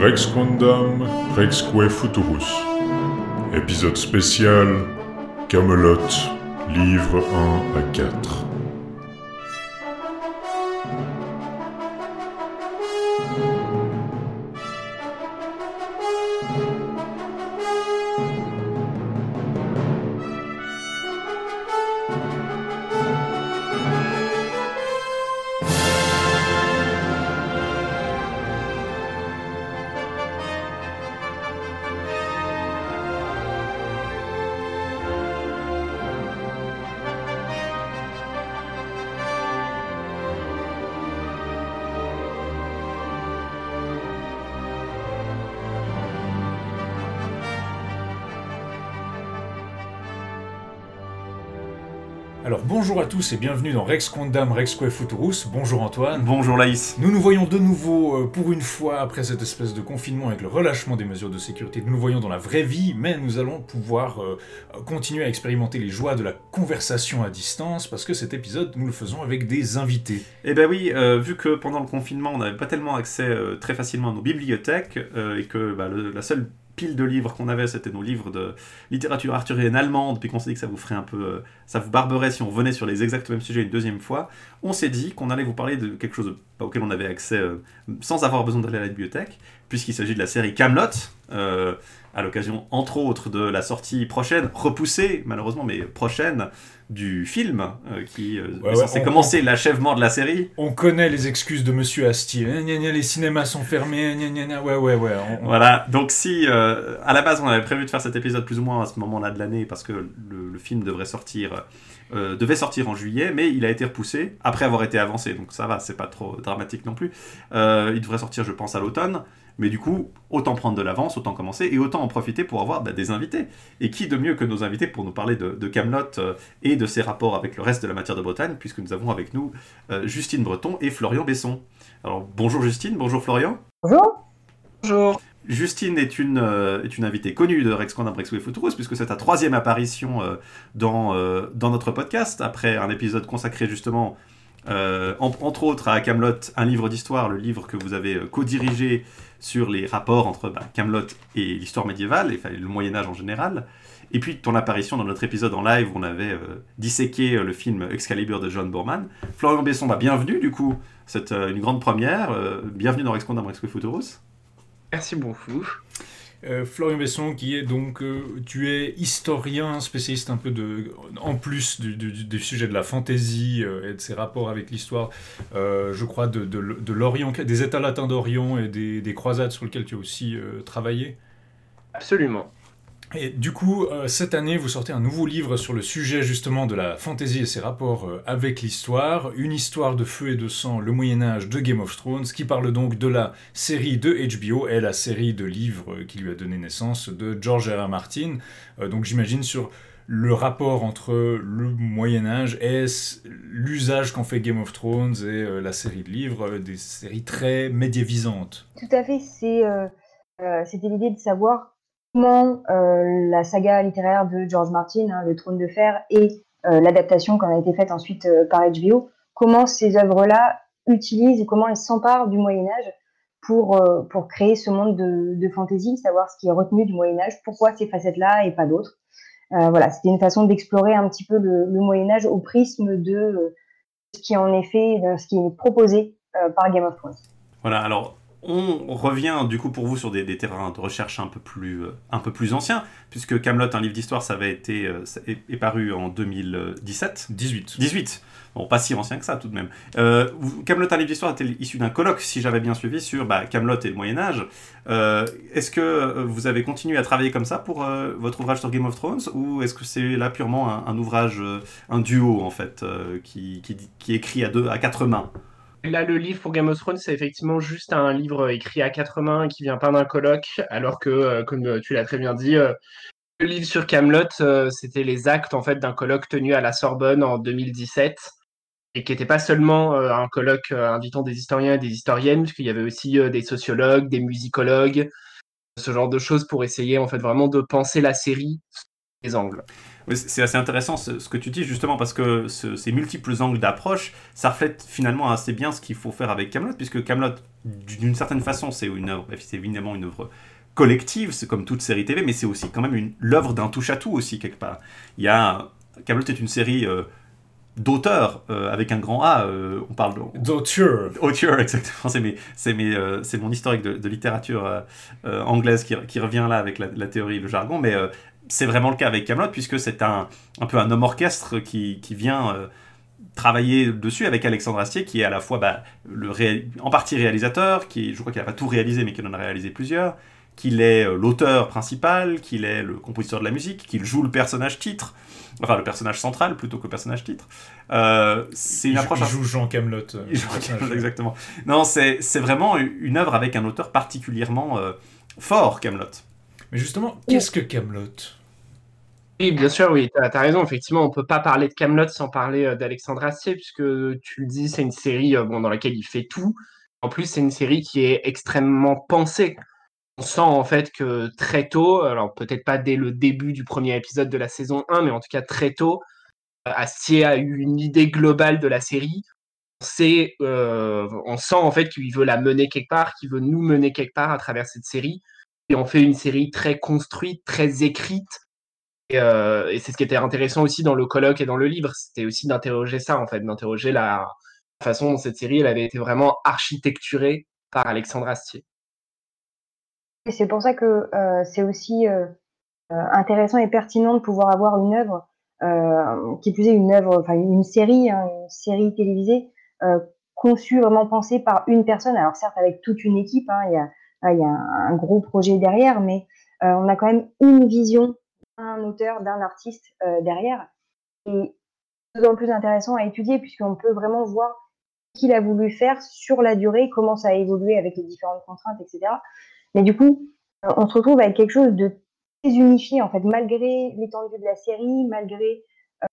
Rex Quandam, Rexque Futurus. Épisode spécial Camelot, livre 1 à 4. Tous et bienvenue dans Rex Quandam Rexque Futurus. Bonjour Antoine. Bonjour Laïs. Nous nous voyons de nouveau euh, pour une fois après cette espèce de confinement avec le relâchement des mesures de sécurité. Nous nous voyons dans la vraie vie, mais nous allons pouvoir euh, continuer à expérimenter les joies de la conversation à distance parce que cet épisode nous le faisons avec des invités. Eh ben oui, euh, vu que pendant le confinement on n'avait pas tellement accès euh, très facilement à nos bibliothèques et que bah, le- la seule pile de livres qu'on avait c'était nos livres de littérature arthurienne allemande, puis qu'on s'est dit que ça vous ferait un peu, euh, ça vous barberait si on revenait sur les exacts mêmes sujets une deuxième fois, on s'est dit qu'on allait vous parler de quelque chose auquel on avait accès euh, sans avoir besoin d'aller à la bibliothèque, puisqu'il s'agit de la série Camelot. euh, à l'occasion, entre autres, de la sortie prochaine, repoussée malheureusement, mais prochaine, du film euh, qui euh, Ouais, est ouais, censé on- commencer l'achèvement de la série. On connaît les excuses de Monsieur Astier. Gna, gna, gna, les cinémas sont fermés. Gna. Ouais, ouais, ouais. on- on- Voilà, donc si euh, à la base on avait prévu de faire cet épisode plus ou moins à ce moment-là de l'année parce que le, le film devrait sortir, euh, devait sortir en juillet, mais il a été repoussé après avoir été avancé, donc ça va, c'est pas trop dramatique non plus. Il devrait sortir, je pense, à l'automne, mais du coup, autant prendre de l'avance, autant commencer et autant en profiter pour avoir bah, des invités. Et qui de mieux que nos invités pour nous parler de, de Camelot euh, et de ses rapports avec le reste de la matière de Bretagne, puisque nous avons avec nous euh, Justine Breton et Florian Besson. Alors bonjour Justine, bonjour Florian. Bonjour. Bonjour. Justine est une, euh, est une invitée connue de Rex Quandam Rex Futurus, puisque c'est ta troisième apparition euh, dans, euh, dans notre podcast, après un épisode consacré justement, euh, en- entre autres, à Camelot, un livre d'histoire, le livre que vous avez euh, co-dirigé sur les rapports entre bah, Camelot et l'histoire médiévale, et le Moyen-Âge en général. Et puis ton apparition dans notre épisode en live où on avait euh, disséqué euh, le film Excalibur de John Boorman. Florian Besson, bah, bienvenue du coup, c'est euh, une grande première. bienvenue dans Rex Quandam Rex Futurus. Merci beaucoup. Euh, Florian Besson, qui est donc, euh, tu es historien, spécialiste un peu de, en plus du, du- sujet de la fantaisie euh, et de ses rapports avec l'histoire, je crois, de, de, l'Orient, des États latins d'Orient et des, des croisades sur lesquelles tu as aussi travaillé? Absolument. Et du coup, euh, cette année, vous sortez un nouveau livre sur le sujet justement de la fantaisie et ses rapports euh, avec l'histoire, une histoire de feu et de sang, le Moyen Âge de Game of Thrones, qui parle donc de la série de HBO et la série de livres euh, qui lui a donné naissance de George R. R. Martin. Donc j'imagine sur le rapport entre le Moyen Âge et l'usage qu'en fait Game of Thrones et la série de livres, des séries très médiévisantes. Tout à fait, c'était l'idée de savoir la saga littéraire de George Martin, hein, Le Trône de Fer, et euh, l'adaptation qui a été faite ensuite euh, par HBO, comment ces œuvres-là utilisent et comment elles s'emparent du Moyen Âge pour, euh, pour créer ce monde de, de fantasy, savoir ce qui est retenu du Moyen Âge, pourquoi ces facettes-là et pas d'autres. Euh, voilà, c'était une façon d'explorer un petit peu le, Moyen Âge au prisme de euh, ce qui est en effet, ce qui est proposé euh, par Game of Thrones. Voilà, alors on revient du coup pour vous sur des, des terrains de recherche un peu plus, euh, un peu plus anciens, puisque Camelot, un livre d'histoire, ça avait été euh, ça est, est paru en 2017. 18. 18. Bon, pas si ancien que ça tout de même. Euh, Camelot, un livre d'histoire, était issu d'un colloque, si j'avais bien suivi, sur bah, Camelot et le Moyen Âge. Euh, est-ce que vous avez continué à travailler comme ça pour euh, votre ouvrage sur Game of Thrones, ou est-ce que c'est là purement un, un ouvrage, un duo en fait, qui, qui, qui est écrit à deux, à quatre mains? Là, le livre pour Game of Thrones, c'est effectivement juste un livre écrit à quatre mains qui vient pas d'un colloque, alors que, euh, comme euh, tu l'as très bien dit, euh, le livre sur Camelot, c'était les actes en fait d'un colloque tenu à la Sorbonne en 2017 et qui n'était pas seulement un colloque invitant des historiens et des historiennes, puisqu'il y avait aussi des sociologues, des musicologues, ce genre de choses pour essayer en fait vraiment de penser la série sous les angles. C'est assez intéressant ce, que tu dis justement parce que ces multiples angles d'approche, ça reflète finalement assez bien ce qu'il faut faire avec Camelot, puisque Camelot, d'une certaine façon, c'est une œuvre, c'est évidemment une œuvre collective, c'est comme toute série TV, mais c'est aussi quand même l'œuvre d'un touche-à-tout aussi quelque part. Il y a Camelot est une série euh, d'auteurs euh, avec un grand A. Euh, on parle d'auteur. Auteur, exactement. C'est c'est mon historique de, littérature anglaise qui, qui, revient là avec la, la théorie, le jargon, mais c'est vraiment le cas avec Camelot puisque c'est un, un peu un homme orchestre qui, qui vient travailler dessus avec Alexandre Astier qui est à la fois bah, le en partie réalisateur, qui je crois qu'il n'a pas tout réalisé mais qu'il en a réalisé plusieurs, qu'il est euh, l'auteur principal, qu'il est le compositeur de la musique, qu'il joue le personnage titre, enfin le personnage central plutôt que le personnage titre. Euh, c'est une approche. Il joue Jean Camelot. Euh, exactement. Non, c'est vraiment une œuvre avec un auteur particulièrement fort, Camelot. Mais justement, qu'est-ce que Camelot? Oui, bien sûr, oui, tu as, raison. Effectivement, on peut pas parler de Camelot sans parler d'Alexandre Astier, puisque tu le dis, c'est une série bon, dans laquelle il fait tout. En plus, c'est une série qui est extrêmement pensée on sent en fait que très tôt, alors peut-être pas dès le début du premier épisode de la saison 1, mais en tout cas très tôt, euh, Astier a eu une idée globale de la série. Euh, on sent en fait qu'il veut la mener quelque part, qu'il veut nous mener quelque part à travers cette série. Et on fait une série très construite, très écrite. Et, euh, et c'est ce qui était intéressant aussi dans le colloque et dans le livre, c'était aussi d'interroger ça en fait, d'interroger la façon dont cette série elle avait été vraiment architecturée par Alexandre Astier c'est pour ça que euh, c'est aussi euh, intéressant et pertinent de pouvoir avoir une œuvre, qui plus est une œuvre, enfin une série, hein, une série télévisée conçue, vraiment pensée par une personne. Alors certes avec toute une équipe, hein, il y a un, gros projet derrière, mais on a quand même une vision d'un auteur, d'un artiste derrière. Et d'autant plus intéressant à étudier puisqu'on peut vraiment voir ce qu'il a voulu faire sur la durée, comment ça a évolué avec les différentes contraintes, etc. Mais du coup, euh, on se retrouve avec quelque chose de très unifié, en fait, malgré l'étendue de la série, malgré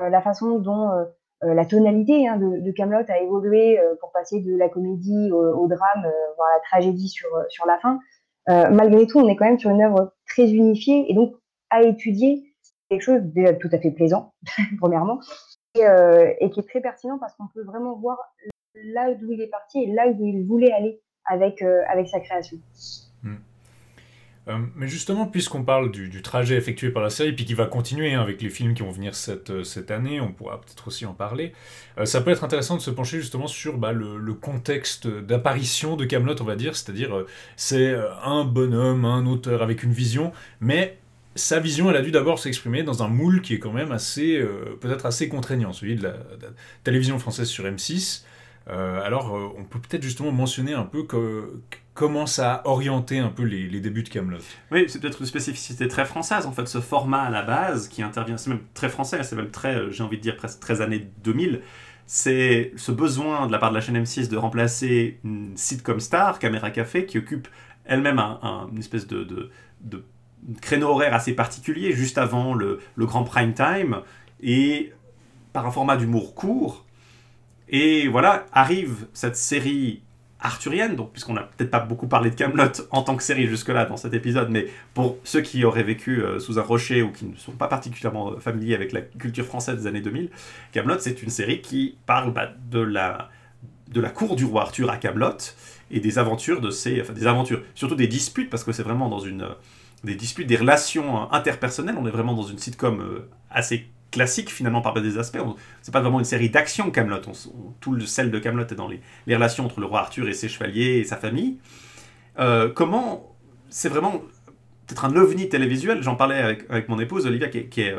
euh, la façon dont euh, la tonalité hein, de, de Camelot a évolué pour passer de la comédie au, drame, voire la tragédie sur, sur la fin. malgré tout, on est quand même sur une œuvre très unifiée et donc à étudier, quelque chose déjà tout à fait plaisant, premièrement, et, et, qui est très pertinent parce qu'on peut vraiment voir là d'où il est parti et là où il voulait aller avec, avec sa création. Hmm. Euh, mais justement, puisqu'on parle du, trajet effectué par la série, puis qui va continuer hein, avec les films qui vont venir cette, euh, cette année, on pourra peut-être aussi en parler, euh, ça peut être intéressant de se pencher justement sur bah, le, contexte d'apparition de Camelot, on va dire, c'est-à-dire c'est un bonhomme, un auteur avec une vision, mais sa vision, elle a dû d'abord s'exprimer dans un moule qui est quand même assez, peut-être assez contraignant, celui de la, télévision française sur M6. alors, on peut peut-être justement mentionner un peu comment ça a orienté un peu les, débuts de Camelot. Oui, c'est peut-être une spécificité très française en fait, ce format à la base qui intervient, c'est même très français, c'est même très, euh, j'ai envie de dire presque 13 années 2000. C'est ce besoin de la part de la chaîne M6 de remplacer une sitcom star, Caméra Café, qui occupe elle-même un, une espèce de, créneau horaire assez particulier, juste avant le, le grand prime time, et par un format d'humour court. Et voilà, arrive cette série arthurienne, donc puisqu'on n'a peut-être pas beaucoup parlé de Camelot en tant que série jusque-là dans cet épisode, mais pour ceux qui auraient vécu euh, sous un rocher ou qui ne sont pas particulièrement euh, familiers avec la culture française des années 2000, Camelot c'est une série qui parle bah, de la de la cour du roi Arthur à Camelot et des aventures de ces enfin des aventures, surtout des disputes parce que c'est vraiment dans une des disputes, des relations interpersonnelles, on est vraiment dans une sitcom euh, assez classique finalement par des aspects. C'est pas vraiment une série d'action Camelot. Tout le sel de Camelot est dans les, relations entre le roi Arthur et ses chevaliers et sa famille. Euh, comment c'est vraiment peut-être un ovni télévisuel. J'en parlais avec, mon épouse Olivia qui, qui,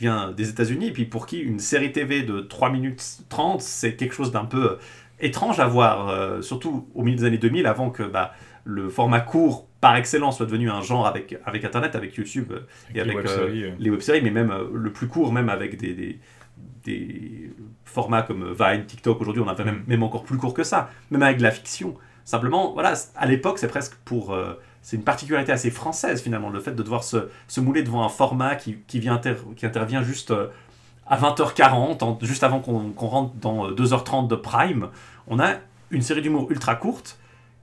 vient des États-Unis et puis pour qui une série TV de 3 minutes 30 c'est quelque chose d'un peu euh, étrange à voir, euh, surtout au milieu des années 2000 avant que bah, le format court par excellence soit devenu un genre avec, avec Internet, avec YouTube euh, et avec euh, les web-séries, mais même euh, le plus court, même avec des, des, des formats comme Vine, TikTok, aujourd'hui on a même, même encore plus court que ça, même avec de la fiction. Simplement, voilà, à l'époque c'est presque pour... c'est une particularité assez française finalement, le fait de devoir se, se mouler devant un format qui, qui, vient qui intervient juste à 20h40, juste avant qu'on rentre dans 2h30 de prime. On a une série d'humour ultra courte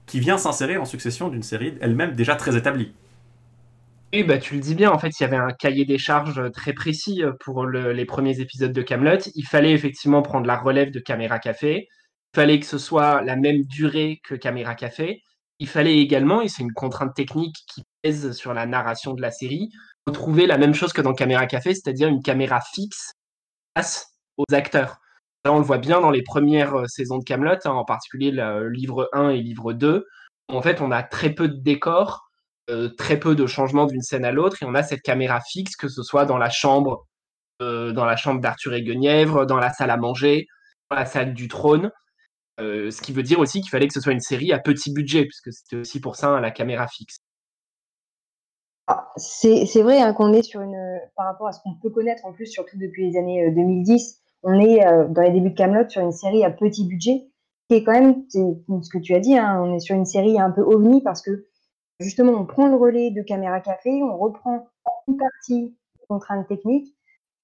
qui vient s'insérer en succession d'une série elle-même déjà très établie. Oui, bah, tu le dis bien, en fait, il y avait un cahier des charges très précis pour les premiers épisodes de Camelot. Il fallait effectivement prendre la relève de Caméra Café. Il fallait que ce soit la même durée que Caméra Café. Il fallait également, et c'est une contrainte technique qui pèse sur la narration de la série, retrouver la même chose que dans Caméra Café, c'est-à-dire une caméra fixe face aux acteurs. Là, on le voit bien dans les premières saisons de Camelot, hein, en particulier le livre 1 et livre 2. En fait, on a très peu de décors, euh, très peu de changements d'une scène à l'autre et on a cette caméra fixe, que ce soit dans la chambre, euh, dans la chambre d'Arthur et Guenièvre, dans la salle à manger, dans la salle du trône. Euh, ce qui veut dire aussi qu'il fallait que ce soit une série à petit budget, puisque c'était aussi pour ça la caméra fixe. Ah, c'est vrai hein, qu'on est sur une, par rapport à ce qu'on peut connaître en plus, surtout depuis les années 2010, on est dans les débuts de Camelot sur une série à petit budget, qui est quand même, ce que tu as dit, hein, on est sur une série un peu ovni parce que justement, on prend le relais de Caméra Café, on reprend une partie des contraintes techniques,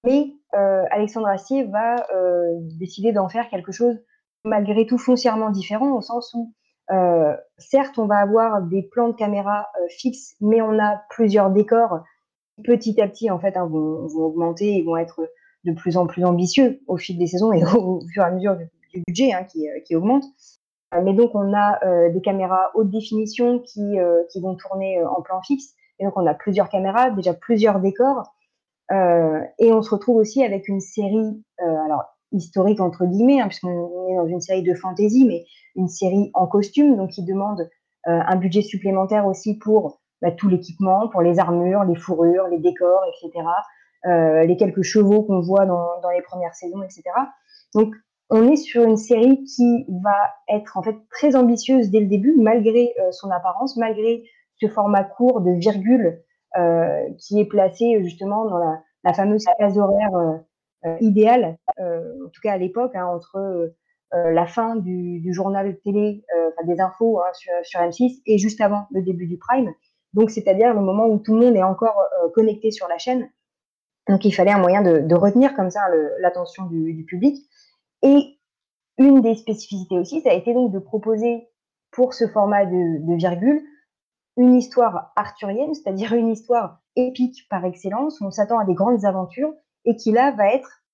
mais euh, Alexandre Assier va euh, décider d'en faire quelque chose malgré tout foncièrement différent, au sens où, euh, certes, on va avoir des plans de caméra fixes, mais on a plusieurs décors. Qui, petit à petit, en fait, hein, vont, augmenter et vont être de plus en plus ambitieux au fil des saisons et au, fur et à mesure du, budget hein, qui, qui augmente. Euh, mais donc, on a euh, des caméras haute définition qui, euh, qui vont tourner en plan fixe. Et donc, on a plusieurs caméras, déjà plusieurs décors. et on se retrouve aussi avec une série, alors historique entre guillemets, hein, puisqu'on est dans une série de fantasy, mais une série en costume, donc qui demande un budget supplémentaire aussi pour bah, tout l'équipement, pour les armures, les fourrures, les décors, etc. les quelques chevaux qu'on voit dans, les premières saisons, etc. Donc on est sur une série qui va être en fait très ambitieuse dès le début, malgré euh, son apparence, malgré ce format court de virgule euh, qui est placé justement dans la, fameuse case horaire euh, idéale, en tout cas à l'époque, hein, entre la fin du, journal télé, des infos hein, sur, M6 et juste avant le début du prime. Donc c'est-à-dire le moment où tout le monde est encore connecté sur la chaîne. Donc il fallait un moyen de, retenir comme ça l'attention du public. Et une des spécificités aussi, ça a été donc de proposer pour ce format de, virgule une histoire arthurienne, c'est-à-dire une histoire épique par excellence, où on s'attend à des grandes aventures et qui là va être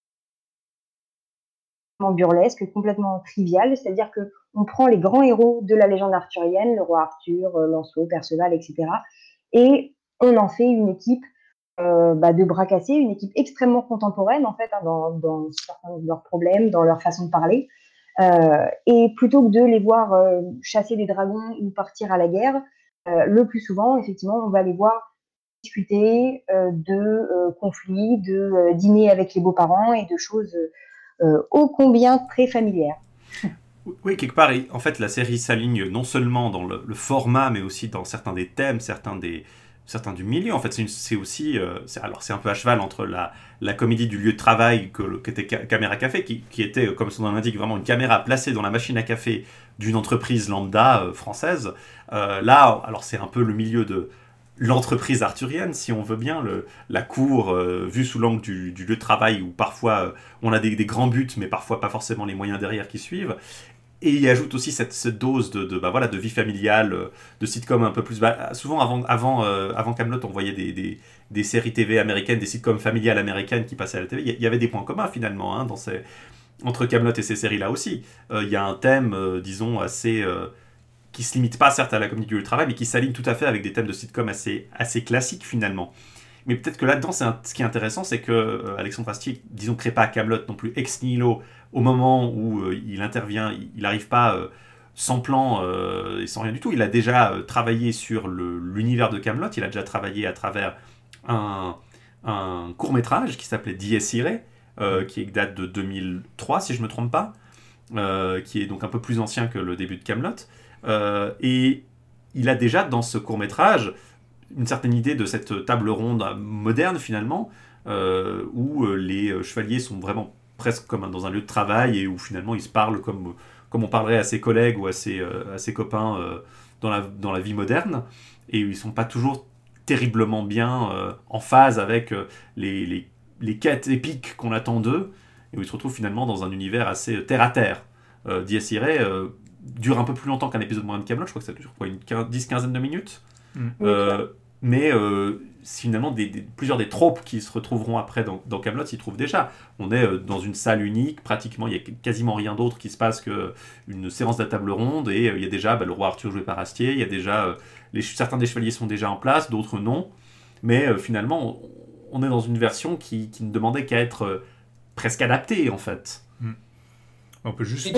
burlesque, complètement trivial, c'est-à-dire que on prend les grands héros de la légende arthurienne, le roi Arthur, euh, Lancelot, Perceval, etc., et on en fait une équipe euh, bah, de bras cassés, une équipe extrêmement contemporaine en fait hein, dans, certains de leurs problèmes, dans leur façon de parler. Euh, et plutôt que de les voir euh, chasser des dragons ou partir à la guerre, le plus souvent, effectivement, on va les voir discuter de conflits, de dîner avec les beaux-parents et de choses ô combien très familières. Oui, quelque part, en fait, la série s'aligne non seulement dans le, format, mais aussi dans certains des thèmes, certains des, certains du milieu. En fait, c'est aussi, euh, alors c'est un peu à cheval entre la, la comédie du lieu de travail que qu'était Caméra Café, qui, qui, était, euh, comme son nom l'indique, vraiment une caméra placée dans la machine à café d'une entreprise lambda euh, française. là, alors c'est un peu le milieu de l'entreprise arthurienne, si on veut bien, le, la cour vue sous l'angle du, lieu de travail, où parfois on a des, grands buts, mais parfois pas forcément les moyens derrière qui suivent. Et il ajoute aussi cette, dose de, de, bah voilà, de vie familiale, euh, de sitcom un peu plus. Bah, souvent, avant, avant, euh, avant Camelot, on voyait des, des, séries TV américaines, des sitcoms familiales américaines qui passaient à la TV. Il y avait des points communs finalement hein, entre Camelot et ces séries-là aussi. Euh, il y a un thème, disons, assez. qui se limite pas certes à la comédie du travail, mais qui s'aligne tout à fait avec des thèmes de sitcom assez, assez classiques finalement. Mais peut-être que là-dedans, ce qui est intéressant, c'est que Alexandre Astier, disons, crée pas Camelot non plus ex nihilo au moment où euh, il intervient, il n'arrive pas euh, sans plan euh, et sans rien du tout. Il a déjà travaillé sur l'univers de Camelot. Il a déjà travaillé à travers un, court métrage qui s'appelait Dies Irae, qui date de 2003 si je ne me trompe pas, qui est donc un peu plus ancien que le début de Camelot. et il a déjà dans ce court métrage une certaine idée de cette table ronde moderne finalement, où les chevaliers sont vraiment presque comme dans un lieu de travail et où finalement ils se parlent comme, comme on parlerait à ses collègues ou à ses, euh, à ses copains euh, dans, la, dans la vie moderne et où ils sont pas toujours terriblement bien euh, en phase avec les, les, les, quêtes épiques qu'on attend d'eux et où ils se retrouvent finalement dans un univers assez terre à terre. Euh, dure un peu plus longtemps qu'un épisode moyen de Camelot, je crois que ça dure quoi, une 10-15 de minutes. Mm. mais finalement plusieurs des tropes qui se retrouveront après dans, dans Camelot s'y trouvent déjà. On est dans une salle unique, pratiquement il y a quasiment rien d'autre qui se passe qu'une séance de la table ronde et il y a déjà bah, le roi Arthur joué par Astier, il y a déjà les, certains des chevaliers sont déjà en place, d'autres non, mais finalement on, est dans une version qui, qui ne demandait qu'à être presque adaptée en fait. Hmm. On peut juste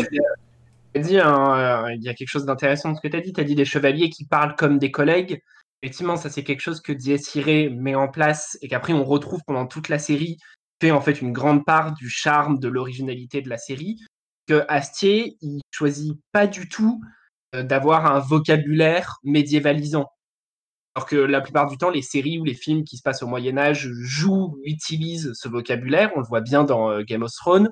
dit, hein, euh, il y a quelque chose d'intéressant dans ce que tu as dit. Tu as dit des chevaliers qui parlent comme des collègues. Effectivement, ça, c'est quelque chose que Irae met en place et qu'après, on retrouve pendant toute la série, fait en fait une grande part du charme, de l'originalité de la série. Que Astier, il choisit pas du tout euh, d'avoir un vocabulaire médiévalisant. Alors que la plupart du temps, les séries ou les films qui se passent au Moyen-Âge jouent, utilisent ce vocabulaire. On le voit bien dans euh, Game of Thrones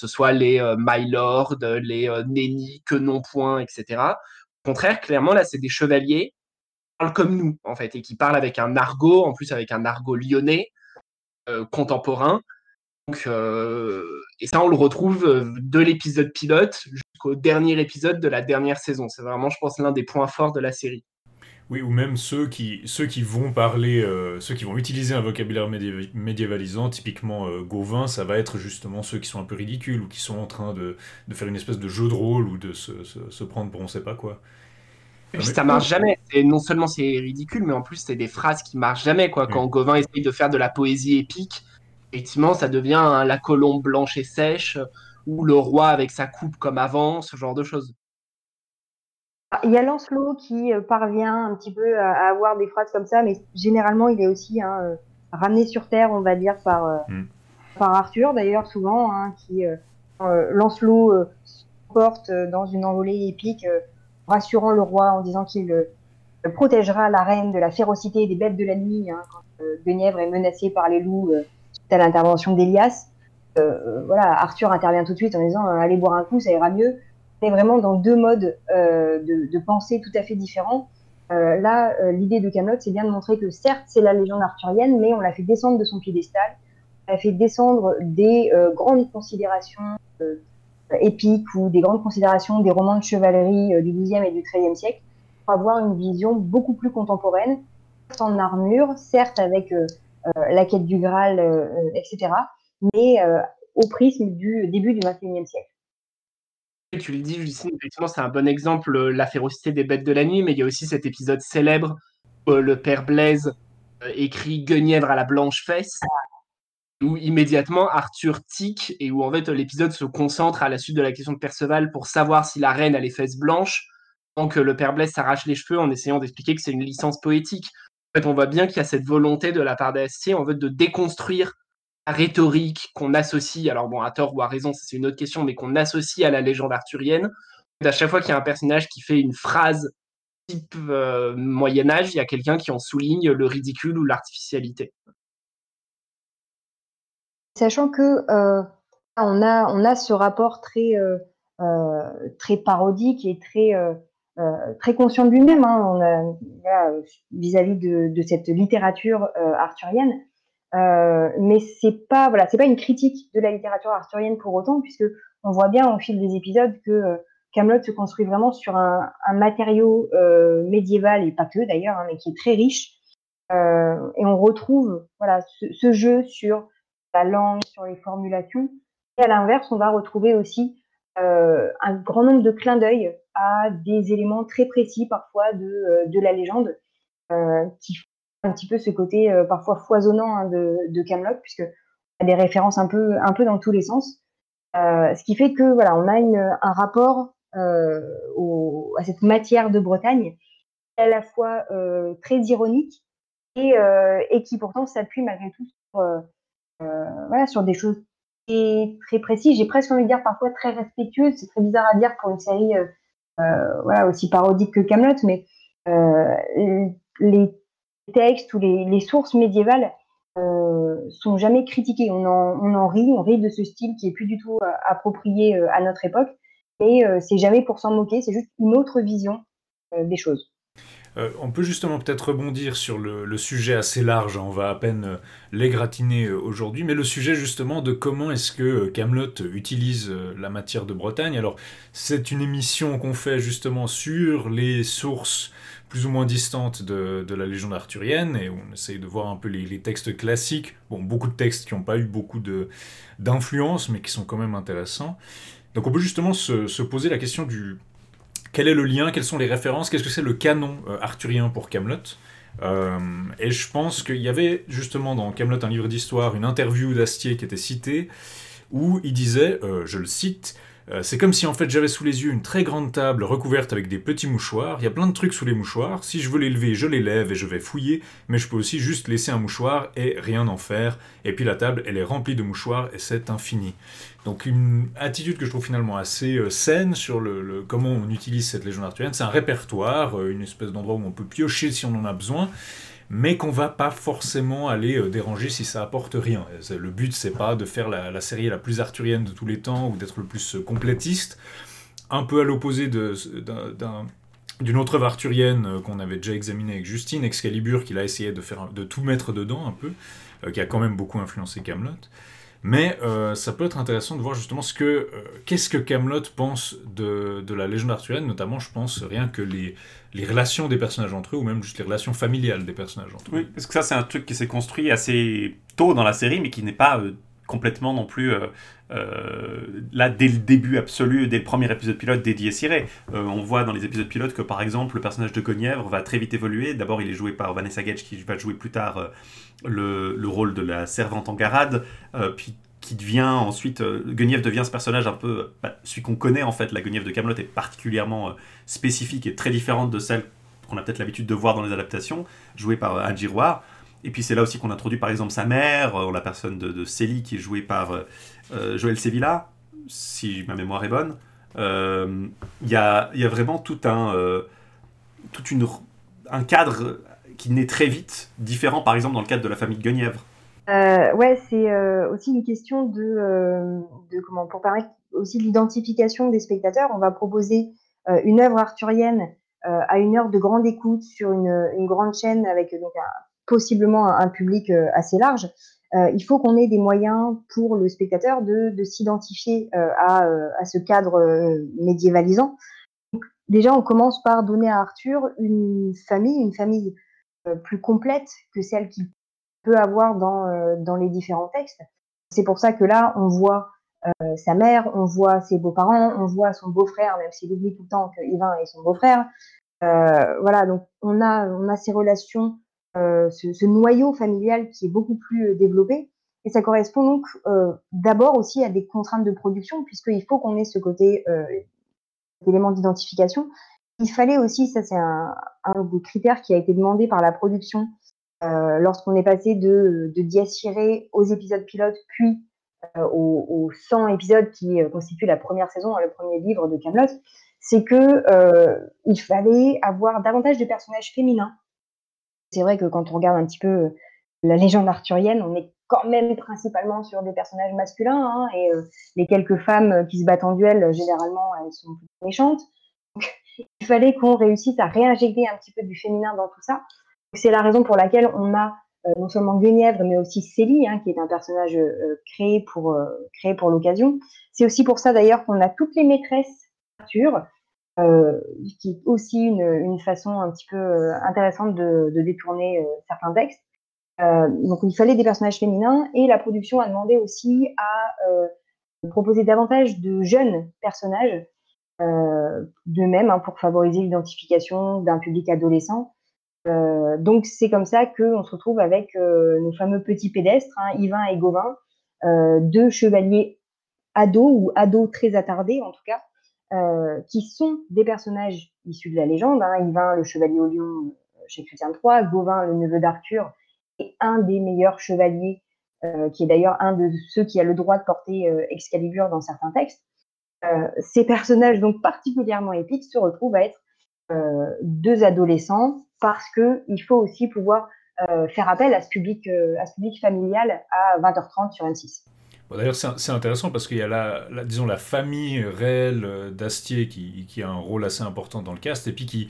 ce soit les euh, My Lord, les euh, que non point, etc. Au contraire, clairement, là, c'est des chevaliers qui parlent comme nous, en fait, et qui parlent avec un argot, en plus avec un argot lyonnais, euh, contemporain. Donc, et ça, on le retrouve de l'épisode pilote jusqu'au dernier épisode de la dernière saison. C'est vraiment, je pense, l'un des points forts de la série. Oui, ou même ceux qui, ceux qui vont parler, euh, ceux qui vont utiliser un vocabulaire médiévalisant, typiquement euh, Gauvin, ça va être justement ceux qui sont un peu ridicules ou qui sont en train de, de faire une espèce de jeu de rôle ou de se, se, prendre pour on sait pas quoi. Et ça marche jamais. Et non seulement c'est ridicule, mais en plus c'est des phrases qui marchent jamais. Quoi. Quand Gauvin essaye de faire de la poésie épique, effectivement ça devient la colombe blanche et sèche ou le roi avec sa coupe comme avant, ce genre de choses. Il y a Lancelot qui euh, parvient un petit peu à, avoir des phrases comme ça, mais généralement il est aussi hein, euh, ramené sur terre, on va dire, par, euh, mm. par Arthur d'ailleurs, souvent, hein, qui Lancelot porte dans une envolée épique, rassurant le roi en disant qu'il protégera la reine de la férocité des bêtes de la nuit, hein, quand Guenièvre est menacé par les loups suite à l'intervention d'Elias. voilà, Arthur intervient tout de suite en disant allez boire un coup, ça ira mieux est vraiment dans deux modes euh, de, pensée tout à fait différents. Euh, là, euh, l'idée de Camelot, c'est bien de montrer que certes, c'est la légende arthurienne, mais on l'a fait descendre de son piédestal, on l'a fait descendre des grandes considérations épiques ou des grandes considérations des romans de chevalerie du XIIe et du XIIIe siècle, pour avoir une vision beaucoup plus contemporaine, certes en armure, certes avec la quête du Graal, etc., mais au prisme du début du XXIe siècle tu le dis, Justine, effectivement, c'est un bon exemple, euh, la férocité des bêtes de la nuit, mais il y a aussi cet épisode célèbre où euh, le père Blaise euh, écrit Guenièvre à la blanche fesse, où immédiatement Arthur tique et où en fait l'épisode se concentre à la suite de la question de Perceval pour savoir si la reine a les fesses blanches, tant que le père Blaise s'arrache les cheveux en essayant d'expliquer que c'est une licence poétique. En fait, on voit bien qu'il y a cette volonté de la part d'Astier en fait, de déconstruire rhétorique qu'on associe, alors bon, à tort ou à raison, c'est une autre question, mais qu'on associe à la légende arthurienne. À chaque fois qu'il y a un personnage qui fait une phrase type euh, Moyen-Âge, il y a quelqu'un qui en souligne le ridicule ou l'artificialité. Sachant que euh, on, a, on a ce rapport très, euh, très parodique et très, très conscient de lui-même hein. vis-à-vis de, de, cette littérature arthurienne. Euh, mais c'est pas voilà, c'est pas une critique de la littérature arthurienne pour autant, puisque on voit bien au fil des épisodes que euh, Camelot se construit vraiment sur un, un matériau euh, médiéval et pas que d'ailleurs, hein, mais qui est très riche. Euh, et on retrouve voilà ce, ce, jeu sur la langue, sur les formulations. Et à l'inverse, on va retrouver aussi euh, un grand nombre de clins d'œil à des éléments très précis parfois de, de la légende qui un petit peu ce côté euh, parfois foisonnant hein, de, Camelot, puisque a des références un peu, un peu dans tous les sens. Euh, ce qui fait que voilà, on a un rapport euh, à cette matière de Bretagne à la fois très ironique et, et qui pourtant s'appuie malgré tout sur, voilà, sur des choses très, très précises. J'ai presque envie de dire parfois très respectueuses. C'est très bizarre à dire pour une série voilà, aussi parodique que Camelot, mais les textes ou les, sources médiévales euh, sont jamais critiquées. On en, rit, on rit de ce style qui est plus du tout euh, approprié euh, à notre époque, et c'est jamais pour s'en moquer, c'est juste une autre vision des choses. on peut justement peut-être rebondir sur le, sujet assez large, hein. on va à peine l'égratigner aujourd'hui, mais le sujet justement de comment est-ce que Camelot utilise la matière de Bretagne. Alors c'est une émission qu'on fait justement sur les sources plus ou moins distante de, la légende arthurienne, et on essaye de voir un peu les, textes classiques. Bon, beaucoup de textes qui n'ont pas eu beaucoup d'influence, mais qui sont quand même intéressants. Donc on peut justement se, poser la question du quel est le lien, quelles sont les références, qu'est-ce que c'est le canon euh, arthurien pour Camelot? Euh, et je pense qu'il y avait justement dans Camelot un livre d'histoire une interview d'Astier qui était citée où il disait, euh, je le cite, c'est comme si en fait j'avais sous les yeux une très grande table recouverte avec des petits mouchoirs. Il y a plein de trucs sous les mouchoirs. Si je veux les lever, je les lève et je vais fouiller. Mais je peux aussi juste laisser un mouchoir et rien en faire. Et puis la table, elle est remplie de mouchoirs et c'est infini. Donc une attitude que je trouve finalement assez euh, saine sur le, comment on utilise cette légende arthurienne. C'est un répertoire, euh, une espèce d'endroit où on peut piocher si on en a besoin mais qu'on va pas forcément aller euh, déranger si ça apporte rien. Le but, c'est pas de faire la, série la plus arthurienne de tous les temps ou d'être le plus euh, complétiste. Un peu à l'opposé d'une autre œuvre arthurienne euh, qu'on avait déjà examinée avec Justine, Excalibur, qu'il a essayé de, faire, de tout mettre dedans un peu, qui a quand même beaucoup influencé Camelot. Mais ça peut être intéressant de voir justement ce que qu'est-ce que Camelot pense de, de, la légende arthurienne, notamment je pense rien que les, les relations des personnages entre eux, ou même juste les relations familiales des personnages entre eux. Oui, parce que ça, c'est un truc qui s'est construit assez tôt dans la série, mais qui n'est pas euh, complètement non plus euh, euh, là dès le début absolu, dès le premier épisode pilote dédié Ciré. on voit dans les épisodes pilotes que par exemple le personnage de Guenièvre va très vite évoluer. D'abord, il est joué par Vanessa Gage qui va jouer plus tard le, le, rôle de la servante en garade, puis qui devient ensuite euh, Guenièvre devient ce personnage un peu bah, celui qu'on connaît en fait la Guenièvre de Camelot est particulièrement euh, spécifique et très différente de celle qu'on a peut-être l'habitude de voir dans les adaptations jouée par euh, et puis c'est là aussi qu'on introduit par exemple sa mère euh, la personne de, de Célie qui est jouée par Joël Sevilla si ma mémoire est bonne il y a, vraiment tout un toute une un cadre qui naît très vite différent par exemple dans le cadre de la famille de Guenièvre euh, ouais, c'est euh, aussi une question de, euh, de, comment pour permettre aussi l'identification des spectateurs. On va proposer euh, une œuvre arthurienne euh, à une heure de grande écoute sur une, une grande chaîne avec donc un, possiblement un, public assez large. il faut qu'on ait des moyens pour le spectateur de, de s'identifier à, à, ce cadre médiévalisant. Déjà, on commence par donner à Arthur une famille, une famille plus complète que celle qu'il peut avoir dans, euh, dans les différents textes. C'est pour ça que là, on voit euh, sa mère, on voit ses beaux-parents, on voit son beau-frère, même s'il oublie tout le temps que est son beau-frère. Euh, voilà, donc on a, on a ces relations, euh, ce, ce, noyau familial qui est beaucoup plus euh, développé. Et ça correspond donc euh, d'abord aussi à des contraintes de production, puisqu'il faut qu'on ait ce côté élément d'identification. Il fallait aussi, ça c'est un, un des critères qui a été demandé par la production, euh, lorsqu'on est passé de, de Dies aux épisodes pilotes, puis euh, aux, aux, 100 épisodes qui euh, constituent la première saison, le premier livre de Camelot, c'est que euh, il fallait avoir davantage de personnages féminins. C'est vrai que quand on regarde un petit peu la légende arthurienne, on est quand même principalement sur des personnages masculins, hein, et les quelques femmes qui se battent en duel, généralement, elles sont plus méchantes. Il fallait qu'on réussisse à réinjecter un petit peu du féminin dans tout ça. C'est la raison pour laquelle on a non seulement Guenièvre, mais aussi Célie, hein, qui est un personnage créé pour, créé pour l'occasion. C'est aussi pour ça d'ailleurs qu'on a toutes les maîtresses d'Arthur, qui est aussi une, façon un petit peu intéressante de, détourner certains textes. donc il fallait des personnages féminins et la production a demandé aussi à proposer davantage de jeunes personnages, de même hein, pour favoriser l'identification d'un public adolescent. Euh, donc c'est comme ça qu'on se retrouve avec euh, nos fameux petits pédestres, hein, Yvain et Gauvin, euh, deux chevaliers ados ou ados très attardés en tout cas, euh, qui sont des personnages issus de la légende. Hein, Yvain, le chevalier au lion euh, chez Chrétien III, Gauvin, le neveu d'Arthur, et un des meilleurs chevaliers, qui est d'ailleurs un de ceux qui a le droit de porter Excalibur dans certains textes. ces personnages donc particulièrement épiques se retrouvent à être deux adolescents parce que il faut aussi pouvoir euh, faire appel à ce public, euh, à ce public familial à 20h30 sur M6. D'ailleurs, c'est intéressant parce qu'il y a la, disons, la famille réelle euh, d'Astier qui, qui, a un rôle assez important dans le cast et puis qui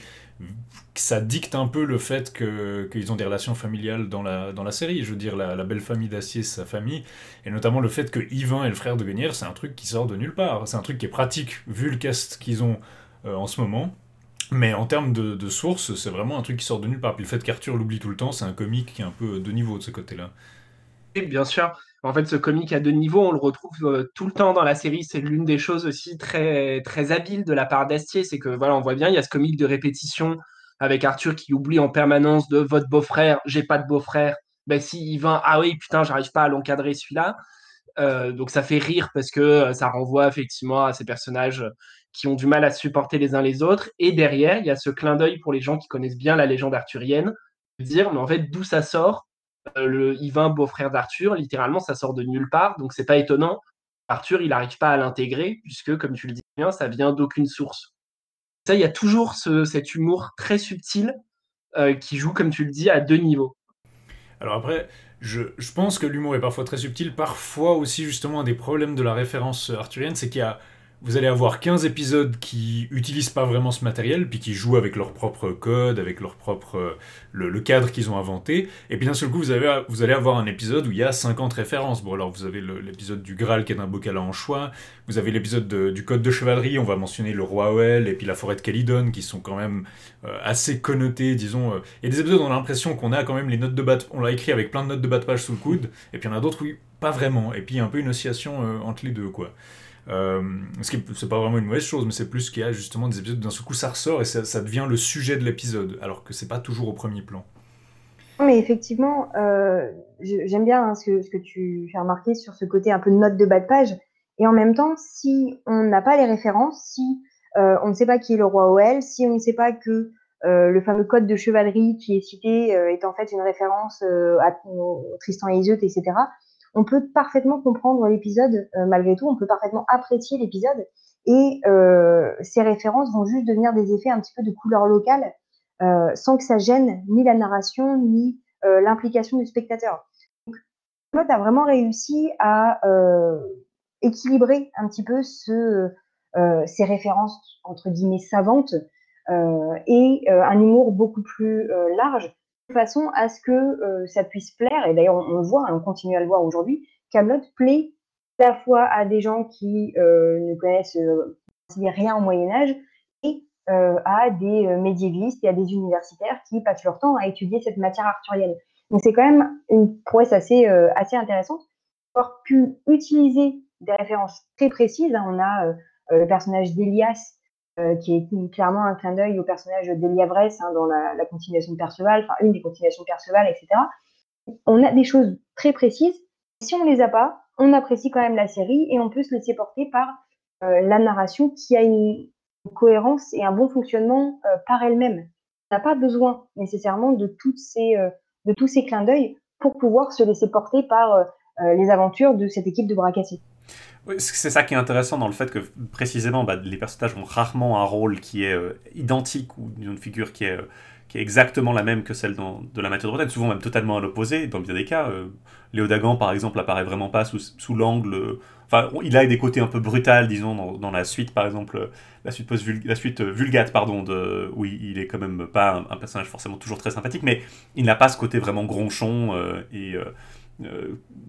ça dicte un peu le fait qu'ils ont des relations familiales dans la, dans la série. Je veux dire, la, belle famille d'Astier, c'est sa famille, et notamment le fait que Yvain est le frère de Guenièvre, c'est un truc qui sort de nulle part. C'est un truc qui est pratique vu le cast qu'ils ont en ce moment. Mais en termes de, de sources, c'est vraiment un truc qui sort de nulle part. Puis le fait qu'Arthur l'oublie tout le temps, c'est un comique qui est un peu de niveau de ce côté-là. Oui, bien sûr. En fait, ce comique à deux niveaux, on le retrouve euh, tout le temps dans la série. C'est l'une des choses aussi très, très habiles de la part d'Astier. C'est que, voilà, on voit bien, il y a ce comique de répétition avec Arthur qui oublie en permanence de votre beau-frère, j'ai pas de beau-frère. Ben, si va, ah oui, putain, j'arrive pas à l'encadrer celui-là. Euh, donc ça fait rire parce que euh, ça renvoie effectivement à ces personnages qui ont du mal à supporter les uns les autres. Et derrière, il y a ce clin d'œil pour les gens qui connaissent bien la légende arthurienne, dire, mais en fait, d'où ça sort Le Yvain, beau-frère d'Arthur, littéralement, ça sort de nulle part, donc c'est pas étonnant. Arthur, il n'arrive pas à l'intégrer, puisque, comme tu le dis bien, ça vient d'aucune source. Ça, il y a toujours ce, cet humour très subtil qui joue, comme tu le dis, à deux niveaux. Alors après, je, je, pense que l'humour est parfois très subtil, parfois aussi justement un des problèmes de la référence arthurienne, c'est qu'il y a vous allez avoir 15 épisodes qui utilisent pas vraiment ce matériel, puis qui jouent avec leur propre code, avec leur propre euh, le, cadre qu'ils ont inventé. Et puis d'un seul coup, vous, avez, vous allez avoir un épisode où il y a 50 références. Bon, alors vous avez l'épisode du Graal qui est un bocal en choix. Vous avez l'épisode du Code de chevalerie. On va mentionner le roi Oel et puis la forêt de Calydon qui sont quand même euh, assez connotés, disons. Euh. Il y a des épisodes où on a l'impression qu'on a quand même les notes de bas. On l'a écrit avec plein de notes de bas de page sous le coude. Et puis il y en a d'autres, oui, pas vraiment. Et puis un peu une oscillation entre les deux, quoi. Euh, ce qui c'est pas vraiment une mauvaise chose, mais c'est plus qu'il y a justement des épisodes d'un seul coup ça ressort et ça, devient le sujet de l'épisode, alors que c'est pas toujours au premier plan. Mais effectivement, euh, j'aime bien hein, ce, que, tu fais remarquer sur ce côté un peu note de bas de page. Et en même temps, si on n'a pas les références, si euh, on ne sait pas qui est le roi Oel, si on ne sait pas que le fameux code de chevalerie qui est cité est en fait une référence à, Tristan et Iseut, etc., on peut parfaitement comprendre l'épisode euh, malgré tout, on peut parfaitement apprécier l'épisode et euh, ces références vont juste devenir des effets un petit peu de couleur locale euh, sans que ça gêne ni la narration ni l'implication du spectateur. Donc, a vraiment réussi à équilibrer un petit peu ce, ces références entre guillemets savantes et un humour beaucoup plus large façon à ce que euh, ça puisse plaire. Et d'ailleurs, on, le voit, hein, on continue à le voir aujourd'hui. Camelot plaît à la fois à des gens qui euh, ne connaissent euh, rien au Moyen Âge et à des médiévistes et à des universitaires qui passent leur temps à étudier cette matière arthurienne. Donc c'est quand même une prouesse assez, assez intéressante. Avoir pu utiliser des références très précises. Hein. On a le personnage d'Elias euh, qui est clairement un clin d'œil au personnage d'Eliavresse hein, dans la, continuation de Perceval, enfin une des continuations de Perceval, etc. On a des choses très précises. Si on les a pas, on apprécie quand même la série et on peut se laisser porter par euh, la narration qui a une, cohérence et un bon fonctionnement euh, par elle-même. On n'a pas besoin nécessairement de, ces, de tous ces clins d'œil pour pouvoir se laisser porter par les aventures de cette équipe de bras c'est ça qui est intéressant dans le fait que précisément bah, les personnages ont rarement un rôle qui est euh, identique ou une figure qui est, euh, qui est exactement la même que celle de la matière de Bretagne, souvent même totalement à l'opposé dans bien des cas. Euh, Léo Dagan par exemple apparaît vraiment pas sous, l'angle. Enfin, il a des côtés un peu brutals, disons, dans, la suite par exemple, la suite, post la suite vulgate, pardon, où il, est quand même pas un, personnage forcément toujours très sympathique, mais il n'a pas ce côté vraiment gronchon et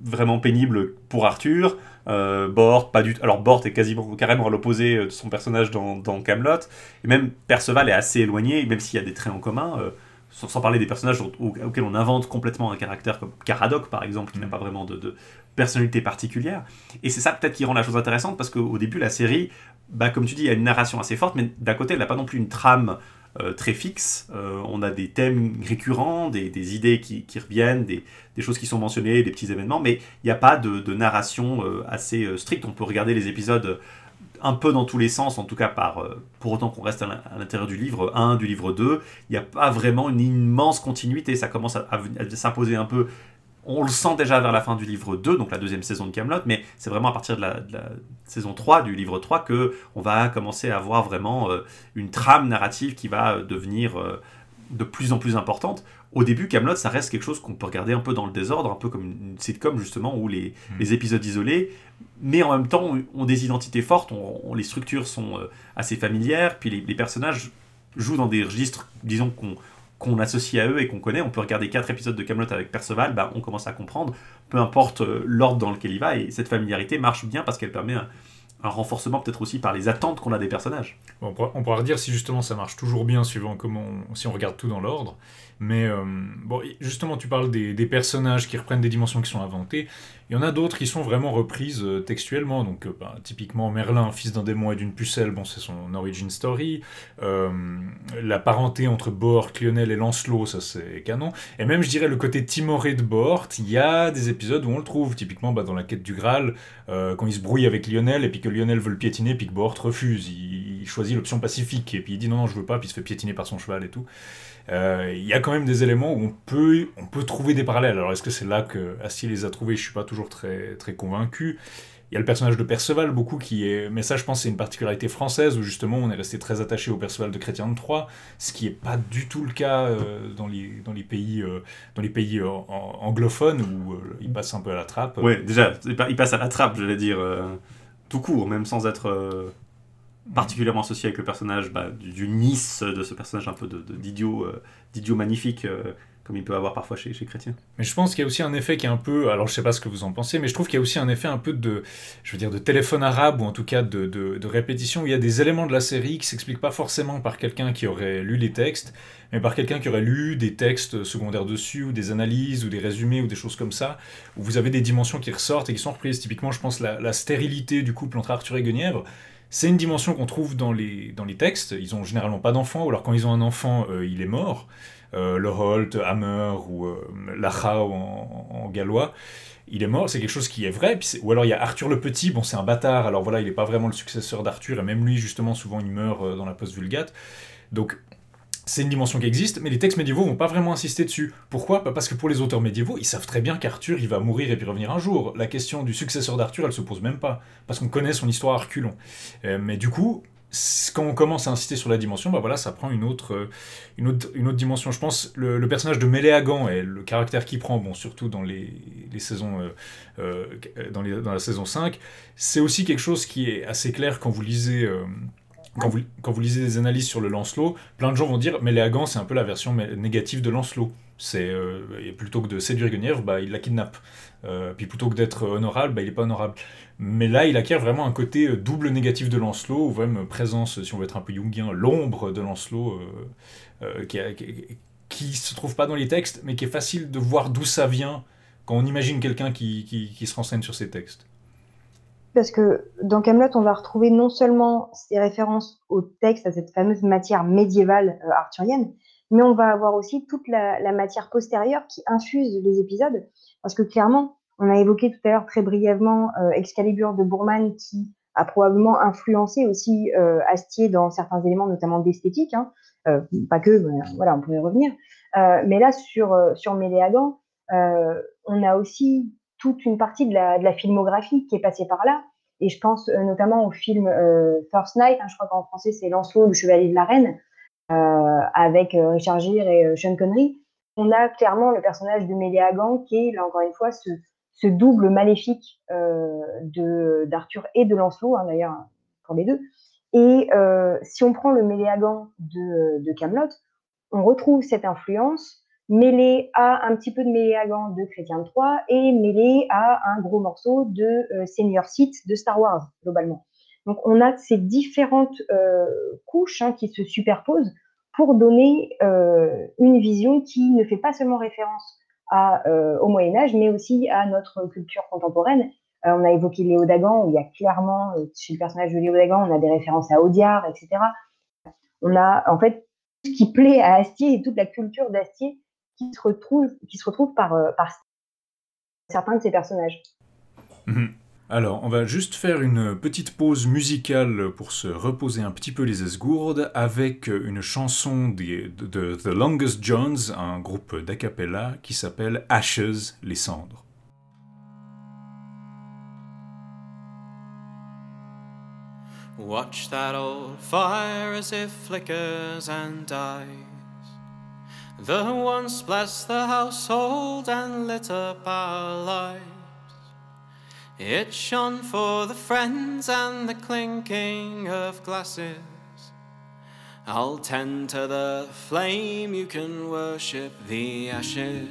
vraiment pénible pour Arthur. Euh, Bort, pas du Alors Bort est quasiment carrément à l'opposé de son personnage dans, dans Camelot. Et même Perceval est assez éloigné, même s'il y a des traits en commun. Euh, sans, parler des personnages auxquels on invente complètement un caractère comme Caradoc par exemple, qui n'a mm. pas vraiment de, personnalité particulière. Et c'est ça peut-être qui rend la chose intéressante parce qu'au début la série, bah, comme tu dis, il y a une narration assez forte, mais d'un côté elle n'a pas non plus une trame euh, très fixe. Euh, on a des thèmes récurrents, des, idées qui, reviennent, des, choses qui sont mentionnées, des petits événements, mais il n'y a pas de, narration euh, assez stricte. On peut regarder les épisodes un peu dans tous les sens, en tout cas par, pour autant qu'on reste à l'intérieur du livre 1, du livre 2, il n'y a pas vraiment une immense continuité, ça commence à s'imposer un peu on le sent déjà vers la fin du livre 2, donc la deuxième saison de Camelot, mais c'est vraiment à partir de la, saison 3, du livre 3, que on va commencer à voir vraiment euh, une trame narrative qui va euh, devenir euh, de plus en plus importante. Au début, Camelot, ça reste quelque chose qu'on peut regarder un peu dans le désordre, un peu comme une sitcom justement, où les, hmm. épisodes isolés, mais en même temps ont des identités fortes, on, les structures sont assez familières, puis les, les personnages jouent dans des registres, disons, qu'on qu'on associe à eux et qu'on connaît. On peut regarder quatre épisodes de Camelot avec Perceval, bah, on commence à comprendre, peu importe euh, l'ordre dans lequel il va, et cette familiarité marche bien parce qu'elle permet un renforcement peut-être aussi par les attentes qu'on a des personnages. on, pourra, on redire si justement ça marche toujours bien suivant comment si on regarde tout dans l'ordre. Mais euh, bon, justement, tu parles des, personnages qui reprennent des dimensions qui sont inventées. Il y en a d'autres qui sont vraiment reprises euh, textuellement. Donc, euh, bah, typiquement, Merlin, fils d'un démon et d'une pucelle, bon, c'est son origin story. la parenté entre Bort, Lionel et Lancelot, ça c'est canon. Et même, je dirais, le côté timoré de Bort, il y a des épisodes où on le trouve. Typiquement, bah, dans la quête du Graal, quand il se brouille avec Lionel et puis que Lionel veut le piétiner, puis que Bort refuse. Il, il choisit l'option pacifique et puis il dit non, non, je veux pas, puis il se fait piétiner par son cheval et tout. Euh, il y a quand même des éléments où on peut, on peut trouver des parallèles. Alors est-ce que c'est là que Astier les a trouvés? Je suis pas toujours très, très convaincu. Il y a le personnage de Perceval, beaucoup qui est. Mais ça, je pense, c'est une particularité française où justement on est resté très attaché au Perceval de Chrétien de Troyes, ce qui n'est pas du tout le cas euh, dans, les, dans les pays, euh, dans les pays anglophones où il passe un peu à la trappe. Oui, déjà, il passe à la trappe, je vais dire, tout court, même sans être particulièrement associé avec le personnage bah, du, Nice, de ce personnage un peu d'idiot de, d'idiot magnifique euh, comme il peut avoir parfois chez, chez Chrétien. Mais je pense qu'il y a aussi un effet qui est un peu, alors je sais pas ce que vous en pensez, mais je trouve qu'il y a aussi un effet un peu de, je veux dire, de téléphone arabe ou en tout cas de, de, répétition où il y a des éléments de la série qui s'expliquent pas forcément par quelqu'un qui aurait lu les textes, mais par quelqu'un qui aurait lu des textes secondaires dessus ou des analyses ou des résumés ou des choses comme ça, où vous avez des dimensions qui ressortent et qui sont reprises. Typiquement, je pense la stérilité du couple entre Arthur et Guenièvre c'est une dimension qu'on trouve dans les, dans les textes. Ils ont généralement pas d'enfant, ou alors quand ils ont un enfant, euh, il est mort. Euh, le Holt, Hammer ou euh, Lachau en, gallois, il est mort. C'est quelque chose qui est vrai. ou alors il y a Arthur le Petit, bon, c'est un bâtard, alors voilà, il n'est pas vraiment le successeur d'Arthur, et même lui, justement, souvent, il meurt dans la post-vulgate. Donc c'est une dimension qui existe, mais les textes médiévaux vont pas vraiment insister dessus. Pourquoi? Parce que pour les auteurs médiévaux, ils savent très bien qu'Arthur, il va mourir et puis revenir un jour. La question du successeur d'Arthur, elle se pose même pas, parce qu'on connaît son histoire à reculons. Euh, mais du coup, quand on commence à insister sur la dimension, bah voilà, ça prend une autre, euh, une autre, une autre dimension. Je pense le, le personnage de Méléagan et le caractère qu'il prend, bon, surtout dans les, les saisons, euh, dans, les, dans, la saison 5, c'est aussi quelque chose qui est assez clair quand vous lisez quand vous, lisez des analyses sur le Lancelot, plein de gens vont dire mais Léagan c'est un peu la version négative de Lancelot. C'est euh, plutôt que de séduire Guenièvre, bah, il la kidnappe. Euh, puis plutôt que d'être honorable, bah, il n'est pas honorable. Mais là, il acquiert vraiment un côté euh, double négatif de Lancelot, ou même présence, si on veut être un peu jungien, l'ombre de Lancelot, qui, qui, se trouve pas dans les textes, mais qui est facile de voir d'où ça vient quand on imagine quelqu'un qui, qui se renseigne sur ces textes parce que dans Camelot, on va retrouver non seulement ces références au texte, à cette fameuse matière médiévale euh, arthurienne, mais on va avoir aussi toute la, matière postérieure qui infuse les épisodes. Parce que clairement, on a évoqué tout à l'heure très brièvement euh, Excalibur de Bourman qui a probablement influencé aussi euh, Astier dans certains éléments, notamment d'esthétique. Hein. pas que, voilà, on pourrait revenir. mais là, sur, sur Méléagan, on a aussi toute une partie de la, filmographie qui est passée par là. Et je pense euh, notamment au film euh, First Night, hein, je crois qu'en français c'est Lancelot, le chevalier de la reine, euh, avec Richard Gere et Sean Connery. On a clairement le personnage de Méléagan qui est, là encore une fois, ce, double maléfique d'Arthur et de Lancelot, hein, d'ailleurs, pour les deux. Et si on prend le Méléagan de, de Camelot, on retrouve cette influence mêlé à un petit peu de Méléagan de Chrétien de et mêlé à un gros morceau de euh, Seigneur Sith de Star Wars, globalement. Donc on a ces différentes euh, couches hein, qui se superposent pour donner euh, une vision qui ne fait pas seulement référence au Moyen Âge, mais aussi à notre culture contemporaine. on a évoqué Léo Dagan, où il y a clairement, chez le personnage de Léo Dagan, on a des références à Audiard, etc. On a en fait ce qui plaît à Astier et toute la culture d'Astier qui se retrouve, qui se retrouve par, euh, par certains de ces personnages. Mhm. Alors, on va juste faire une petite pause musicale pour se reposer un petit peu les esgourdes avec une chanson de, de The Longest Jones, un groupe d'acapella qui s'appelle Ashes, les cendres. Watch that old fire as it flickers and dies. The once blessed the household and lit up our lives. It shone for the friends and the clinking of glasses. I'll tend to the flame, you can worship the ashes.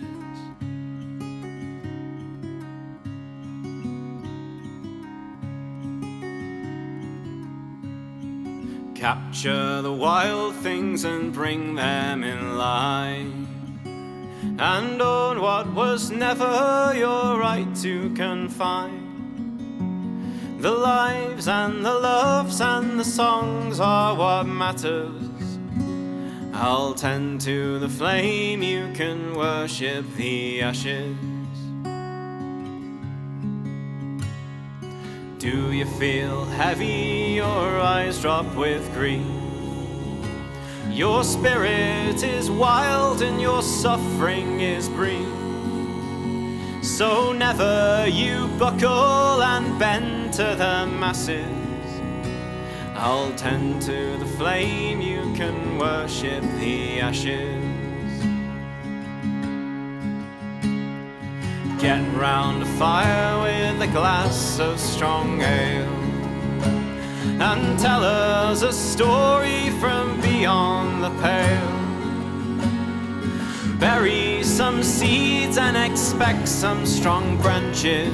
Capture the wild things and bring them in line. And own what was never your right to confine. The lives and the loves and the songs are what matters. I'll tend to the flame, you can worship the ashes. Do you feel heavy? Your eyes drop with grief. Your spirit is wild and your suffering is brief. So never you buckle and bend to the masses. I'll tend to the flame, you can worship the ashes. Get round a fire with a glass of strong ale and tell us a story from beyond the pale. Bury some seeds and expect some strong branches.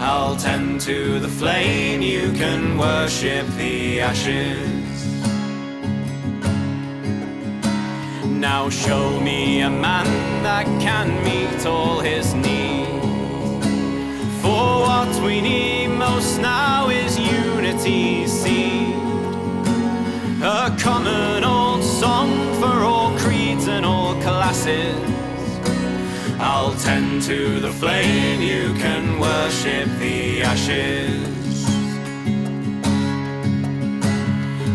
I'll tend to the flame, you can worship the ashes. Now show me a man that can meet all his needs. For what we need most now is unity seed. A common old song for all creeds and all classes. I'll tend to the flame, you can worship the ashes.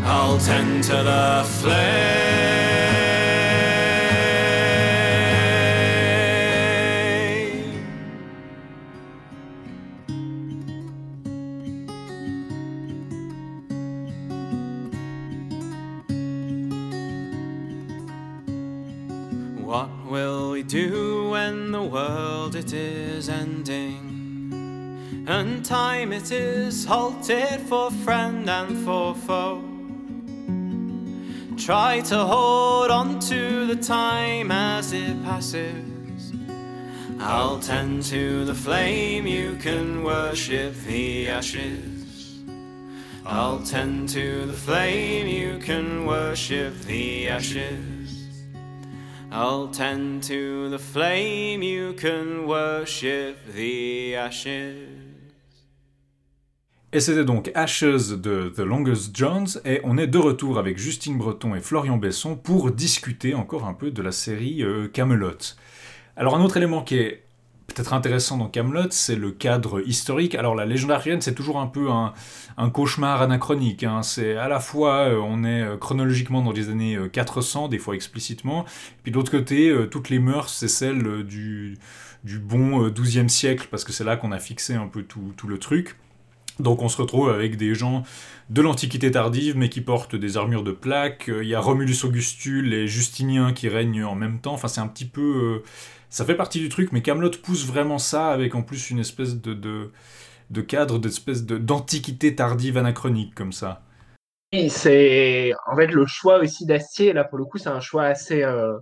I'll tend to the flame. Do when the world it is ending? And time it is halted for friend and for foe. Try to hold on to the time as it passes. I'll tend to the flame, you can worship the ashes. I'll tend to the flame, you can worship the ashes. I'll tend to the flame, you can worship the ashes. Et c'était donc Ashes de The Longest Jones, et on est de retour avec Justine Breton et Florian Besson pour discuter encore un peu de la série euh, Camelot. Alors un autre élément qui est peut-être intéressant dans Camelot, c'est le cadre historique. Alors la légende c'est toujours un peu un, cauchemar anachronique. hein. C'est à la fois, euh, on est euh, chronologiquement dans les années euh, 400, des fois explicitement, puis de l'autre côté, euh, toutes les mœurs, c'est celles euh, du, bon euh, 12e siècle, parce que c'est là qu'on a fixé un peu tout le truc. Donc on se retrouve avec des gens de l'Antiquité tardive, mais qui portent des armures de plaques. Il y a Romulus Augustule et Justinien qui règnent en même temps. Enfin, c'est un petit peu... euh, ça fait partie du truc, mais Camelot pousse vraiment ça, avec en plus une espèce de, cadre, d'espèce de- d'antiquité tardive anachronique, comme ça. Et c'est en fait le choix aussi d'Astier, là pour le coup, c'est un choix assez, euh,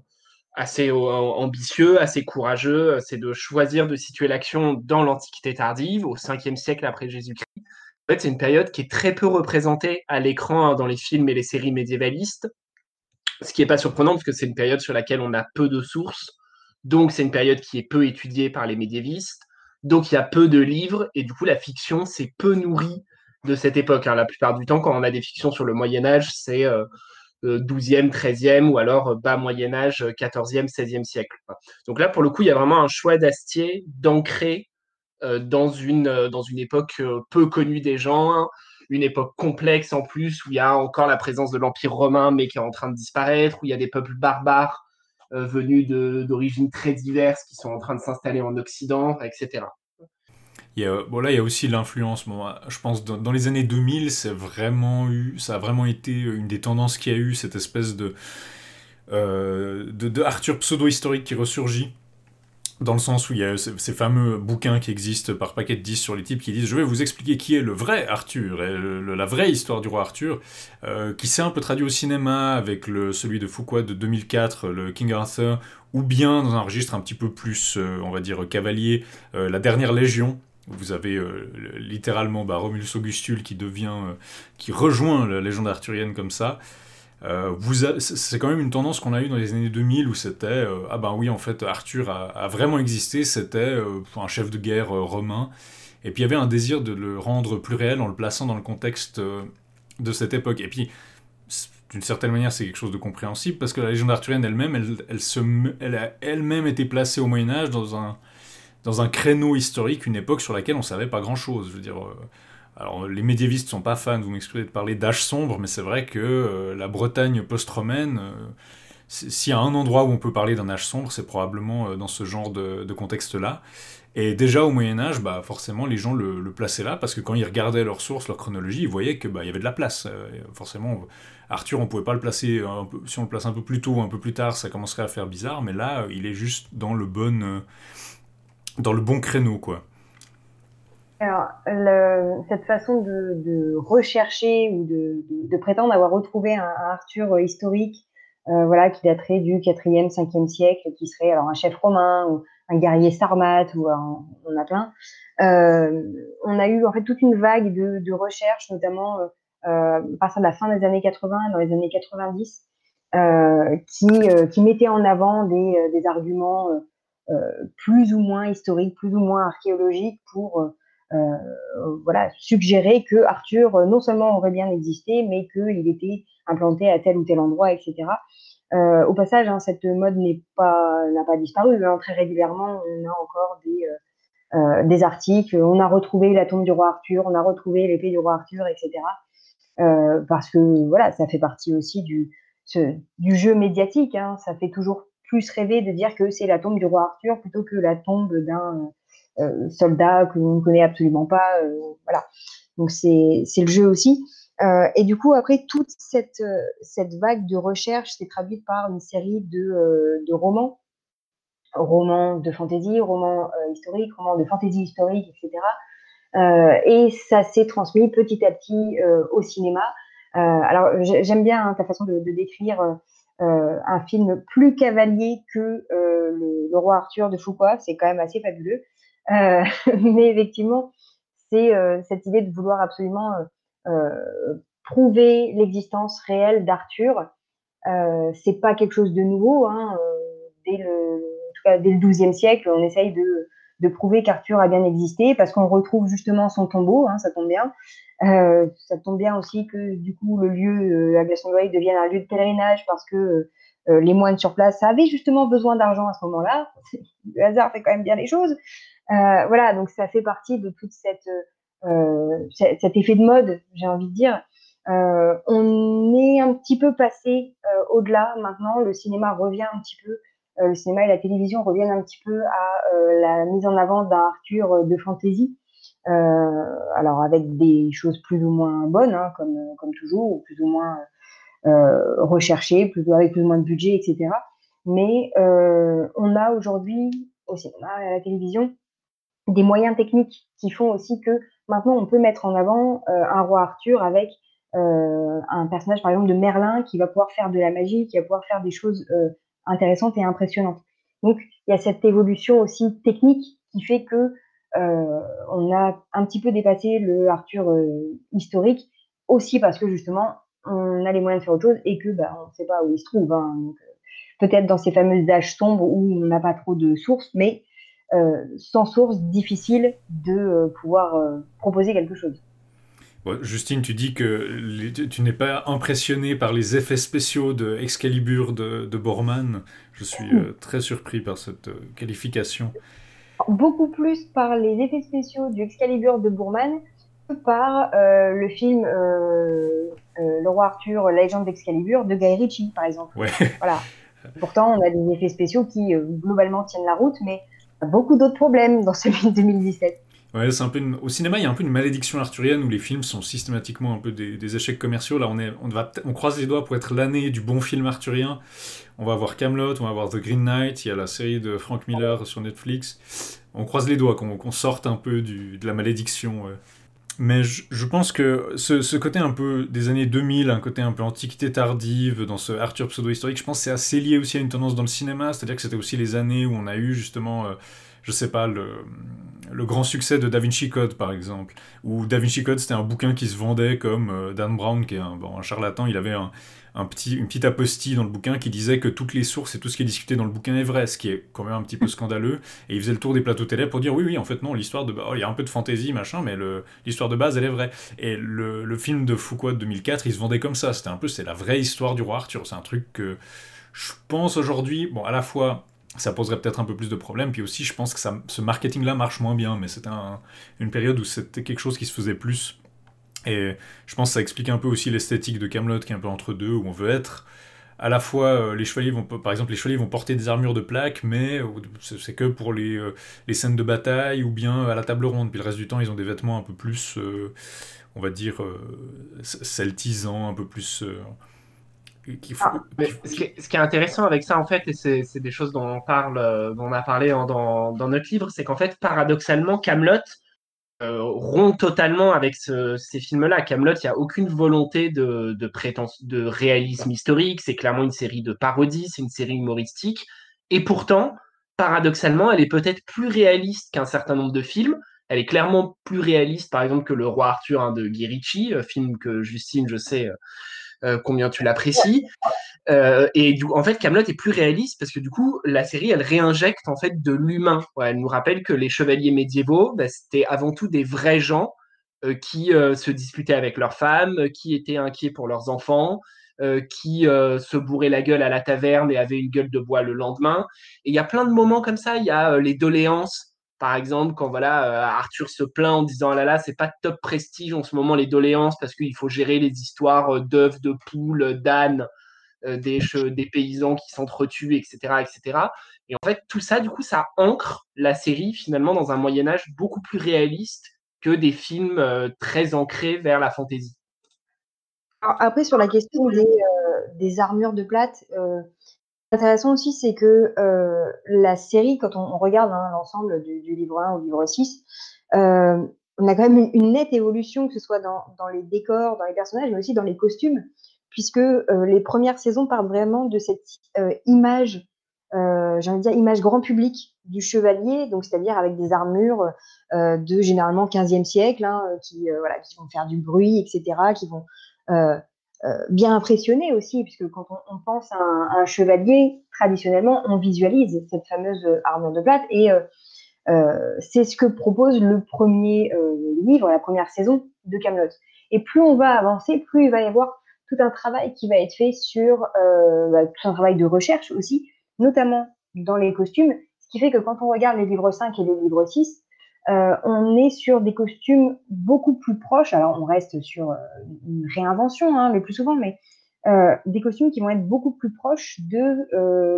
assez euh, ambitieux, assez courageux. C'est de choisir de situer l'action dans l'Antiquité tardive, au 5e siècle après Jésus-Christ. En fait, c'est une période qui est très peu représentée à l'écran hein, dans les films et les séries médiévalistes. Ce qui n'est pas surprenant parce que c'est une période sur laquelle on a peu de sources. Donc, c'est une période qui est peu étudiée par les médiévistes. Donc, il y a peu de livres et du coup, la fiction s'est peu nourrie de cette époque. hein. La plupart du temps, quand on a des fictions sur le Moyen Âge, c'est euh, euh, 12e, 13e ou alors euh, bas Moyen Âge, euh, 14e, 16e siècle. Donc là, pour le coup, il y a vraiment un choix d'Astier d'ancrer euh, dans, une, euh, dans une époque euh, peu connue des gens, une époque complexe en plus, où il y a encore la présence de l'Empire romain, mais qui est en train de disparaître, où il y a des peuples barbares euh, venus d'origines très diverses qui sont en train de s'installer en Occident, etc. Il y a, bon là, il y a aussi l'influence. Bon, je pense dans, dans les années 2000, c'est vraiment eu, ça a vraiment été une des tendances qu'il y a eu, cette espèce de, euh, de, de Arthur pseudo-historique qui ressurgit. Dans le sens où il y a ces, fameux bouquins qui existent par paquet de 10 sur les types qui disent Je vais vous expliquer qui est le vrai Arthur, la vraie histoire du roi Arthur, euh, qui s'est un peu traduit au cinéma avec le, celui de Foucault de 2004, le King Arthur, ou bien dans un registre un petit peu plus, euh, on va dire, cavalier, La dernière Légion, Vous avez euh, le- littéralement bah, Romulus Augustule qui devient, euh, qui rejoint la légende arthurienne comme ça. Euh, c'est- quand même une tendance qu'on a eue dans les années 2000 où c'était ah ben oui en fait Arthur a, a vraiment existé, c'était un chef de guerre romain. Et puis il y avait un désir de le rendre plus réel en le plaçant dans le contexte de cette époque. Et puis d'une certaine manière c'est quelque chose de compréhensible parce que la légende arthurienne elle-même elle, elle, elle a elle-même été placée au Moyen Âge dans un dans un créneau historique, une époque sur laquelle on savait pas grand-chose. Je veux dire, euh, alors les médiévistes sont pas fans, vous m'excusez de parler d'âge sombre, mais c'est vrai que euh, la Bretagne post-romaine, euh, s'il y a un endroit où on peut parler d'un âge sombre, c'est probablement dans ce genre de, contexte-là. Et déjà au Moyen Âge, bah, forcément, les gens le, plaçaient là, parce que quand ils regardaient leurs sources, leur chronologie, ils voyaient qu'il bah, y avait de la place. Forcément, Arthur, on pouvait pas le placer, si on le place un peu plus tôt ou un peu plus tard, ça commencerait à faire bizarre, mais là, il est juste dans le bon, dans le bon créneau, quoi. Alors, cette façon de, rechercher ou de, prétendre avoir retrouvé un, Arthur historique, euh, voilà, qui daterait du 4e, 5e siècle, qui serait alors un chef romain ou un guerrier sarmate, ou un- on a plein. Euh, on a eu en fait toute une vague de, recherches, notamment euh, à partir de la fin des années 80, dans les années 90, euh, qui, qui mettaient en avant des, arguments plus ou moins historiques, plus ou moins archéologiques pour euh, euh, voilà, suggérer que Arthur euh, non seulement aurait bien existé, mais qu'il était implanté à tel ou tel endroit, etc. Euh, au passage, hein, cette mode n'a pas disparu. hein. Très régulièrement, on a encore des euh, euh, articles. On a retrouvé la tombe du roi Arthur, on a retrouvé l'épée du roi Arthur, etc. Euh, parce que voilà, ça fait partie aussi du du jeu médiatique. Hein. Ça fait toujours plus rêver de dire que c'est la tombe du roi Arthur plutôt que la tombe d'un euh, soldat que l'on ne connaît absolument pas. euh, voilà. Donc c'est le jeu aussi. Euh, et du coup, après, toute cette, euh, cette vague de recherche s'est traduite par une série de, euh, de romans, romans de fantasy, romans euh, historiques, romans de fantasy historique, etc. Euh, et ça s'est transmis petit à petit euh, au cinéma. Euh, alors, j'ai- j'aime bien hein, ta façon de, décrire euh, euh, un film plus cavalier que euh, le, le roi Arthur de Foucault. C'est quand même assez fabuleux. Euh, mais effectivement, c'est euh, cette idée de vouloir absolument euh, euh, prouver l'existence réelle d'Arthur. Euh, c'est pas quelque chose de nouveau. Hein, euh, dès le, en tout cas, dès le XIIe siècle, on essaye de, de prouver qu'Arthur a bien existé parce qu'on retrouve justement son tombeau. Hein, ça tombe bien. Euh, ça tombe bien aussi que du coup le lieu, euh, glace d'Oreille devienne un lieu de pèlerinage parce que euh, les moines sur place avaient justement besoin d'argent à ce moment-là. Le hasard fait quand même bien les choses. Euh, voilà, donc ça fait partie de toute cette cet effet de mode, j'ai envie de dire. On est un petit peu passé au-delà maintenant. Le cinéma revient un petit peu, le cinéma et la télévision reviennent un petit peu à euh, la mise en avant d'un Arthur euh, de fantasy. Euh, alors avec des choses plus ou moins bonnes, hein, comme, comme toujours, ou plus ou moins euh, recherchées, plus, avec plus ou moins de budget, etc. Mais euh, on a aujourd'hui au cinéma et à la télévision des moyens techniques qui font aussi que maintenant on peut mettre en avant euh, un roi Arthur avec euh, un personnage par exemple de Merlin qui va pouvoir faire de la magie, qui va pouvoir faire des choses euh, intéressantes et impressionnantes. Donc il y a cette évolution aussi technique qui fait que euh, on a un petit peu dépassé le Arthur euh, historique aussi parce que justement on a les moyens de faire autre chose et que bah, on ne sait pas où il se trouve. Hein. Euh, peut-être dans ces fameuses âges sombres où on n'a pas trop de sources, mais sans source, difficile de pouvoir proposer quelque chose. Justine, tu dis que tu n'es pas impressionné par les effets spéciaux de Excalibur de, de Borman. Je suis euh, très surpris par cette euh, qualification. Beaucoup plus par les effets spéciaux du Excalibur de Bourman que par euh, le film euh, euh, Le roi Arthur, la légende d'Excalibur de Guy Ritchie, par exemple. Ouais. Voilà. Pourtant, on a des effets spéciaux qui globalement tiennent la route, mais beaucoup d'autres problèmes dans celui de 2017. Ouais, c'est un peu Au cinéma, il y a un peu une malédiction arthurienne où les films sont systématiquement un peu des, échecs commerciaux. Là, on, est, on, va, on croise les doigts pour être l'année du bon film arthurien. On va avoir Camelot, on va avoir The Green Knight, il y a la série de Frank Miller sur Netflix. On croise les doigts qu'on sorte un peu de la malédiction. Mais je, pense que ce, côté un peu des années 2000, un côté un peu antiquité tardive dans ce Arthur pseudo-historique, je pense c'est assez lié aussi à une tendance dans le cinéma. C'est-à-dire que c'était aussi les années où on a eu justement, euh, je sais pas, le, grand succès de Da Vinci Code, par exemple. Où Da Vinci Code, c'était un bouquin qui se vendait comme euh, Dan Brown, qui est un, charlatan, il avait un, petit, une petite apostille dans le bouquin qui disait que toutes les sources et tout ce qui est discuté dans le bouquin est vrai, ce qui est quand même un petit peu scandaleux. Et il faisait le tour des plateaux télé pour dire oui, oui, en fait, non, l'histoire de. Oh, il y a un peu de fantaisie, machin, mais l'histoire de base, elle est vraie. Et le, le film de Foucault de 2004, il se vendait comme ça. C'était un peu, c'est la vraie histoire du roi Arthur. C'est un truc que je pense aujourd'hui, bon, à la fois ça poserait peut-être un peu plus de problèmes. Puis aussi, je pense que ça, ce marketing-là marche moins bien, mais c'était un, une période où c'était quelque chose qui se faisait plus et je pense que ça explique un peu aussi l'esthétique de Camelot qui est un peu entre deux, où on veut être à la fois euh, les chevaliers vont par exemple les chevaliers vont porter des armures de plaques mais c'est que pour les, euh, les, scènes de bataille ou bien à la table ronde puis le reste du temps ils ont des vêtements un peu plus euh, on va dire celtisants un peu plus ah, ce, qui est, ce, qui est, intéressant avec ça en fait et c'est des choses dont on parle dont on a parlé dans, dans notre livre c'est qu'en fait paradoxalement Camelot euh, rompt totalement avec ces films-là. Camelot, il n'y a aucune volonté de, de, de réalisme historique. C'est clairement une série de parodies, c'est une série humoristique. Et pourtant, paradoxalement, elle est peut-être plus réaliste qu'un certain nombre de films. Elle est clairement plus réaliste, par exemple, que Le Roi Arthur hein, de Guy Ritchie, euh, film que Justine, je sais, euh, euh, combien tu l'apprécies. Euh, et du, en fait, Camelot est plus réaliste parce que du coup, la série, elle réinjecte en fait de l'humain. elle nous rappelle que les chevaliers médiévaux, bah, c'était avant tout des vrais gens euh, qui se disputaient avec leurs femmes, qui étaient inquiets pour leurs enfants, qui se bourraient la gueule à la taverne et avaient une gueule de bois le lendemain. Et il y a plein de moments comme ça. Il y a les doléances par exemple, quand voilà, euh, Arthur se plaint en disant ah là là, c'est pas top prestige en ce moment les doléances parce qu'il faut gérer les histoires euh, d'œufs, de poules, d'ânes, euh, des, des paysans qui s'entretuent, etc., etc. Et en fait, tout ça, du coup, ça ancre la série finalement dans un Moyen Âge beaucoup plus réaliste que des films très ancrés vers la fantaisie. après, sur la question des armures de plate, intéressant aussi, c'est que euh, la série, quand on, regarde hein, l'ensemble du, livre 1 au livre 6, euh, on a quand même une, nette évolution, que ce soit dans, les décors, dans les personnages, mais aussi dans les costumes, puisque euh, les premières saisons partent vraiment de cette image, j'ai envie de dire, image grand public du chevalier, donc c'est-à-dire avec des armures de généralement 15e siècle, hein, qui, qui vont faire du bruit, etc., qui vont bien impressionné aussi, puisque quand on, pense à un, chevalier, traditionnellement, on visualise cette fameuse armure de plate, et euh, euh, c'est ce que propose le premier livre, la première saison de Camelot. Et plus on va avancer, plus il va y avoir tout un travail qui va être fait sur bah, tout un travail de recherche aussi, notamment dans les costumes, ce qui fait que quand on regarde les livres 5 et les livres 6, euh, on est sur des costumes beaucoup plus proches. Alors, on reste sur euh, une réinvention hein, le plus souvent, mais euh, des costumes qui vont être beaucoup plus proches de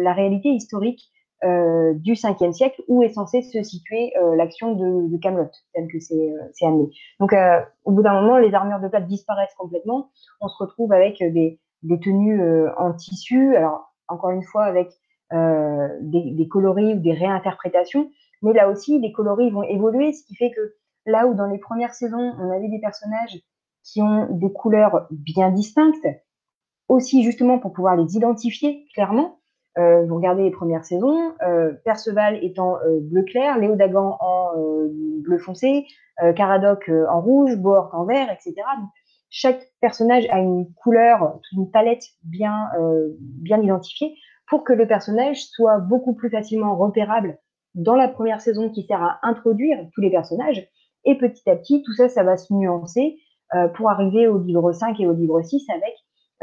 la réalité historique du 5e siècle où est censée se situer l'action de, de Camelot, tel que c'est amené. Donc, au bout d'un moment, les armures de plate disparaissent complètement. On se retrouve avec des, tenues en tissu. Alors, encore une fois, avec des coloris ou des réinterprétations. Mais là aussi, les coloris vont évoluer, ce qui fait que là où dans les premières saisons, on avait des personnages qui ont des couleurs bien distinctes, aussi justement pour pouvoir les identifier clairement. Euh, vous regardez les premières saisons, euh, Perceval étant euh, bleu clair, Léo Dagan en bleu foncé, Caradoc en rouge, Bohort en vert, etc. chaque personnage a une couleur, une palette bien, bien identifiée pour que le personnage soit beaucoup plus facilement repérable dans la première saison qui sert à introduire tous les personnages. Et petit à petit, tout ça, ça va se nuancer euh, pour arriver au livre 5 et au livre 6 avec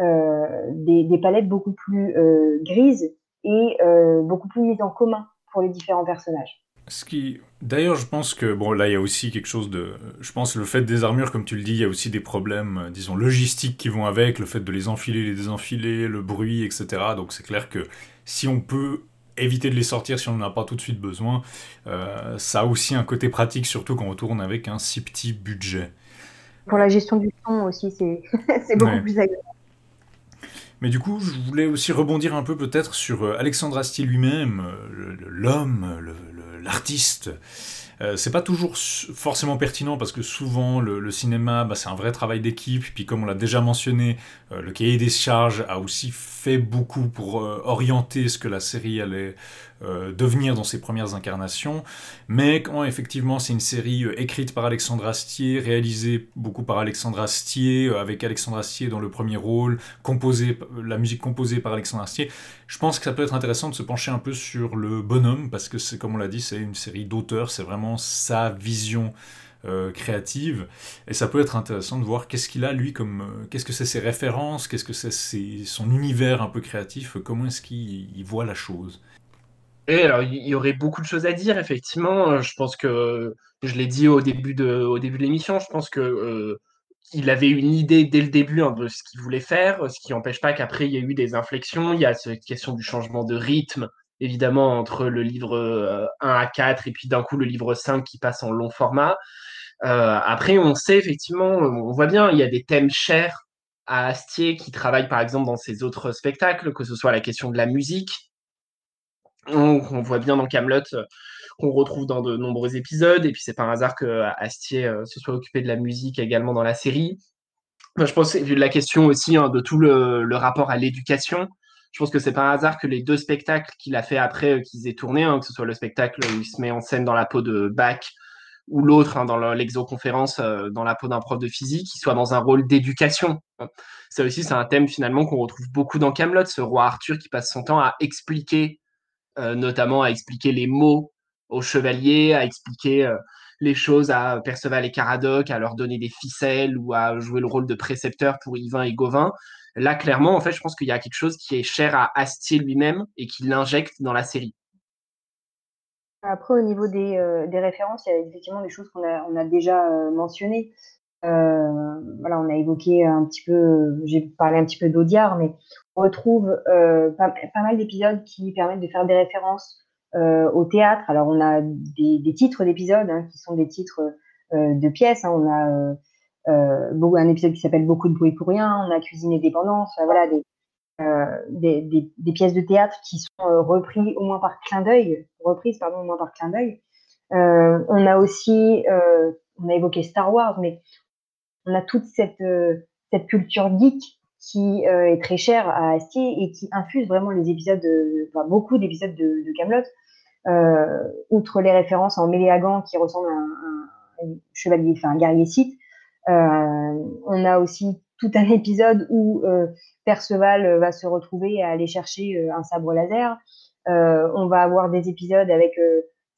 euh, des, palettes beaucoup plus euh, grises et beaucoup plus mises en commun pour les différents personnages. Ce qui, d'ailleurs, je pense que bon, là, il y a aussi quelque chose de, je pense, le fait des armures, comme tu le dis, il y a aussi des problèmes, disons, logistiques qui vont avec, le fait de les enfiler, les désenfiler, le bruit, etc. Donc, c'est clair que si on peut éviter de les sortir si on n'en a pas tout de suite besoin. Euh, ça a aussi un côté pratique, surtout quand on tourne avec un si petit budget. Pour la gestion du temps aussi, c'est beaucoup plus agréable. Mais du coup, je voulais aussi rebondir un peu peut-être sur euh, Alexandre Astier lui-même, euh, l'homme, l'artiste. Euh, c'est pas toujours forcément pertinent parce que souvent le, cinéma, bah, c'est un vrai travail d'équipe. Puis comme on l'a déjà mentionné, euh, le cahier des charges a aussi fait beaucoup pour euh, orienter ce que la série allait devenir dans ses premières incarnations. Mais quand effectivement c'est une série écrite par Alexandre Astier, réalisée beaucoup par Alexandre Astier, avec Alexandre Astier dans le premier rôle, composée, la musique composée par Alexandre Astier, je pense que ça peut être intéressant de se pencher un peu sur le bonhomme parce que c'est comme on l'a dit, c'est une série d'auteurs, c'est vraiment sa vision euh, créative. Et ça peut être intéressant de voir qu'est-ce qu'il a, lui, comme. Euh, qu'est-ce que c'est ses références, qu'est-ce que c'est son univers un peu créatif, comment est-ce qu'il voit la chose. Et alors, il y aurait beaucoup de choses à dire, effectivement. Je pense que, je l'ai dit au début de, au début de l'émission, je pense que. Euh, il avait une idée dès le début hein, de ce qu'il voulait faire, ce qui n'empêche pas qu'après il y a eu des inflexions. Il y a cette question du changement de rythme, évidemment, entre le livre 1 euh, à 4 et puis d'un coup le livre 5 qui passe en long format. Euh, après, on sait effectivement, on voit bien, il y a des thèmes chers à Astier qui travaille par exemple dans ses autres spectacles, que ce soit la question de la musique. On, voit bien dans Camelot euh, qu'on retrouve dans de nombreux épisodes, et puis c'est pas un hasard que Astier se soit occupé de la musique également dans la série. je pense que la question aussi hein, de tout le rapport à l'éducation, je pense que c'est pas un hasard que les deux spectacles qu'il a fait après euh, qu'ils aient tourné, hein, que ce soit le spectacle où il se met en scène dans la peau de Bach ou l'autre hein, dans l'exoconférence euh, dans la peau d'un prof de physique, il soit dans un rôle d'éducation. Ça aussi, c'est un thème finalement qu'on retrouve beaucoup dans Camelot, ce roi Arthur qui passe son temps à expliquer, euh, notamment à expliquer les mots aux chevaliers, à expliquer les choses à Perceval et Caradoc, à leur donner des ficelles ou à jouer le rôle de précepteur pour Yvain et Gauvin. Là, clairement, en fait, je pense qu'il y a quelque chose qui est cher à Astier lui-même et qu'il l'injecte dans la série. Après, au niveau des, euh, références, il y a effectivement des choses qu'on a, déjà euh, mentionnées. Euh, voilà, on a évoqué un petit peu, j'ai parlé un petit peu d'Audiard, mais on retrouve pas, mal d'épisodes qui permettent de faire des références au théâtre. Alors, on a des, titres d'épisodes hein, qui sont des titres de pièces. Hein. On a euh, un épisode qui s'appelle Beaucoup de bruit pour rien, on a Cuisine dépendance, voilà, euh, des, des, pièces de théâtre qui sont euh, reprises au moins par clin d'œil, reprises pardon au moins par clin d'œil. on a aussi, on a évoqué Star Wars, mais on a toute cette, cette culture geek qui est très chère à Astier et qui infuse vraiment les épisodes, enfin, beaucoup d'épisodes de, de Camelot. outre les références en Méléagan qui ressemble à un, chevalier, enfin un guerrier sith, euh, on a aussi tout un épisode où euh, Perceval euh, va se retrouver à aller chercher un sabre laser. on va avoir des épisodes avec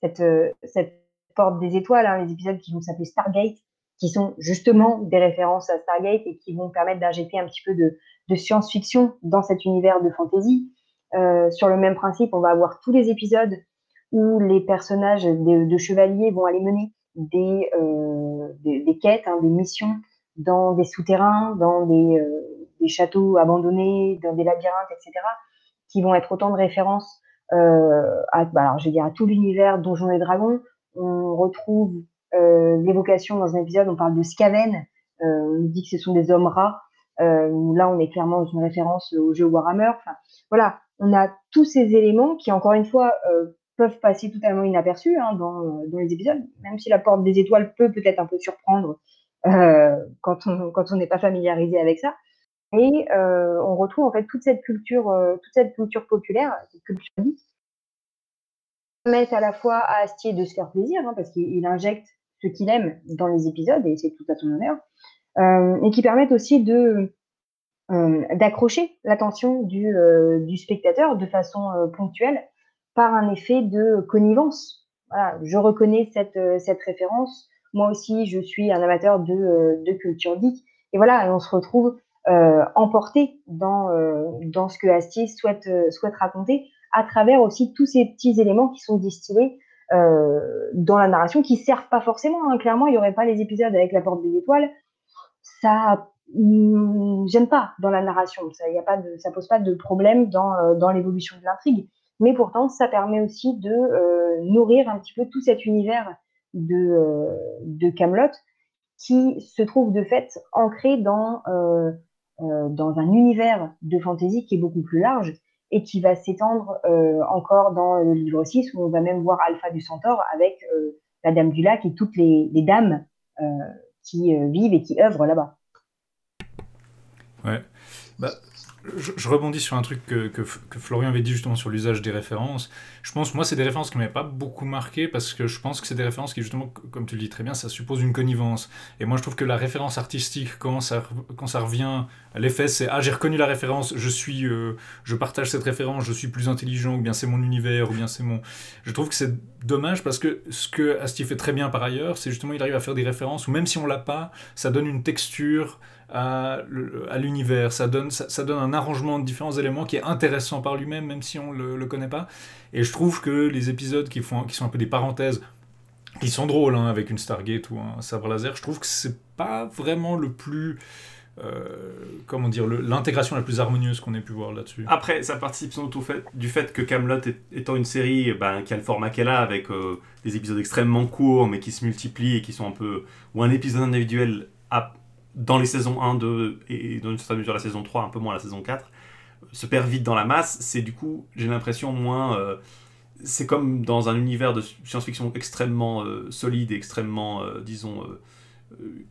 cette, cette porte des étoiles, hein, les épisodes qui vont s'appeler Stargate, qui sont justement des références à Stargate et qui vont permettre d'injecter un petit peu de, science-fiction dans cet univers de fantasy. Euh, sur le même principe, on va avoir tous les épisodes où les personnages de, de chevaliers vont aller mener des, euh, des, quêtes, hein, des missions dans des souterrains, dans des, euh, des, châteaux abandonnés, dans des labyrinthes, etc., qui vont être autant de références euh, à, bah, alors, je vais dire, à tout l'univers Donjons et Dragons. On retrouve l'évocation dans un épisode, on parle de Skaven, on dit que ce sont des hommes rats. là, on est clairement dans une référence au jeu Warhammer. Enfin, voilà, on a tous ces éléments qui, encore une fois, peuvent passer totalement inaperçus hein, dans, les épisodes, même si la porte des étoiles peut peut-être un peu surprendre euh, quand on n'est pas familiarisé avec ça. Et euh, on retrouve en fait toute cette culture, euh, toute cette culture populaire, cette culture qui permet à la fois à Astier de se faire plaisir, hein, parce qu'il injecte ce qu'il aime dans les épisodes, et c'est tout à son honneur, euh, et qui permettent aussi de d'accrocher l'attention du, du spectateur de façon ponctuelle par un effet de connivence. Voilà, je reconnais cette, euh, cette référence. Moi aussi, je suis un amateur de, euh, de culture geek. Et voilà, on se retrouve euh, emporté dans, euh, dans ce que Astier souhaite, souhaite raconter, à travers aussi tous ces petits éléments qui sont distillés euh, dans la narration, qui servent pas forcément. Hein. Clairement, il n'y aurait pas les épisodes avec la porte des étoiles. Ça hum, j'aime pas dans la narration. Ça, y a pas ça pose pas de problème dans, dans l'évolution de l'intrigue mais pourtant ça permet aussi de euh, nourrir un petit peu tout cet univers de, euh, de Camelot qui se trouve de fait ancré dans, euh, euh, dans un univers de fantasy qui est beaucoup plus large et qui va s'étendre euh, encore dans le livre 6 où on va même voir Alpha du Centaure avec la Dame du Lac et toutes les, les dames qui vivent et qui œuvrent là-bas. Ouais. Bah, je, rebondis sur un truc que, que, Florian avait dit justement sur l'usage des références. Je pense, moi, c'est des références qui ne m'avaient pas beaucoup marqué parce que je pense que c'est des références qui, justement, comme tu le dis très bien, ça suppose une connivence. Et moi, je trouve que la référence artistique, quand ça, quand ça revient à l'effet, c'est Ah, j'ai reconnu la référence, je suis, euh, je partage cette référence, je suis plus intelligent, ou bien c'est mon univers, ou bien c'est mon. Je trouve que c'est dommage parce que ce que Asti fait très bien par ailleurs, c'est justement, il arrive à faire des références où même si on l'a pas, ça donne une texture à, l'univers. Ça donne, ça, donne un arrangement de différents éléments qui est intéressant par lui-même, même si on ne le, connaît pas. Et je trouve que les épisodes qui, font, qui sont un peu des parenthèses, qui sont drôles, hein, avec une Stargate ou un sabre laser, je trouve que c'est pas vraiment le plus. Euh, comment dire, l'intégration la plus harmonieuse qu'on ait pu voir là-dessus. Après, ça participe sans doute fait, du fait que Camelot étant une série ben, qui a le format qu'elle a, avec euh, des épisodes extrêmement courts, mais qui se multiplient et qui sont un peu. où un épisode individuel a dans les saisons 1, 2 et dans une certaine mesure la saison 3, un peu moins la saison 4, se perd vite dans la masse. C'est du coup, j'ai l'impression, moins. Euh, c'est comme dans un univers de science-fiction extrêmement euh, solide et extrêmement, euh, disons,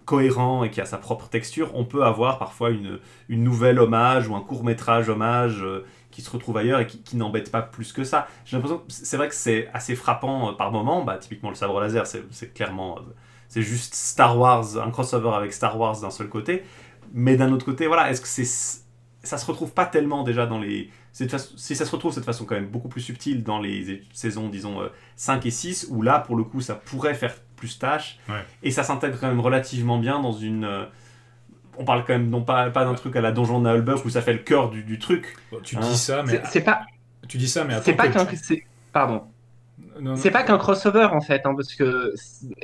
cohérent et qui a sa propre texture. On peut avoir parfois une, une nouvelle hommage ou un court-métrage hommage qui se retrouve ailleurs et qui, n'embête pas plus que ça. J'ai l'impression c'est vrai que c'est assez frappant par moment. Bah, typiquement, le sabre laser, c'est clairement c'est juste Star Wars, un crossover avec Star Wars d'un seul côté. Mais d'un autre côté, voilà, est-ce que c'est ça se retrouve pas tellement déjà dans les. Si ça se retrouve de cette façon quand même beaucoup plus subtile dans les saisons, disons, 5 euh, et 6, où là, pour le coup, ça pourrait faire plus tâche. Et ça s'intègre quand même relativement bien dans une. Euh, on parle quand même non pas, pas d'un truc à la donjon de Nahulbuck où ça fait le cœur du, truc. tu dis ça, mais. C'est pas. Tu dis ça, mais C'est pas qu'un. Pardon. C'est pas qu'un crossover en fait, hein, parce que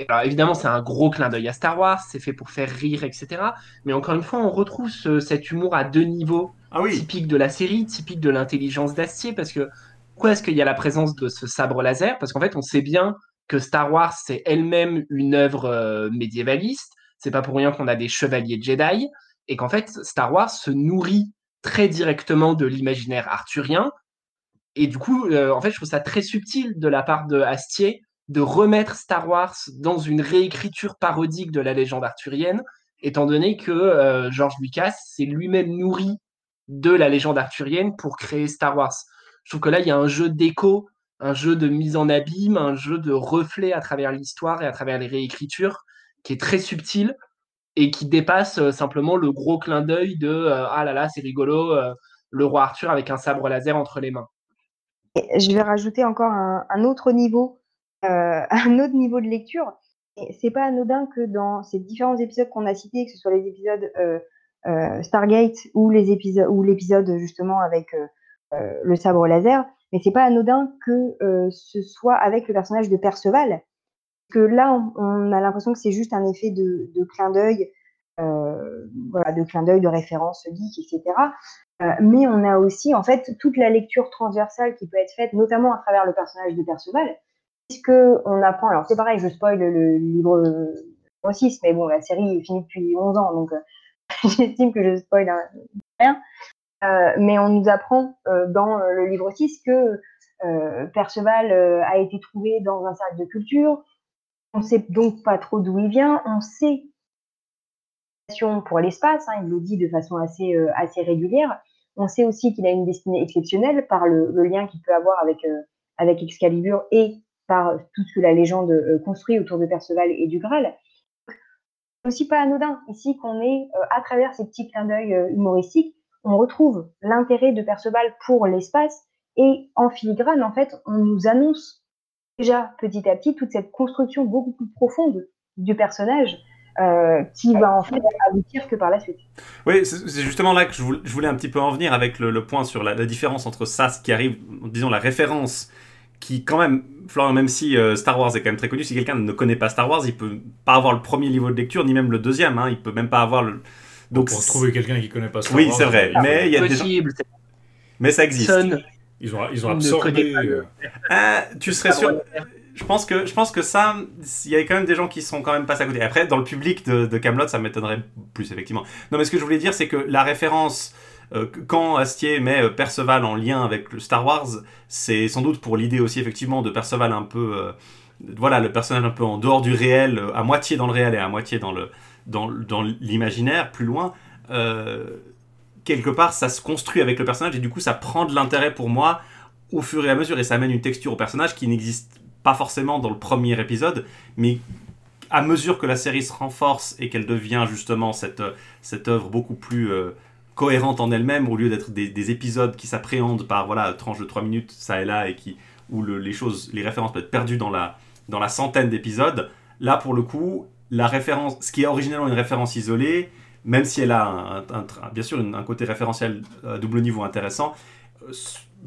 alors, évidemment c'est un gros clin d'œil à Star Wars, c'est fait pour faire rire, etc. Mais encore une fois, on retrouve cet humour à deux niveaux, ah typique de la série, typique de l'intelligence d'Astier, parce que pourquoi est-ce qu'il y a la présence de ce sabre laser? Parce qu'en fait, on sait bien que Star Wars c'est elle-même une œuvre euh, médiévaliste. C'est pas pour rien qu'on a des chevaliers Jedi et qu'en fait Star Wars se nourrit très directement de l'imaginaire arthurien et du coup, euh, en fait, je trouve ça très subtil de la part de Astier de remettre Star Wars dans une réécriture parodique de la légende arthurienne, étant donné que euh, George Lucas s'est lui-même nourri de la légende arthurienne pour créer Star Wars. Je trouve que là, il y a un jeu d'écho, un jeu de mise en abîme, un jeu de reflet à travers l'histoire et à travers les réécritures qui est très subtil et qui dépasse euh, simplement le gros clin d'œil de ah là là, c'est rigolo, le roi Arthur avec un sabre laser entre les mains je vais rajouter encore un, autre niveau, euh, un autre niveau de lecture. C'est pas anodin que dans ces différents épisodes qu'on a cités, que ce soit les épisodes euh, euh, Stargate ou les épisodes ou l'épisode justement avec le sabre laser, mais c'est pas anodin que ce soit avec le personnage de Perceval, que là on, a l'impression que c'est juste un effet de, de clin d'œil, voilà, de clin d'œil, de référence geek, etc. Euh, mais on a aussi en fait toute la lecture transversale qui peut être faite, notamment à travers le personnage de Perceval, puisque on apprend. Alors c'est pareil, je spoil le livre 6, mais bon, la série est finie depuis 11 ans, donc euh, j'estime que je spoil rien. Euh, mais on nous apprend dans le livre 6 que Perceval a été trouvé dans un cercle de culture. On ne sait donc pas trop d'où il vient. On sait pour l'espace, hein, il le dit de façon assez, assez régulière. On sait aussi qu'il a une destinée exceptionnelle par le, lien qu'il peut avoir avec, euh, avec Excalibur et par tout ce que la légende euh, construit autour de Perceval et du Graal. Aussi pas anodin ici qu'on est, euh, à travers ces petits clins d'œil humoristiques, on retrouve l'intérêt de Perceval pour l'espace et en filigrane, en fait, on nous annonce déjà petit à petit toute cette construction beaucoup plus profonde du personnage euh, qui va en fait aboutir que par la suite. Oui, c'est justement là que je voulais un petit peu en venir avec le, point sur la, différence entre ça, ce qui arrive, disons la référence, qui quand même, Florian, même si euh, Star Wars est quand même très connu, si quelqu'un ne connaît pas Star Wars, il peut pas avoir le premier niveau de lecture, ni même le deuxième, hein, il peut même pas avoir le... Donc, pour trouver quelqu'un qui connaît pas Star oui, Wars. Oui, c'est vrai, mais il y a des gens... Mais ça existe. Ils ont, ils ont absorbé. Euh, ah, tu serais sûr je pense que je pense que ça, il y a quand même des gens qui sont quand même passés à côté. Après, dans le public de, Camelot, ça m'étonnerait plus effectivement. Non, mais ce que je voulais dire, c'est que la référence euh, quand Astier met euh, Perceval en lien avec le Star Wars, c'est sans doute pour l'idée aussi effectivement de Perceval un peu voilà, le personnage un peu en dehors du réel, euh, à moitié dans le réel et à moitié dans le dans, l'imaginaire, plus loin. euh, quelque part, ça se construit avec le personnage et du coup, ça prend de l'intérêt pour moi au fur et à mesure et ça amène une texture au personnage qui n'existe pas forcément dans le premier épisode, mais à mesure que la série se renforce et qu'elle devient justement cette, euh, cette œuvre beaucoup plus euh, cohérente en elle-même, au lieu d'être des, des épisodes qui s'appréhendent par voilà tranche de 3 minutes ça et là et qui où le- les choses, les références peuvent être perdues dans la, dans la centaine d'épisodes, là pour le coup, la référence, ce qui est originellement une référence isolée, même si elle a bien sûr un côté référentiel à double niveau intéressant, euh,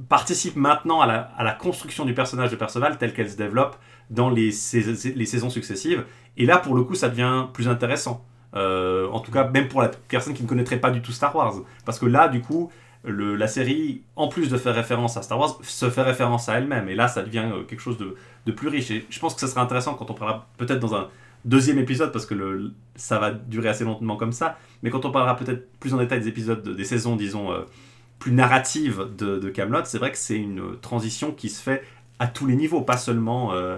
participe maintenant à la, construction du personnage de Perceval tel qu'elle se développe dans les, sais- les saisons successives. Et là, pour le coup, ça devient plus intéressant. Euh, en tout cas, même pour la personne qui ne connaîtrait pas du tout Star Wars. Parce que là, du coup, la série, en plus de faire référence à Star Wars, se fait référence à elle-même. Et là, ça devient euh, quelque chose de, plus riche. Et je pense que ça sera intéressant quand on parlera peut-être dans un deuxième épisode, parce que le, ça va durer assez longtemps comme ça. Mais quand on parlera peut-être plus en détail des épisodes, de- des saisons, disons, euh, plus narratives de, de Camelot, c'est vrai que c'est une transition qui se fait à tous les niveaux, pas seulement euh,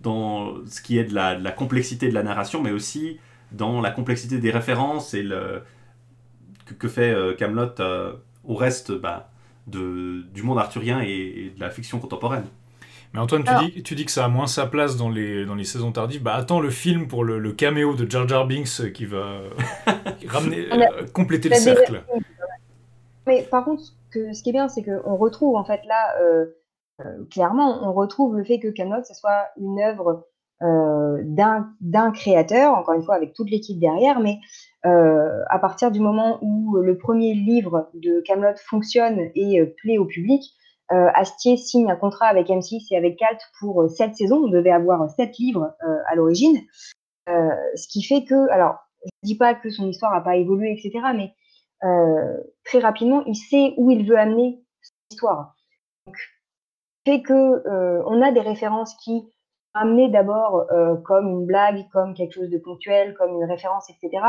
dans ce qui est de la, de la complexité de la narration, mais aussi dans la complexité des références et le, que, que fait Camelot au reste bah, de, du monde arthurien et, et de la fiction contemporaine. Mais Antoine, tu, Alors- dis, tu dis que ça a moins sa place dans les, dans les saisons tardives. Bah attends le film pour le, le caméo de Jar Jar Binks euh, qui va ramener, euh, compléter le déjà- cercle. Mais par contre, ce, qui est bien, c'est qu'on retrouve en fait là, euh, euh, clairement, on retrouve le fait que Camelot, ce soit une œuvre euh, d'un créateur, encore une fois avec toute l'équipe derrière, mais à partir du moment où le premier livre de Camelot fonctionne et plaît au public, Astier signe un contrat avec M6 et avec Calt pour sept saisons. On devait avoir sept livres à l'origine, ce qui fait que, alors, je ne dis pas que son histoire n'a pas évolué, etc., mais très rapidement, il sait où il veut amener son histoire. Donc, fait que euh, on a des références qui amenées d'abord euh, comme une blague, comme quelque chose de ponctuel, comme une référence, etc.,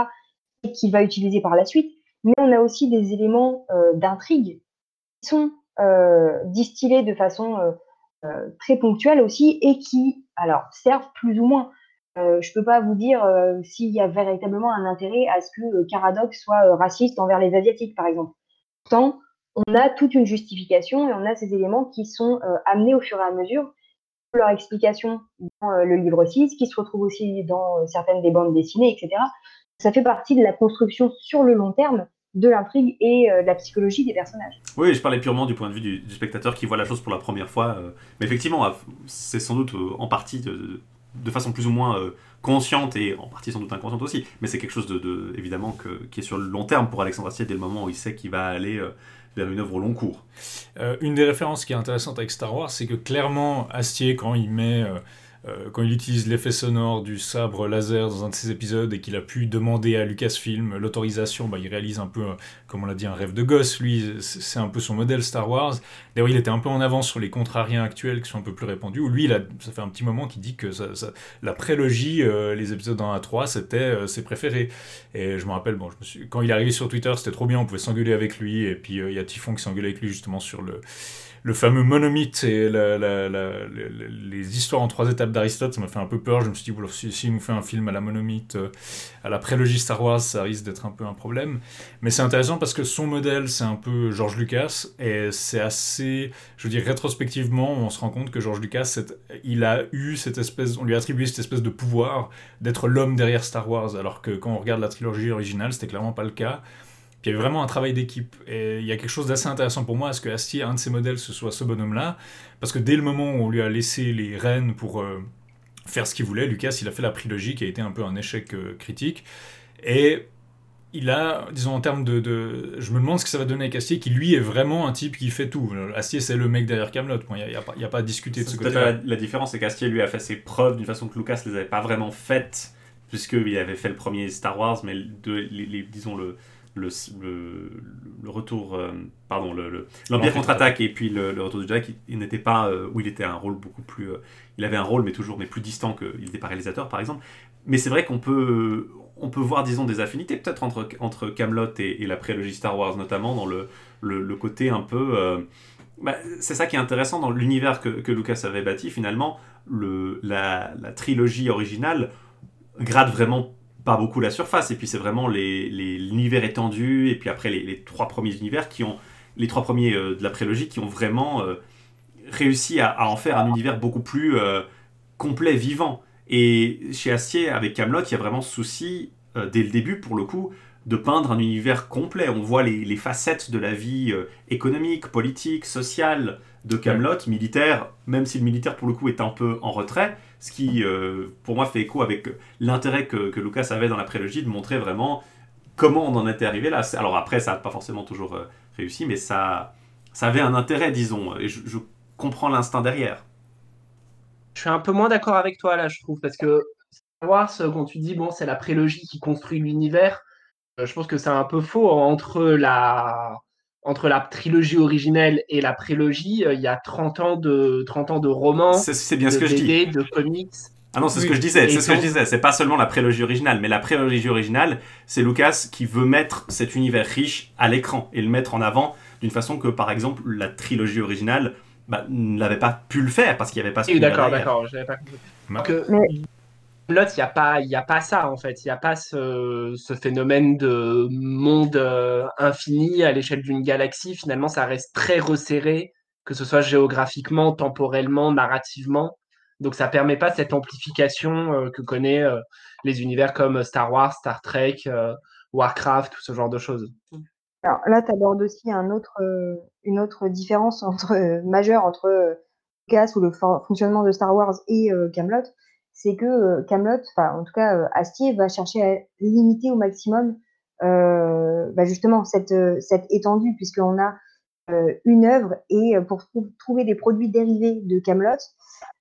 et qu'il va utiliser par la suite. Mais on a aussi des éléments euh, d'intrigue qui sont euh, distillés de façon euh, euh, très ponctuelle aussi et qui, alors, servent plus ou moins. Euh, je peux pas vous dire euh, s'il y a véritablement un intérêt à ce que euh, Caradoc soit raciste envers les Asiatiques, par exemple. Pourtant, on a toute une justification et on a ces éléments qui sont amenés au fur et à mesure. Leur explication dans le livre 6, qui se retrouve aussi dans certaines des bandes dessinées, etc. Ça fait partie de la construction sur le long terme de l'intrigue et de la psychologie des personnages. Oui, je parlais purement du point de vue du, du spectateur qui voit la chose pour la première fois. mais effectivement, c'est sans doute en partie de, de façon plus ou moins euh, consciente et en partie sans doute inconsciente aussi. Mais c'est quelque chose de, de- évidemment que, qui est sur le long terme pour Alexandre Astier dès le moment où il sait qu'il va aller euh, vers une œuvre au long cours. Euh, une des références qui est intéressante avec Star Wars, c'est que clairement, Astier, quand il met, euh, quand il utilise l'effet sonore du sabre laser dans un de ses épisodes et qu'il a pu demander à Lucasfilm l'autorisation, bah, il réalise un peu, euh, comme on l'a dit, un rêve de gosse. Lui, c'est un peu son modèle Star Wars. D'ailleurs, il était un peu en avance sur les contrariens actuels qui sont un peu plus répandus. Où lui, il a, ça fait un petit moment qu'il dit que la prélogie, euh, les épisodes 1 à 3, c'était ses préférés. Et je me rappelle, bon, quand il est arrivé sur Twitter, c'était trop bien, on pouvait s'engueuler avec lui. Et puis il y a Typhon qui s'engueulait avec lui justement sur le, le fameux monomythe et les histoires en trois étapes d'Aristote. Ça m'a fait un peu peur. Je me suis dit, si, s'il nous fait un film à la monomythe, euh, à la prélogie Star Wars, ça risque d'être un peu un problème. Mais c'est intéressant parce que son modèle, c'est un peu George Lucas. Et c'est assez, je veux dire, rétrospectivement, on se rend compte que George Lucas, il a eu cette espèce, on lui a attribué cette espèce de pouvoir d'être l'homme derrière Star Wars. Alors que quand on regarde la trilogie originale, c'était clairement pas le cas. Puis il y avait vraiment un travail d'équipe. Et il y a quelque chose d'assez intéressant pour moi à ce que Astier, un de ses modèles, ce soit ce bonhomme-là. Parce que dès le moment où on lui a laissé les rênes pour euh, faire ce qu'il voulait, Lucas, il a fait la trilogie qui a été un peu un échec euh, critique. Et il a, disons en termes de, de- Je me demande ce que ça va donner avec Astier, qui lui est vraiment un type qui fait tout. Astier, c'est le mec derrière Camelot. Il n'y a, pas- y a pas à discuter de ce côté-là. la, la différence, c'est qu'Astier lui a fait ses preuves d'une façon que Lucas les avait pas vraiment faites, puisqu'il avait fait le premier Star Wars, mais de- les- les- disons le, le, le, le retour, euh, pardon, le- le- l'Empire contre-attaque et puis le, retour du Jack, il, il n'était pas, euh, où il était un rôle beaucoup plus, euh, il avait un rôle mais toujours mais plus distant qu'il n'était pas réalisateur par exemple. Mais c'est vrai qu'on peut, on peut voir disons des affinités peut-être entre entre Camelot et, et la prélogie Star Wars notamment dans le, le, côté un peu Bah, c'est ça qui est intéressant dans l'univers que, que Lucas avait bâti finalement. Le, la, la trilogie originale gratte vraiment pas beaucoup la surface. Et puis c'est vraiment les- les- l'univers étendu, et puis après les, les trois premiers univers qui ont, les trois premiers euh, de la prélogie qui ont vraiment euh, réussi à, en faire un univers beaucoup plus euh, complet, vivant. Et chez Astier, avec Camelot, il y a vraiment ce souci, dès le début pour le coup, de peindre un univers complet. On voit les, les facettes de la vie économique, politique, sociale de Camelot, militaire, même si le militaire pour le coup est un peu en retrait, ce qui euh, pour moi fait écho avec l'intérêt que, que Lucas avait dans la prélogie de montrer vraiment comment on en était arrivé là. Alors après, ça n'a pas forcément toujours euh, réussi, mais ça, ça avait un intérêt, disons, et je, comprends l'instinct derrière. Je suis un peu moins d'accord avec toi là, je trouve, parce que Star Wars, quand tu dis bon, c'est la prélogie qui construit l'univers, euh, je pense que c'est un peu faux. Entre la, entre la trilogie originelle et la prélogie, euh, il y a 30 ans de, 30 ans de romans, C'est- C'est bien de ce que je dis. BD, de comics. Ah non, c'est ce que je disais, c'est ce que je disais. C'est pas seulement la prélogie originale, mais la prélogie originale, c'est Lucas qui veut mettre cet univers riche à l'écran et le mettre en avant d'une façon que, par exemple, la trilogie originale bah, n'avait pas pu le faire parce qu'il n'y avait pas ce Oui, d'accord, d'accord, j'avais pas compris. Que Camelot, il n'y a, pas- ça en fait. Il n'y a pas ce, phénomène de monde euh, infini à l'échelle d'une galaxie. Finalement, ça reste très resserré, que ce soit géographiquement, temporellement, narrativement. Donc, ça permet pas cette amplification euh, que connaît euh, les univers comme Star Wars, Star Trek, euh, Warcraft, tout ce genre de choses. Alors là, tu abordes aussi une autre différence majeure entre Lucas ou le fonctionnement de Star Wars et Camelot, c'est que euh, Camelot, en tout cas euh, Astier va chercher à limiter au maximum euh, bah, justement cette, étendue puisqu'on a une œuvre et pour trou- trouver des produits dérivés de Camelot,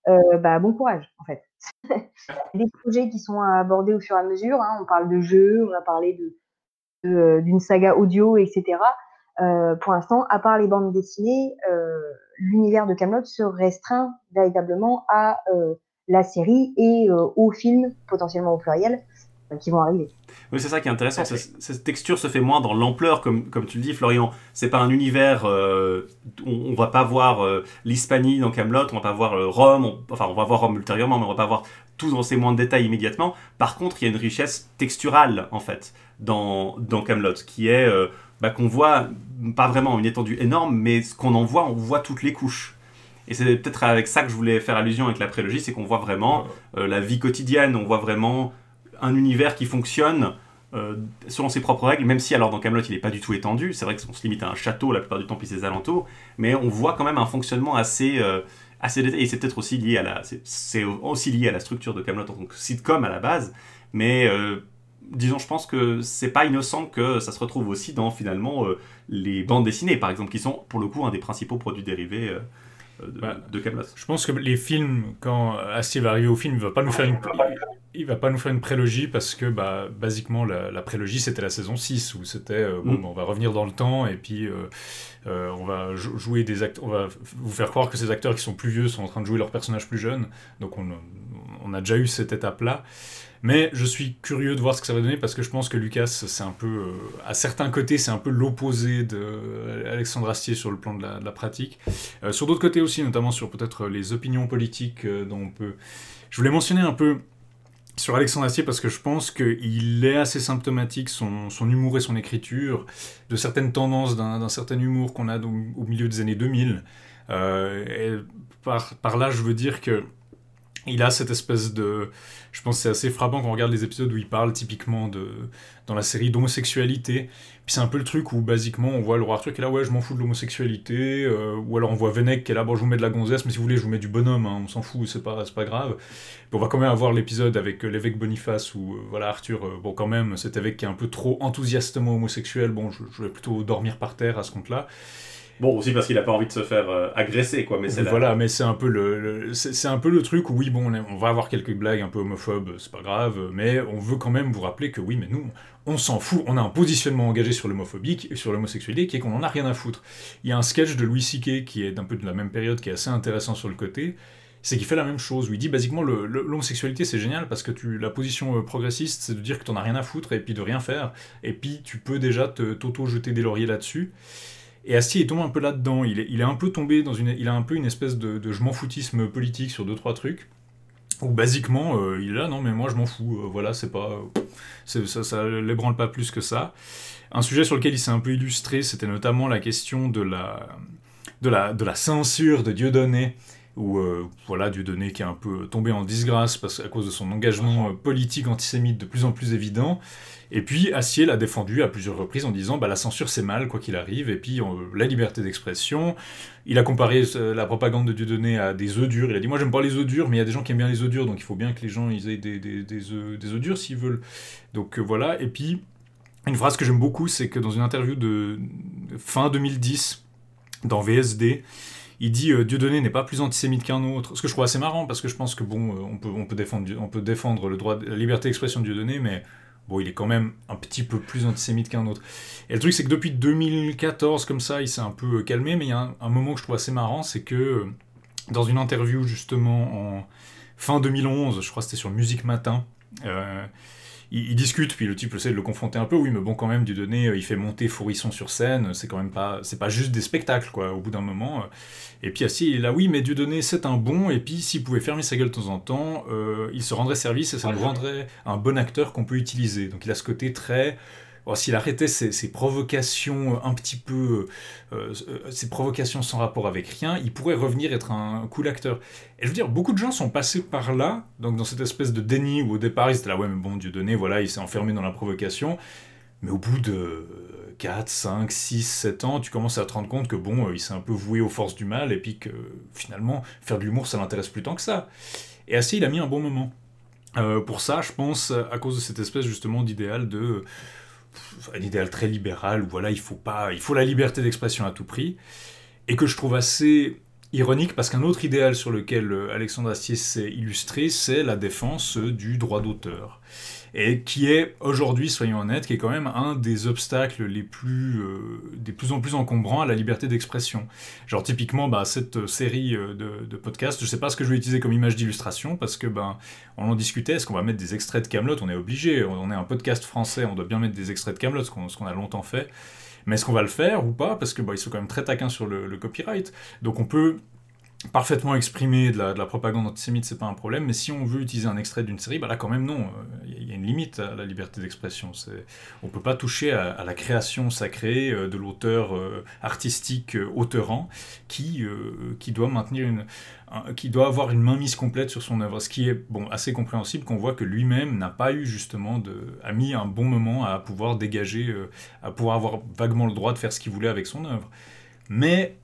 bah, bon courage en fait. des projets qui sont abordés au fur et à mesure. hein, on parle de jeux, on a parlé de d'une saga audio, etc. Pour l'instant, à part les bandes dessinées, l'univers de Camelot se restreint véritablement à la série et euh, aux films, potentiellement au pluriel, euh, qui vont arriver. Oui, c'est ça qui est intéressant. Cette texture se fait moins dans l'ampleur, comme, comme tu le dis, Florian. C'est pas un univers. euh, on, on va pas voir euh, l'Hispanie dans Camelot, on va pas voir euh, Rome. on- enfin, on va voir Rome ultérieurement, mais on va pas voir tout dans ces moins de détails immédiatement. Par contre, il y a une richesse texturale en fait dans dans Camelot, qui est euh, bah, qu'on voit pas vraiment une étendue énorme, mais ce qu'on en voit, on voit toutes les couches. Et c'est peut-être avec ça que je voulais faire allusion avec la prélogie, c'est qu'on voit vraiment euh, la vie quotidienne, on voit vraiment un univers qui fonctionne euh, selon ses propres règles, même si alors dans Camelot il n'est pas du tout étendu, c'est vrai qu'on se limite à un château la plupart du temps puis ses alentours, mais on voit quand même un fonctionnement assez euh, assez détaillé. Et c'est peut-être aussi lié à la c'est- aussi lié à la structure de Camelot en tant que sitcom à la base, mais disons je pense que c'est pas innocent que ça se retrouve aussi dans finalement euh, les bandes dessinées par exemple qui sont pour le coup un des principaux produits dérivés euh, de, Bah, de Camelot. Je pense que les films, quand Astier va arriver au film, il va pas nous faire une, il va pas nous faire une prélogie parce que, bah, basiquement, la, la prélogie c'était la saison 6 où c'était, euh, bon, Mm. bah, on va revenir dans le temps et puis euh, euh, on va jou- jouer des acteurs, on va vous faire croire que ces acteurs qui sont plus vieux sont en train de jouer leurs personnages plus jeunes. Donc on, on a déjà eu cette étape-là. Mais je suis curieux de voir ce que ça va donner parce que je pense que Lucas, c'est un peu, euh, à certains côtés, c'est un peu l'opposé d'Alexandre Astier sur le plan de la, pratique. Euh, sur d'autres côtés aussi, notamment sur peut-être les opinions politiques euh, dont on peut. Je voulais mentionner un peu sur Alexandre Astier parce que je pense qu'il est assez symptomatique, son, son humour et son écriture, de certaines tendances d'un certain humour qu'on a au, milieu des années 2000. Euh, et par, par là, je veux dire que il a cette espèce de... Je pense que c'est assez frappant quand on regarde les épisodes où il parle typiquement de, dans la série d'homosexualité. Puis c'est un peu le truc où, basiquement, on voit le roi Arthur qui est là, ouais, je m'en fous de l'homosexualité. euh, ou alors on voit Venec qui est là, bon, je vous mets de la gonzesse, mais si vous voulez, je vous mets du bonhomme, hein, on s'en fout, c'est pas, pas grave. On va quand même avoir l'épisode avec euh, l'évêque Boniface où, euh, voilà, Arthur, bon, quand même, cet évêque qui est un peu trop enthousiastement homosexuel, bon, je, je vais plutôt dormir par terre à ce compte-là. Bon aussi parce qu'il a pas envie de se faire euh, agresser quoi, mais c'est Voilà, mais c'est un peu le, c'est un peu le truc où oui, bon, on, va avoir quelques blagues un peu homophobes, c'est pas grave, mais on veut quand même vous rappeler que oui, mais nous, on s'en fout, on a un positionnement engagé sur l'homophobie et sur l'homosexualité qui est qu'on en a rien à foutre. Il y a un sketch de Louis C.K. qui est d'un peu de la même période, qui est assez intéressant sur le côté, c'est qu'il fait la même chose, où il dit basiquement l'homosexualité c'est génial parce que tu, la position euh, progressiste c'est de dire que t'en as rien à foutre et puis de rien faire, et puis tu peux déjà te- t'auto-jeter des lauriers là-dessus. Et Astier il tombe un peu là-dedans. Il est, un peu tombé dans une, il a un peu une espèce de, je m'en foutisme politique sur deux trois trucs. Où basiquement, euh, il est là, non mais moi je m'en fous. euh, voilà, c'est pas, ça, ça l'ébranle pas plus que ça. Un sujet sur lequel il s'est un peu illustré, c'était notamment la question de la, de la, de la censure de Dieudonné où euh, voilà Dieudonné qui est un peu tombé en disgrâce parce, à cause de son engagement politique antisémite de plus en plus évident. Et puis Assier l'a défendu à plusieurs reprises en disant bah, la censure c'est mal quoi qu'il arrive, et puis la liberté d'expression. Il a comparé euh, la propagande de Dieudonné à des œufs durs. Il a dit moi j'aime pas les œufs durs, mais il y a des gens qui aiment bien les œufs durs, donc il faut bien que les gens ils aient des, des, œufs, des œufs durs s'ils veulent. Donc euh, voilà, et puis une phrase que j'aime beaucoup, c'est que dans une interview de fin 2010 dans VSD, il dit euh, Dieudonné n'est pas plus antisémite qu'un autre. Ce que je trouve assez marrant parce que je pense que bon, euh, on peut, on peut défendre, on peut défendre le droit, la liberté d'expression de Dieudonné, mais bon, il est quand même un petit peu plus antisémite qu'un autre. Et le truc, c'est que depuis 2014, comme ça, il s'est un peu euh, calmé, mais il y a un, moment que je trouve assez marrant, c'est que euh, dans une interview justement en fin 2011, je crois que c'était sur Musique Matin, euh, il, il discute, puis le type essaie de le confronter un peu, oui, mais bon, quand même, Dieudonné, euh, il fait monter Fourisson sur scène, c'est quand même pas, c'est pas juste des spectacles, quoi, au bout d'un moment. Et puis Astier, il est là, oui, mais Dieudonné, c'est un bon, et puis s'il pouvait fermer sa gueule de temps en temps, euh, il se rendrait service et ça nous rendrait un bon acteur qu'on peut utiliser. Donc il a ce côté très. S'il arrêtait ses, ses provocations un petit peu. euh, euh, ses provocations sans rapport avec rien, il pourrait revenir être un cool acteur. Et je veux dire, beaucoup de gens sont passés par là, donc dans cette espèce de déni où au départ ils étaient là, ouais, mais bon, Dieudonné, voilà, il s'est enfermé dans la provocation. Mais au bout de 4, 5, 6, 7 ans, tu commences à te rendre compte que bon, euh, il s'est un peu voué aux forces du mal et puis que finalement, faire de l'humour, ça l'intéresse plus tant que ça. Et assez, il a mis un bon moment. Euh, pour ça, je pense, à cause de cette espèce justement d'idéal de. Un idéal très libéral où voilà, il faut, pas, il faut la liberté d'expression à tout prix. Et que je trouve assez ironique parce qu'un autre idéal sur lequel euh, Alexandre Astier s'est illustré, c'est la défense euh, du droit d'auteur. Et qui est aujourd'hui, soyons honnêtes, qui est quand même un des obstacles les plus, euh, des plus en plus encombrants à la liberté d'expression. Genre typiquement, bah, cette euh, série euh, de, podcasts, je sais pas ce que je vais utiliser comme image d'illustration parce que ben, on en discutait, est-ce qu'on va mettre des extraits de Camelot? On est obligé, on est un podcast français, on doit bien mettre des extraits de Camelot, ce qu'on a longtemps fait. Mais est-ce qu'on va le faire ou pas? Parce que bah, ils sont quand même très taquins sur le copyright. Donc on peut parfaitement exprimer de la, de la propagande antisémite, c'est pas un problème, mais si on veut utiliser un extrait d'une série, bah là quand même non, il y a une limite à la liberté d'expression. On peut pas toucher à, la création sacrée euh, de l'auteur euh, artistique euh, auteurant qui, euh, qui doit maintenir une, un- qui doit avoir une mainmise complète sur son œuvre, ce qui est bon assez compréhensible qu'on voit que lui-même n'a pas eu justement de, a mis un bon moment à pouvoir dégager, euh, à pouvoir avoir vaguement le droit de faire ce qu'il voulait avec son œuvre. Mais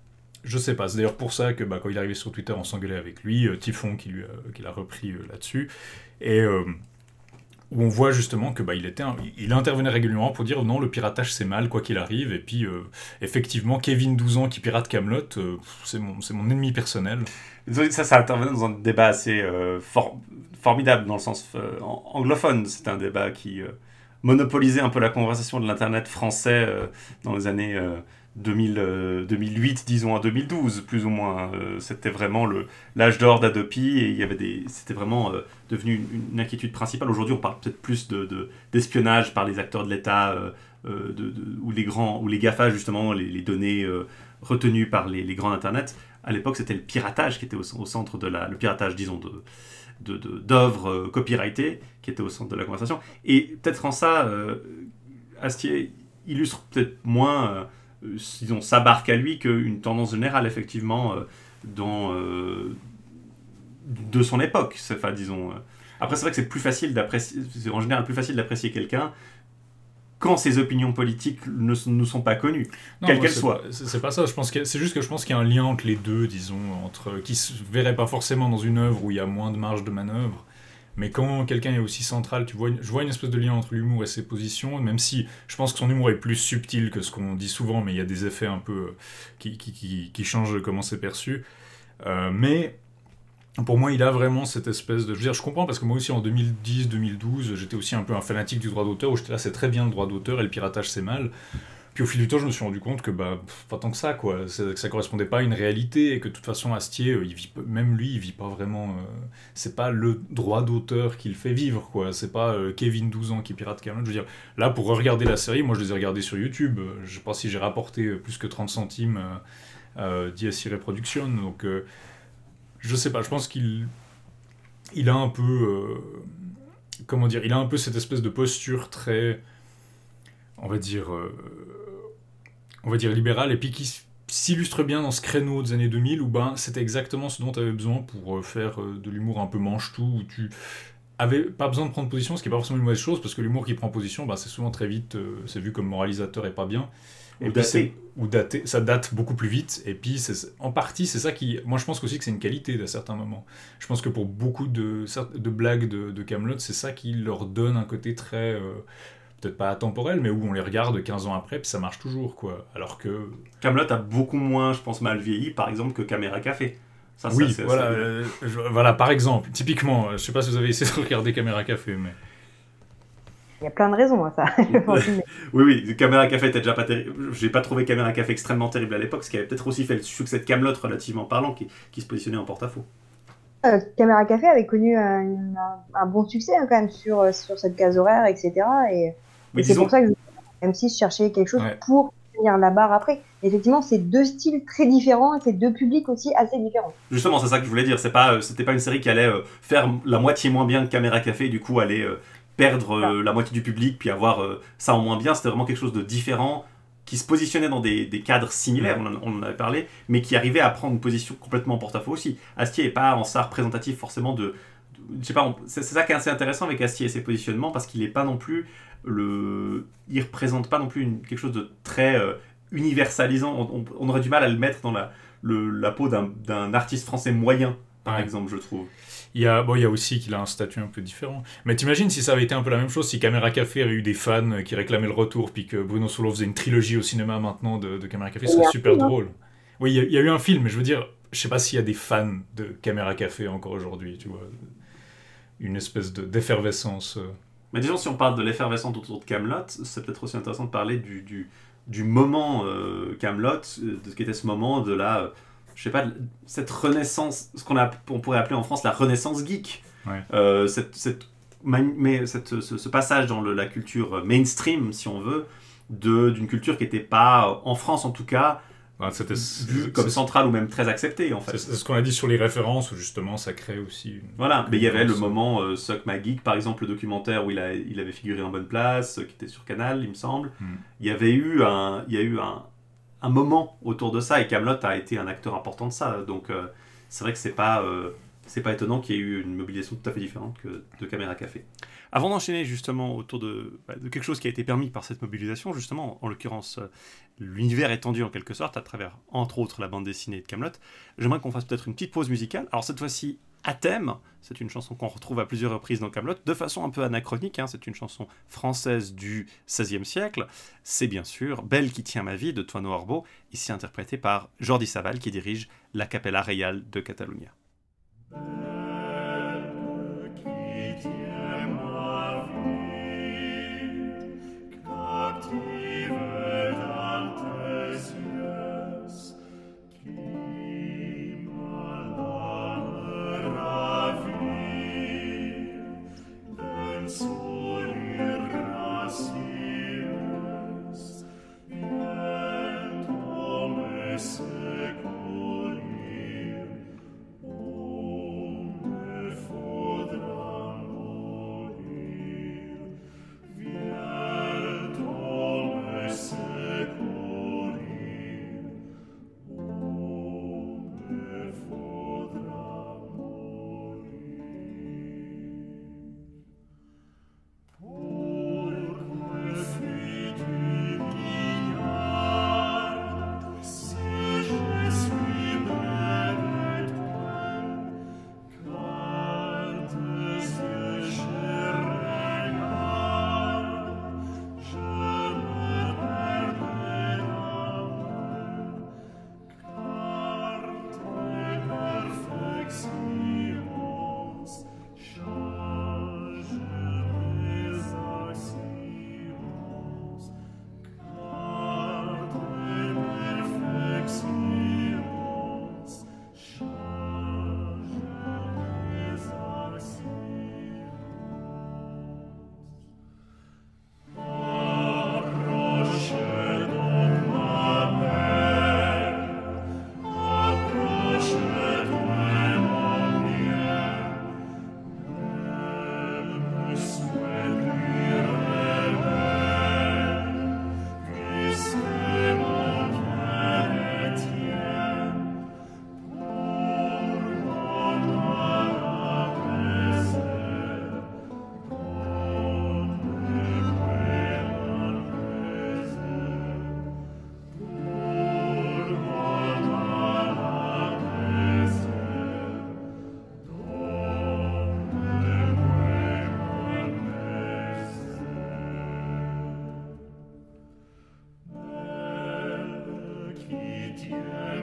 je sais pas, c'est d'ailleurs pour ça que bah, quand il est arrivé sur Twitter, on s'engueulait avec lui, euh, Typhon qui, a- qui l'a repris euh, là-dessus, et euh, où on voit justement que bah, il, il intervenait régulièrement pour dire non, le piratage c'est mal, quoi qu'il arrive, et puis euh, effectivement, Kevin 12 ans qui pirate Camelot, c'est mon, c'est ennemi personnel. Ça, ça intervenait dans un débat assez euh, for- formidable dans le sens euh, an- anglophone. C'était un débat qui euh, monopolisait un peu la conversation de l'Internet français euh, dans les années euh, 2000, euh, 2008, disons, à 2012, plus ou moins. Euh, c'était vraiment le- l'âge d'or d'Adopi et il y avait des, c'était vraiment euh, devenu une, inquiétude principale. Aujourd'hui, on parle peut-être plus de, de- d'espionnage par les acteurs de l'État de, ou les grands, ou les GAFA, justement, les, données retenues par les, les grands Internet. À l'époque, c'était le piratage qui était au, centre de la... Le piratage, disons, de d'œuvres copyrightées qui étaient au centre de la conversation. Et peut-être en ça, Astier illustre peut-être moins, disons, sa barque à lui qu'une tendance générale, effectivement, euh, dans, euh, de son époque. Enfin, disons... euh. Après, c'est vrai que c'est plus facile d'apprécier... C'est en général plus facile d'apprécier quelqu'un quand ses opinions politiques ne nous sont pas connues. Non, Quelle moi, qu'elle c'est soit. pas- C'est c'est pas ça. Je pense que c'est juste que je pense qu'il y a un lien entre les deux, disons, entre qui se verrait pas forcément dans une œuvre où il y a moins de marge de manœuvre. Mais quand quelqu'un est aussi central, tu vois, je vois une espèce de lien entre l'humour et ses positions, même si je pense que son humour est plus subtil que ce qu'on dit souvent, mais il y a des effets un peu euh, qui, qui, qui, changent comment c'est perçu. Euh, mais pour moi, il a vraiment cette espèce de. Je je comprends parce que moi aussi en 2010-2012, j'étais aussi un peu un fanatique du droit d'auteur où j'étais là, c'est très bien le droit d'auteur et le piratage c'est mal. Puis au fil du temps, je me suis rendu compte que bah, pas tant que ça, quoi. Que ça correspondait pas à une réalité et que de toute façon, Astier, euh, il vit, même lui, il vit pas vraiment. euh, c'est pas le droit d'auteur qui le fait vivre, quoi. C'est pas euh, Kevin 12 ans qui pirate Camelot. Je veux dire, là, pour regarder la série, moi, je les ai regardés sur YouTube. Je sais pas si j'ai rapporté plus que 30 centimes euh, Reproduction. Donc, je sais pas, je pense qu'il il a un peu. comment dire Il a un peu cette espèce de posture très. On va dire. On va dire libérale, et puis qui s'illustre bien dans ce créneau des années 2000 où ben, c'était exactement ce dont tu avais besoin pour euh, faire euh, de l'humour un peu manche-tout, où tu avais pas besoin de prendre position, ce qui n'est pas forcément une mauvaise chose, parce que l'humour qui prend position, ben, c'est souvent très vite, euh, c'est vu comme moralisateur et pas bien. Ou daté. ou daté, ça date beaucoup plus vite, et puis en partie c'est ça qui... Moi je pense aussi que c'est une qualité à certains moments. Je pense que pour beaucoup de, de blagues de, de Camelot, c'est ça qui leur donne un côté très... euh, peut-être pas atemporel, mais où on les regarde 15 ans après, puis ça marche toujours, quoi. Alors que Camelot a beaucoup moins, je pense, mal vieilli, par exemple, que Caméra Café. Ça, ça, oui, voilà, euh, je- voilà, par exemple, typiquement, euh, je sais pas si vous avez essayé de regarder Caméra Café, mais Il y a plein de raisons à ça. Mais- Oui, oui, Caméra Café était déjà pas terrible. J'ai pas trouvé Caméra Café extrêmement terrible à l'époque, ce qui avait peut-être aussi fait le succès de Camelot relativement parlant, qui, qui se positionnait en porte-à-faux. Euh, Caméra Café avait connu un, un- un bon succès hein, quand même sur, euh, sur cette case horaire, etc. Et, Mais c'est disons, pour ça que je- M6 cherchait quelque chose Ouais. pour tenir la barre après. Effectivement, c'est deux styles très différents, et c'est deux publics aussi assez différents. justement, c'est ça que je voulais dire. C'est pas, euh, c'était pas une série qui allait euh, faire la moitié moins bien que Caméra Café, et du coup aller euh, perdre la moitié du public, puis avoir ça en moins bien. C'était vraiment quelque chose de différent, qui se positionnait dans des, des cadres similaires, on en, on en avait parlé, mais qui arrivait à prendre une position complètement en porte-à-faux aussi. Astier est pas en ça représentatif forcément de. je sais pas, c'est ça qui est assez intéressant avec Astier et ses positionnements, parce qu'il est pas non plus le. Il représente pas non plus une- quelque chose de très euh, universalisant. On, on- on aurait du mal à le mettre dans la, le- la peau d'un artiste français moyen, par Ouais. exemple, je trouve. il y a, bon, il y a aussi qu'il a un statut un peu différent. Mais t'imagines si ça avait été un peu la même chose, si Caméra Café avait eu des fans qui réclamaient le retour, puis que Bruno Solo faisait une trilogie au cinéma maintenant de, de Caméra Café, ce serait super film, drôle. Oui, il y, a, il y a eu un film, mais je veux dire, je sais pas s'il y a des fans de Caméra Café encore aujourd'hui, tu vois. Une espèce de- d'effervescence. euh. Mais disons, si on parle de l'effervescence autour de Camelot, c'est peut-être aussi intéressant de parler du, du, du moment Camelot, de ce qu'était ce moment de la, euh, je sais pas, cette renaissance, ce qu'on on pourrait appeler en France la renaissance geek. Ouais. Euh, cette, cette, mais cette- ce, ce passage dans le- la culture mainstream, si on veut, d'une culture qui n'était pas, en France en tout cas, Enfin, c'était- comme centrale ou même très acceptée en fait. C'est ce qu'on a dit sur les références, où justement ça crée aussi. une- Voilà, mais il y avait le moment euh, Suck My Geek, par exemple, le documentaire où il, a, il avait figuré en bonne place, euh, qui était sur Canal, il me semble. Hmm. Il y avait eu un, il y a eu un, un moment autour de ça, et Camelot a été un acteur important de ça. Donc euh, c'est vrai que c'est pas, euh, c'est pas étonnant qu'il y ait eu une mobilisation tout à fait différente que de Caméra Café. Avant d'enchaîner justement autour de, bah, de quelque chose qui a été permis par cette mobilisation, justement, en l'occurrence euh, l'univers étendu en quelque sorte à travers, entre autres, la bande dessinée de Camelot, j'aimerais qu'on fasse peut-être une petite pause musicale. Alors cette fois-ci à thème, c'est une chanson qu'on retrouve à plusieurs reprises dans Camelot, de façon un peu anachronique, hein, c'est une chanson française du XVIe siècle, c'est bien sûr Belle qui tient ma vie de Toino Orbo, ici interprétée par Jordi Saval qui dirige la Capella Real de Catalunya. tiens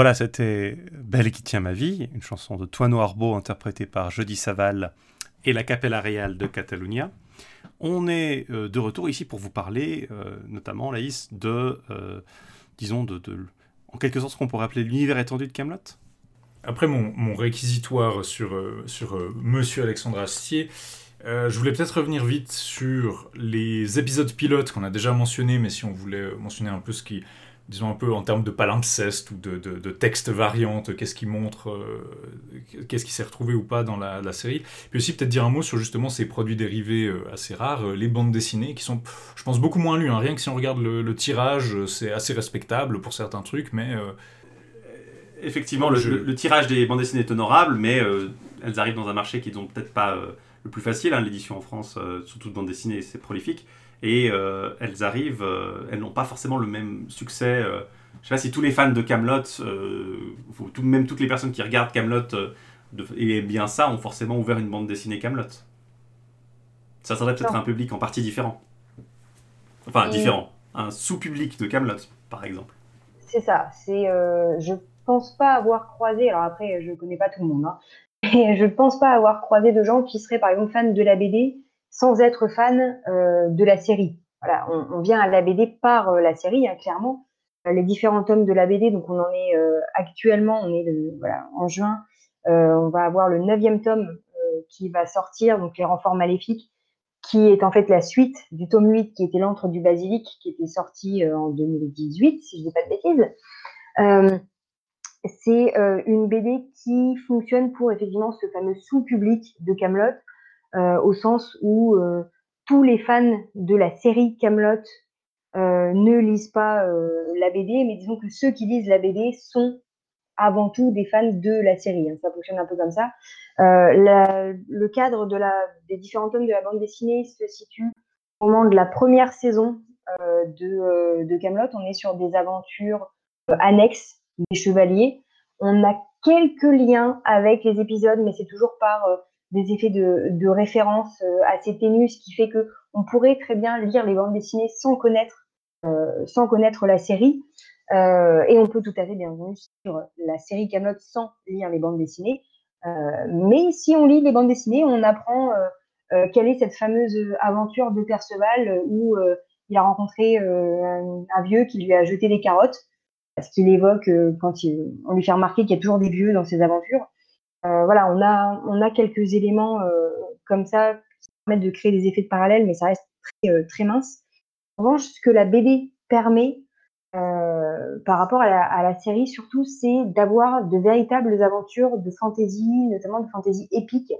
Voilà, c'était Belle qui tient ma vie, une chanson de Toino Arbo interprétée par Jody Saval et la Capella Real de Catalunya. On est euh, de retour ici pour vous parler, euh, notamment, Laïs, de, euh, disons, de, en quelque sorte, ce qu'on pourrait appeler l'univers étendu de Camelot. Après mon, réquisitoire sur, sur Monsieur Alexandre Astier, je voulais peut-être revenir vite sur les épisodes pilotes qu'on a déjà mentionnés, mais si on voulait mentionner un peu ce qui, disons un peu en termes de palimpseste ou de, de, textes variantes, qu'est-ce qui montre, euh, qu'est-ce qui s'est retrouvé ou pas dans la, série. Puis aussi peut-être dire un mot sur justement ces produits dérivés euh, assez rares, euh, les bandes dessinées, qui sont, je pense, beaucoup moins lues. Hein. Rien que si on regarde le, tirage, c'est assez respectable pour certains trucs, mais... Effectivement, le, tirage des bandes dessinées est honorable, mais elles arrivent dans un marché qui n'est peut-être pas le plus facile. Hein. L'édition en France, surtout de bandes dessinées, c'est prolifique et euh, elles arrivent, euh, elles n'ont pas forcément le même succès. Euh, je sais pas si tous les fans de Camelot, tout, même toutes les personnes qui regardent Camelot et bien ça, ont forcément ouvert une bande dessinée Camelot. Ça serait peut-être un public en partie différent. Enfin, différent. Un sous-public de Camelot, par exemple. C'est ça. C'est, je pense pas avoir croisé. Alors après, je connais pas tout le monde. Hein, mais je pense pas avoir croisé de gens qui seraient par exemple fans de la BD sans être fan euh, de la série. Voilà, on, vient à la BD par euh, la série, hein, clairement. Euh, les différents tomes de la BD, donc on en est actuellement, on est voilà, en juin, on va avoir le neuvième tome qui va sortir, donc les renforts maléfiques, qui est en fait la suite du tome 8 qui était l'antre du basilic, qui était sorti en 2018, si je dis pas de bêtises. C'est une BD qui fonctionne pour effectivement ce fameux sous-public de Camelot, au sens où euh, tous les fans de la série Camelot euh, ne lisent pas la BD, mais disons que ceux qui lisent la BD sont avant tout des fans de la série. Hein. Ça fonctionne un peu comme ça. Le cadre des différents tomes de la bande dessinée se situe au moment de la première saison euh, de, de Camelot. On est sur des aventures annexes des chevaliers. On a quelques liens avec les épisodes, mais c'est toujours par des effets de, référence euh, assez ténus, ce qui fait que on pourrait très bien lire les bandes dessinées sans connaître, euh, sans connaître la série. Euh, et on peut tout à fait bien entendu sur la série Camelot sans lire les bandes dessinées. Euh, mais si on lit les bandes dessinées, on apprend euh, quelle est cette fameuse aventure de Perceval où il a rencontré un, un, vieux qui lui a jeté des carottes, parce qu'il évoque quand il, on lui fait remarquer qu'il y a toujours des vieux dans ses aventures. Euh, voilà, on a, on a quelques éléments euh, comme ça qui permettent de créer des effets de parallèle, mais ça reste très, euh, mince. En revanche, ce que la BD permet par rapport à la, série, surtout, c'est d'avoir de véritables aventures de fantasy, notamment de fantasy épique.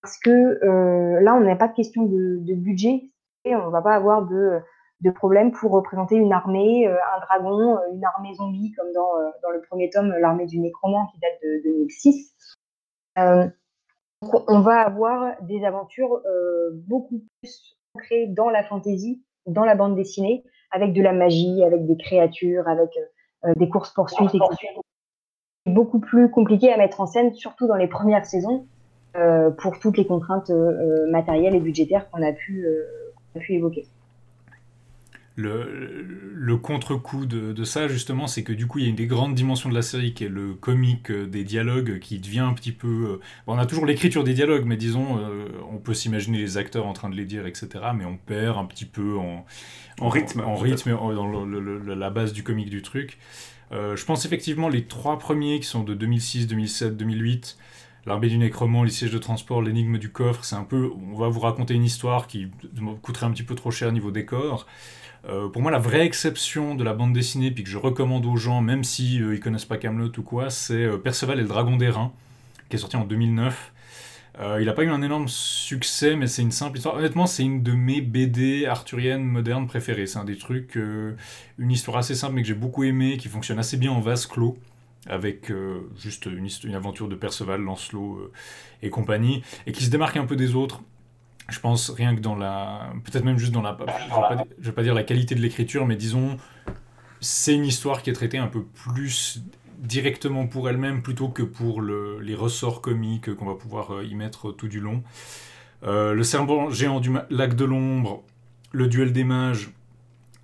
Parce que là, on n'a pas de question de, de budget, et on va pas avoir de, de problème pour représenter une armée, un dragon, une armée zombie, comme dans, dans le premier tome, l'armée du Nécromant qui date de 2006. Euh, on va avoir des aventures euh, beaucoup plus ancrées dans la fantaisie, dans la bande dessinée, avec de la magie, avec des créatures, avec euh, des courses poursuites, etc. Beaucoup plus compliqué à mettre en scène, surtout dans les premières saisons, pour toutes les contraintes matérielles et budgétaires qu'on a a pu évoquer le, le contre-coup de, ça, justement, c'est que du coup, il y a une des grandes dimensions de la série qui est le comique euh, des dialogues qui devient un petit peu. Euh, on a toujours l'écriture des dialogues, mais disons, euh, on peut s'imaginer les acteurs en train de les dire, etc. Mais on perd un petit peu en, en rythme, en, rythme, dans la base du comique du truc. je pense effectivement les trois premiers qui sont de 2006, 2007, 2008 L'armée du Nécromant, les sièges de transport, l'énigme du coffre, c'est un peu. On va vous raconter une histoire qui coûterait un petit peu trop cher niveau décor. Euh, pour moi, la vraie exception de la bande dessinée, puis que je recommande aux gens, même si euh, ils connaissent pas Camelot ou quoi, c'est euh, Perceval et le Dragon d'airain, qui est sorti en 2009. il n'a pas eu un énorme succès, mais c'est une simple histoire. Honnêtement, c'est une de mes BD arthuriennes modernes préférées. C'est un des trucs, une histoire assez simple, mais que j'ai beaucoup aimé, qui fonctionne assez bien en vase clos avec juste une, aventure de Perceval, Lancelot et compagnie, et qui se démarque un peu des autres. Je pense rien que dans la... Peut-être même juste dans la... Je ne vais, pas dire la qualité de l'écriture, mais disons, c'est une histoire qui est traitée un peu plus directement pour elle-même plutôt que pour le, les ressorts comiques qu'on va pouvoir euh, y mettre tout du long. le serpent géant du lac de l'ombre, le duel des mages,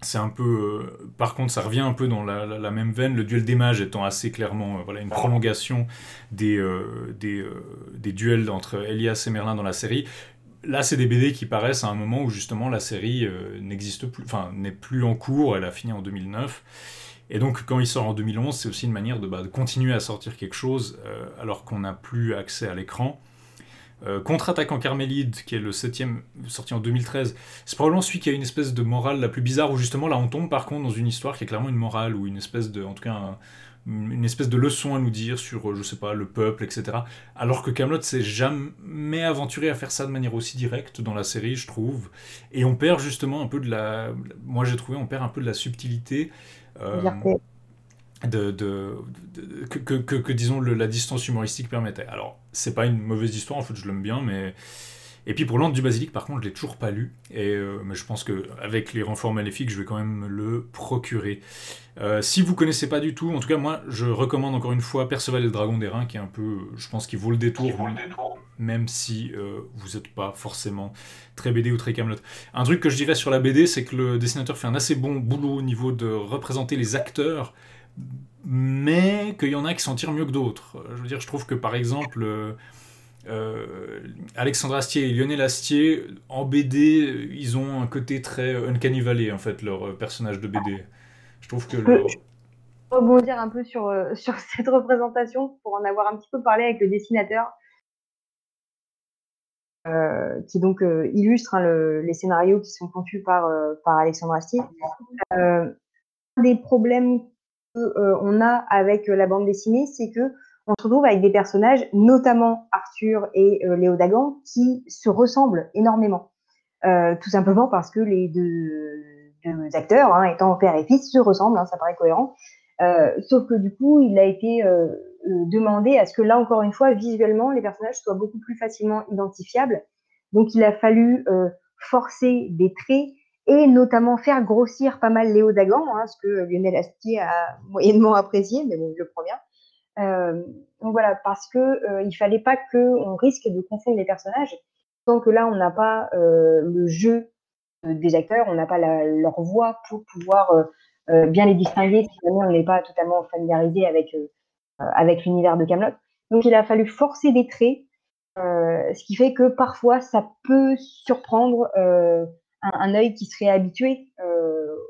c'est un peu. Euh, par contre, ça revient un peu dans la, même veine, le duel des mages étant assez clairement euh, voilà, une prolongation des, euh, des, des, duels entre Elias et Merlin dans la série. Là, c'est des BD qui paraissent à un moment où justement la série n'existe plus, enfin, n'est plus en cours, elle a fini en 2009. Et donc, quand il sort en 2011, c'est aussi une manière de, bah, de, continuer à sortir quelque chose alors qu'on n'a plus accès à l'écran. Euh, Contre-attaque en Carmélide, qui est le septième, sorti en 2013, c'est probablement celui qui a une espèce de morale la plus bizarre, où justement là on tombe par contre dans une histoire qui est clairement une morale, ou une espèce de, en tout cas, une espèce de leçon à nous dire sur, euh, je sais pas, le peuple, etc. Alors que Camelot s'est jamais aventuré à faire ça de manière aussi directe dans la série, je trouve. Et on perd justement un peu de la, moi j'ai trouvé, on perd un peu de la subtilité. Euh, de, de, que, que, que, disons le, la distance humoristique permettait. Alors, c'est pas une mauvaise histoire, en fait, je l'aime bien, mais. Et puis pour l'Antre du Basilic, par contre, je l'ai toujours pas lu, et, euh, mais je pense qu'avec les renforts maléfiques, je vais quand même le procurer. Euh, si vous connaissez pas du tout, en tout cas, moi, je recommande encore une fois Perceval et le Dragon des Reins, qui est un peu, je pense qu'il vaut le détour, même si euh, vous n'êtes pas forcément très BD ou très Camelot. Un truc que je dirais sur la BD, c'est que le dessinateur fait un assez bon boulot au niveau de représenter les acteurs mais qu'il y en a qui s'en tirent mieux que d'autres. Je veux dire, je trouve que par exemple, euh, euh, Alexandre Astier et Lionel Astier, en BD, ils ont un côté très Uncanny Valley, en fait, leur personnage de BD. Je trouve que. Je peux, rebondir un peu sur, euh, sur cette représentation pour en avoir un petit peu parlé avec le dessinateur. qui donc illustre hein, les scénarios qui sont conçus par, par Alexandre Astier. des problèmes euh, on a avec euh, la bande dessinée, c'est que on se retrouve avec des personnages, notamment Arthur et euh, Léo Dagan, qui se ressemblent énormément. tout simplement parce que les deux, acteurs, hein, étant père et fils, se ressemblent, hein, ça paraît cohérent. sauf que du coup, il a été demandé à ce que là, encore une fois, visuellement, les personnages soient beaucoup plus facilement identifiables. Donc, il a fallu forcer des traits et notamment faire grossir pas mal Léo Dagan, hein, ce que Lionel Astier a moyennement apprécié, mais bon, je le prends bien. Euh, donc voilà, parce que euh, il fallait pas qu'on risque de confondre les personnages, tant que là on n'a pas euh, le jeu des acteurs, on n'a pas leur voix pour pouvoir bien les distinguer si on n'est pas totalement familiarisé avec l'univers de Camelot. Donc il a fallu forcer des traits, ce qui fait que parfois ça peut surprendre un, œil qui serait habitué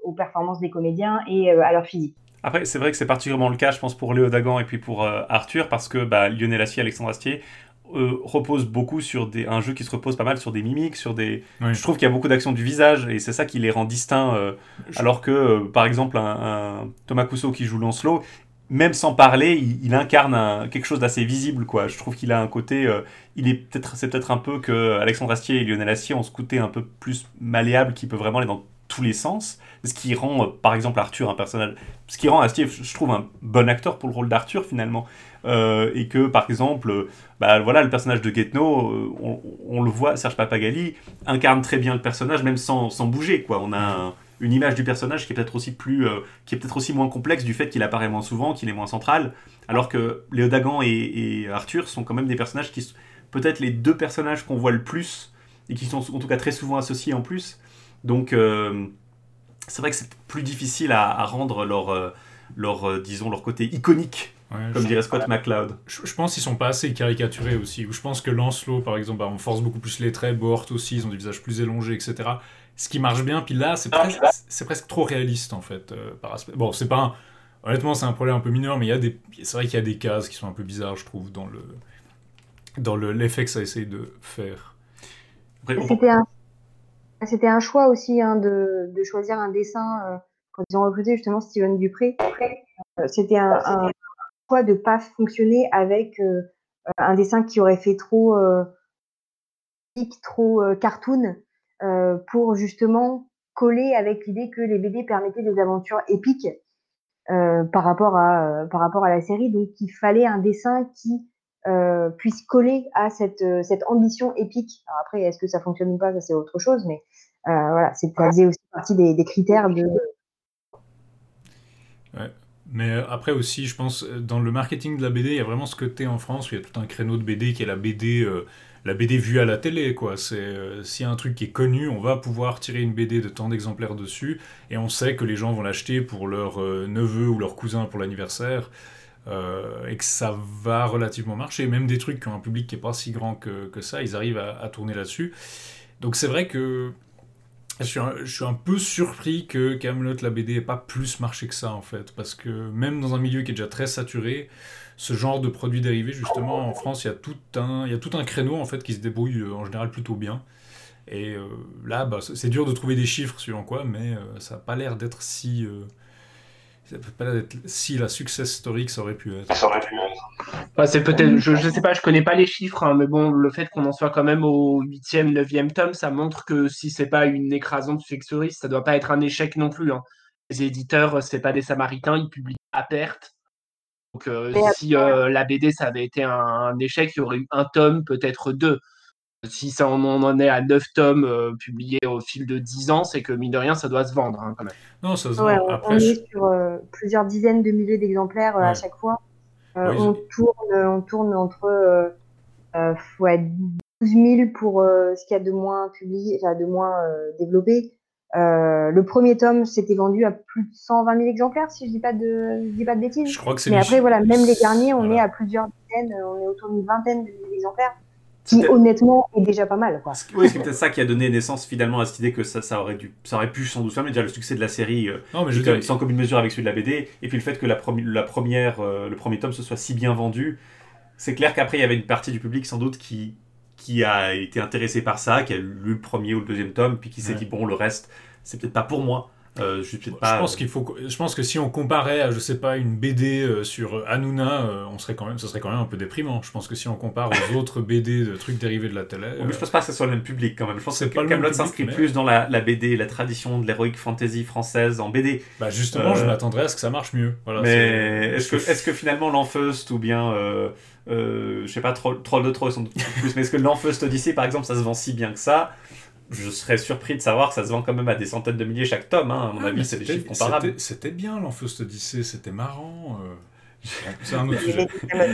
aux performances des comédiens et à leur physique. Après, c'est vrai que c'est particulièrement le cas, je pense, pour Léo Dagan et puis pour euh, Arthur, parce que bah, Lionel Astier, Alexandre Astier repose beaucoup sur des, un jeu qui se repose pas mal sur des mimiques, sur des. Je trouve qu'il y a beaucoup d'actions du visage et c'est ça qui les rend distincts. Alors que, par exemple, un, Thomas Cousseau qui joue Lancelot, même sans parler, il, incarne quelque chose d'assez visible, quoi. Je trouve qu'il a un côté, euh, il est peut-être, c'est peut-être un peu que Alexandre Astier et Lionel Astier ont ce côté un peu plus malléable qui peut vraiment aller dans tous les sens. Ce qui rend, euh, par exemple, Arthur un personnage, ce qui rend Astier, je trouve, un bon acteur pour le rôle d'Arthur finalement. Euh, et que, par exemple, bah voilà, le personnage de Guetno, on, le voit, Serge Papagali incarne très bien le personnage, même sans, bouger, quoi. On a un une image du personnage qui est peut-être aussi plus, euh, qui est peut-être aussi moins complexe du fait qu'il apparaît moins souvent, qu'il est moins central, alors que Léo Dagan et, Arthur sont quand même des personnages qui sont peut-être les deux personnages qu'on voit le plus et qui sont en tout cas très souvent associés en plus. Donc euh, c'est vrai que c'est plus difficile à, rendre leur, euh, leur disons leur côté iconique. comme dirait Scott McCloud. Je, pense qu'ils sont pas assez caricaturés aussi. Je pense que Lancelot, par exemple, bah, on force beaucoup plus les traits, Bort aussi, ils ont des visages plus élongés, etc ce qui marche bien. Puis là, c'est presque, presque, trop réaliste en fait. Euh, par aspect. Bon, c'est pas honnêtement, c'est un problème un peu mineur, mais il y a des, c'est vrai qu'il y a des cases qui sont un peu bizarres, je trouve, dans le dans le- l'effet que ça essaye de faire. C'était un, c'était un choix aussi hein, de, choisir un dessin euh, quand ils ont recruté justement Steven Dupré. Euh, c'était un, choix de pas fonctionner avec euh, un dessin qui aurait fait trop euh, trop cartoon pour justement coller avec l'idée que les BD permettaient des aventures épiques par rapport à par rapport à la série. Donc il fallait un dessin qui euh, puisse coller à cette, euh, cette ambition épique. Alors après, est-ce que ça fonctionne ou pas, ça c'est autre chose, mais euh, voilà, c'est- faisait aussi partie des, des critères de. Mais euh, après aussi, je pense, dans le marketing de la BD, il y a vraiment ce côté en France où il y a tout un créneau de BD qui est la BD, euh, la BD vue à la télé, quoi. C'est euh, s'il y a un truc qui est connu, on va pouvoir tirer une BD de tant d'exemplaires dessus, et on sait que les gens vont l'acheter pour leur euh, neveu ou leur cousin pour l'anniversaire, euh, et que ça va relativement marcher. Même des trucs qui ont un public qui est pas si grand que, ça, ils arrivent à, tourner là-dessus. Donc c'est vrai que je suis, un, peu surpris que Camelot la BD ait pas plus marché que ça en fait, parce que même dans un milieu qui est déjà très saturé, ce genre de produits dérivés justement en France, il y a tout un, y a tout un créneau en fait qui se débrouille euh, en général plutôt bien. Et euh, là, bah, c'est dur de trouver des chiffres suivant quoi, mais ça n'a pas l'air d'être si, ça peut pas si la success story que ça aurait pu être. Enfin, c'est peut-être, je, je sais pas, je connais pas les chiffres, hein, mais bon, le fait qu'on en soit quand même au huitième, neuvième tome, ça montre que si c'est pas une écrasante success story, ça doit pas être un échec non plus. hein. Les éditeurs, c'est pas des samaritains, ils publient à perte. Donc euh, si euh, la BD ça avait été un, un échec, il y aurait eu un tome, peut-être deux. Si ça on en est à neuf tomes euh, publiés au fil de dix ans, c'est que mine de rien, ça doit se vendre hein, quand même. Non, ça se Ouais, vend. on, on Après, je- est sur euh, plusieurs dizaines de milliers d'exemplaires euh, à chaque fois. Euh, Oui, on, tourne, on tourne entre euh, euh, ouais, 12 000 pour euh, ce qu'il y a de moins publié, enfin de moins euh, développé. Euh, le premier tome s'était vendu à plus de 120 000 exemplaires, si je dis pas de, je dis pas de bêtises. je crois que c'est Mais après, voilà, même les derniers, on Voilà. est à plusieurs dizaines, on est autour d'une vingtaine de milliers d'exemplaires, qui honnêtement est déjà pas mal. Quoi. Oui, c'est peut-être ça qui a donné naissance finalement à cette idée que ça, ça, aurait, dû, ça aurait pu sans doute faire, mais déjà le succès de la série euh, Non, mais je dire, sans commune mesure avec celui de la BD, et puis le fait que la, première, euh, le premier tome se soit si bien vendu, c'est clair qu'après il y avait une partie du public sans doute qui, qui a été intéressée par ça, qui a lu le premier ou le deuxième tome, puis qui s'est Ouais. dit bon, le reste, c'est peut-être pas pour moi. Euh, je suis peut-être Je pas. pense qu'il faut. que- Je pense que si on comparait à, je sais pas, une BD euh, sur Hanouna, euh, on serait quand même, ce serait quand même un peu déprimant. Je pense que si on compare aux autres BD de trucs dérivés de la télé. Oui, mais je pense pas que ce soit le même public quand même. Je pense que pas Camelot s'inscrit mais- plus dans la, la BD, la tradition de l'heroic fantasy française en BD. Bah justement, Euh, je m'attendrais à ce que ça marche mieux. Voilà, Mais est-ce que, est que finalement l'Enfeust ou bien, euh, euh, je sais pas, Troll, Troll de Troll sans doute plus, mais est-ce que l'Enfeust Odyssey par exemple ça se vend si bien que ça? Je serais surpris de savoir que ça se vend quand même à des centaines de milliers chaque tome, hein. à mon Ah, avis c'est des c'était- chiffres comparables. c'était- bien l'Enfeust Odyssey, c'était marrant. euh. C'est un autre sujet. hein.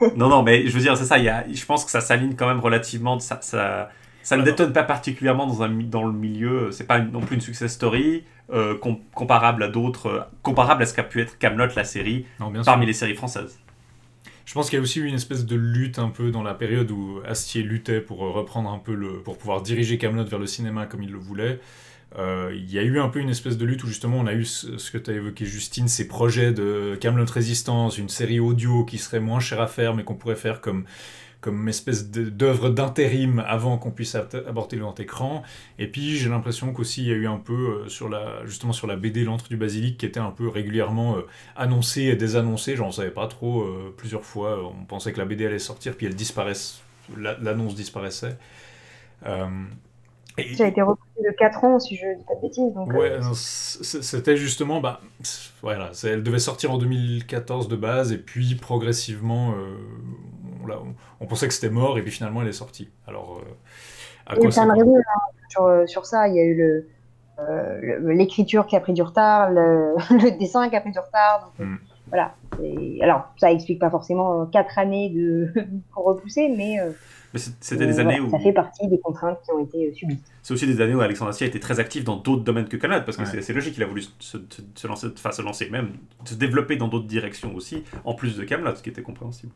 Non, non, mais je veux dire, c'est ça, il y a, je pense que ça s'aligne quand même relativement, ça, ça, ça ne Alors. détonne pas particulièrement dans, un, dans le milieu, c'est pas une- non plus une success story euh, com- comparable à d'autres, euh, comparable à ce qu'a pu être Camelot la série, Non, bien sûr. parmi les séries françaises. Je pense qu'il y a aussi eu une espèce de lutte un peu dans la période où Astier luttait pour euh, reprendre un peu le, pour pouvoir diriger Camelot vers le cinéma comme il le voulait. Euh, il y a eu un peu une espèce de lutte où justement on a eu ce, que tu as évoqué Justine, ces projets de Camelot Résistance, une série audio qui serait moins chère à faire mais qu'on pourrait faire comme comme espèce d'œuvre d'intérim avant qu'on puisse ab- aborder le grand écran. Et puis j'ai l'impression qu'aussi il y a eu un peu euh, sur la justement sur la BD L'Antre du Basilic qui était un peu régulièrement euh, annoncé et désannoncé, j'en savais pas trop, euh, plusieurs fois, on pensait que la BD allait sortir, puis elle disparaisse, la- l'annonce disparaissait. Euh, et- Ça a été repoussé de 4 ans, si je dis pas de bêtises. Donc, Ouais, euh, c'était justement, bah, voilà, elle devait sortir en 2014 de base, et puis progressivement, euh, on, l'a- on- on pensait que c'était mort, et puis finalement elle est sortie. Alors, euh, à Il y a quoi ça hein, sur, euh, sur ça. Il y a eu le, euh, l'écriture qui a pris du retard, le, le dessin qui a pris du retard. Donc, euh, Mm. Voilà. Et, alors, ça explique pas forcément quatre années de pour repousser, mais euh, Mais c'est- c'était des euh, années voilà, où ça fait partie des contraintes qui ont été subies. C'est aussi des années où Alexandre Astier était très actif dans d'autres domaines que Camelot, parce que Ouais. c'est- logique, il a voulu se, se- se lancer, enfin se lancer même, se développer dans d'autres directions aussi, en plus de Camelot, ce qui était compréhensible.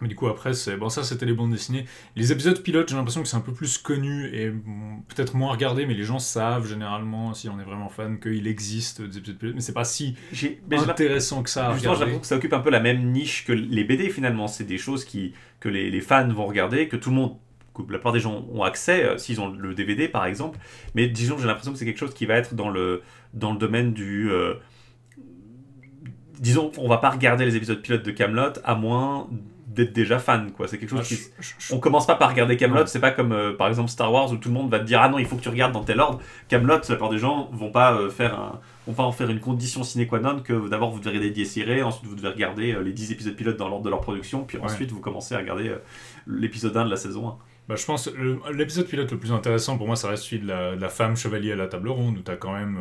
Mais du coup, après, c'est bon, ça c'était les bandes dessinées. Les épisodes pilotes, j'ai l'impression que c'est un peu plus connu et bon, peut-être moins regardé, mais les gens savent généralement, si on est vraiment fan, qu'il existe des épisodes pilotes. Mais c'est pas si mais intéressant que ça Justement, j'ai l'impression que ça occupe un peu la même niche que les BD finalement. C'est des choses qui, que les, les fans vont regarder, que tout le monde, que la plupart des gens ont accès, euh, s'ils ont le DVD par exemple. Mais disons, j'ai l'impression que c'est quelque chose qui va être dans le, dans le domaine du. euh, disons, on va pas regarder les épisodes pilotes de Camelot à moins d'être déjà fan, quoi. C'est quelque chose Ah, qui. je- je- je- On commence pas par regarder Camelot, c'est pas comme euh, par exemple Star Wars où tout le monde va te dire ah non il faut que tu regardes dans tel ordre. Camelot, la plupart des gens vont pas euh, faire un, vont pas en faire une condition sine qua non que d'abord vous devez regarder séries, ensuite vous devez regarder euh, les 10 épisodes pilotes dans l'ordre de leur production, puis Ouais. ensuite vous commencez à regarder l'épisode 1 de la saison 1. Bah, je pense l'épisode pilote le plus intéressant pour moi, ça reste celui de la, de la femme chevalier à la table ronde, où tu as quand même.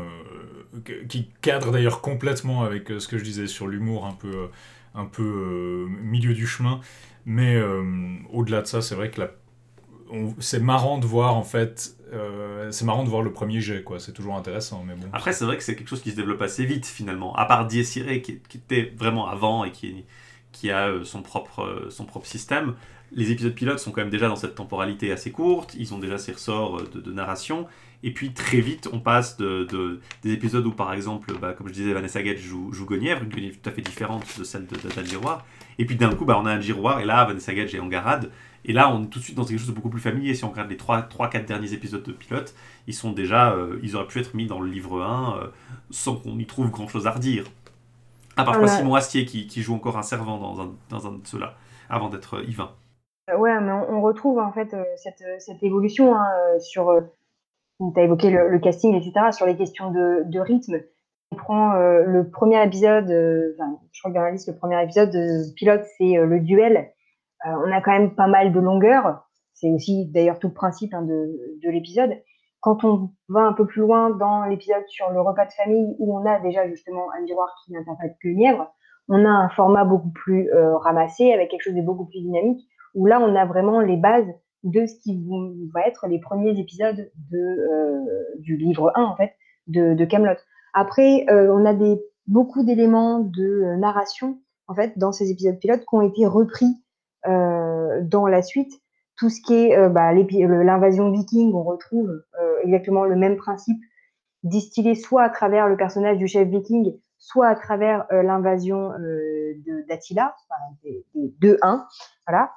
qui cadre d'ailleurs complètement avec ce que je disais sur l'humour un peu, un peu euh, milieu du chemin. Mais euh, au-delà de ça, c'est vrai que c'est marrant de voir en fait. euh, c'est marrant de voir le premier jet, quoi. C'est toujours intéressant, mais bon. Après c'est vrai que c'est quelque chose qui se développe assez vite finalement, à part Die Siré qui, qui était vraiment avant et qui, a son propre, son propre système. Les épisodes pilotes sont quand même déjà dans cette temporalité assez courte, ils ont déjà ces ressorts de, de narration, et puis très vite on passe de, de- des épisodes où par exemple, bah, comme je disais, Vanessa Gage joue, joue Guenièvre, une Guenièvre tout à fait différente de celle de de- Giroir, et puis d'un coup bah, on a un Giroir, et là Vanessa Gage est en garade, et là on est tout de suite dans quelque chose de beaucoup plus familier, si on regarde les 3-4 derniers épisodes de pilote, ils sont déjà, euh, ils auraient pu être mis dans le livre 1 euh, sans qu'on y trouve grand chose à redire. À part. Simon Astier qui, qui joue encore un servant dans un, dans un de ceux-là, avant d'être euh, Yvain. Ouais, mais on, retrouve en fait cette, cette évolution hein, sur. Tu as évoqué le, casting, etc., sur les questions de, rythme. On prend euh, le premier épisode, euh, je crois que dans la liste, le premier épisode de pilote, c'est euh, le duel. On a quand même pas mal de longueur. C'est aussi d'ailleurs tout le principe hein, de, de l'épisode. Quand on va un peu plus loin dans l'épisode sur le repas de famille, où on a déjà justement un miroir qui interprète Guenièvre, on a un format beaucoup plus ramassé, avec quelque chose de beaucoup plus dynamique où là, on a vraiment les bases de ce qui va être les premiers épisodes de, euh, du livre 1, en fait, de, de Camelot. Après, euh, on a des, beaucoup d'éléments de euh, narration, en fait, dans ces épisodes pilotes qui ont été repris dans la suite. Tout ce qui est bah, l'invasion viking, on retrouve exactement le même principe, distillé soit à travers le personnage du chef viking, soit à travers l'invasion de- d'Attila, enfin, des, des deux 1 voilà.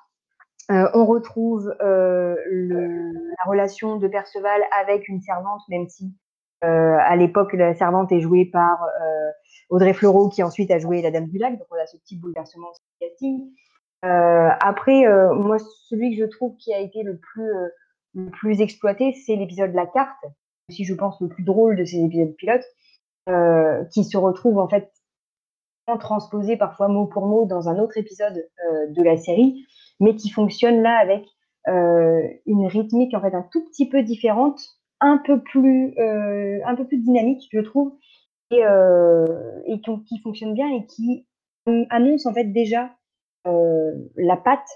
Euh, on retrouve euh, la relation de Perceval avec une servante, même si euh, à l'époque la servante est jouée par Audrey Fleurot, qui ensuite a joué la Dame du Lac. Donc on a ce petit bouleversement le casting. Après, moi, celui que je trouve qui a été le plus le plus exploité, c'est l'épisode de la carte, aussi je pense le plus drôle de ces épisodes pilotes, qui se retrouve en fait transposé parfois mot pour mot dans un autre épisode de la série, mais qui fonctionne là avec euh, une rythmique en fait un tout petit peu différente, un peu plus, euh, un peu plus dynamique, je trouve, et, euh, qui, fonctionne bien et qui annonce en fait déjà la patte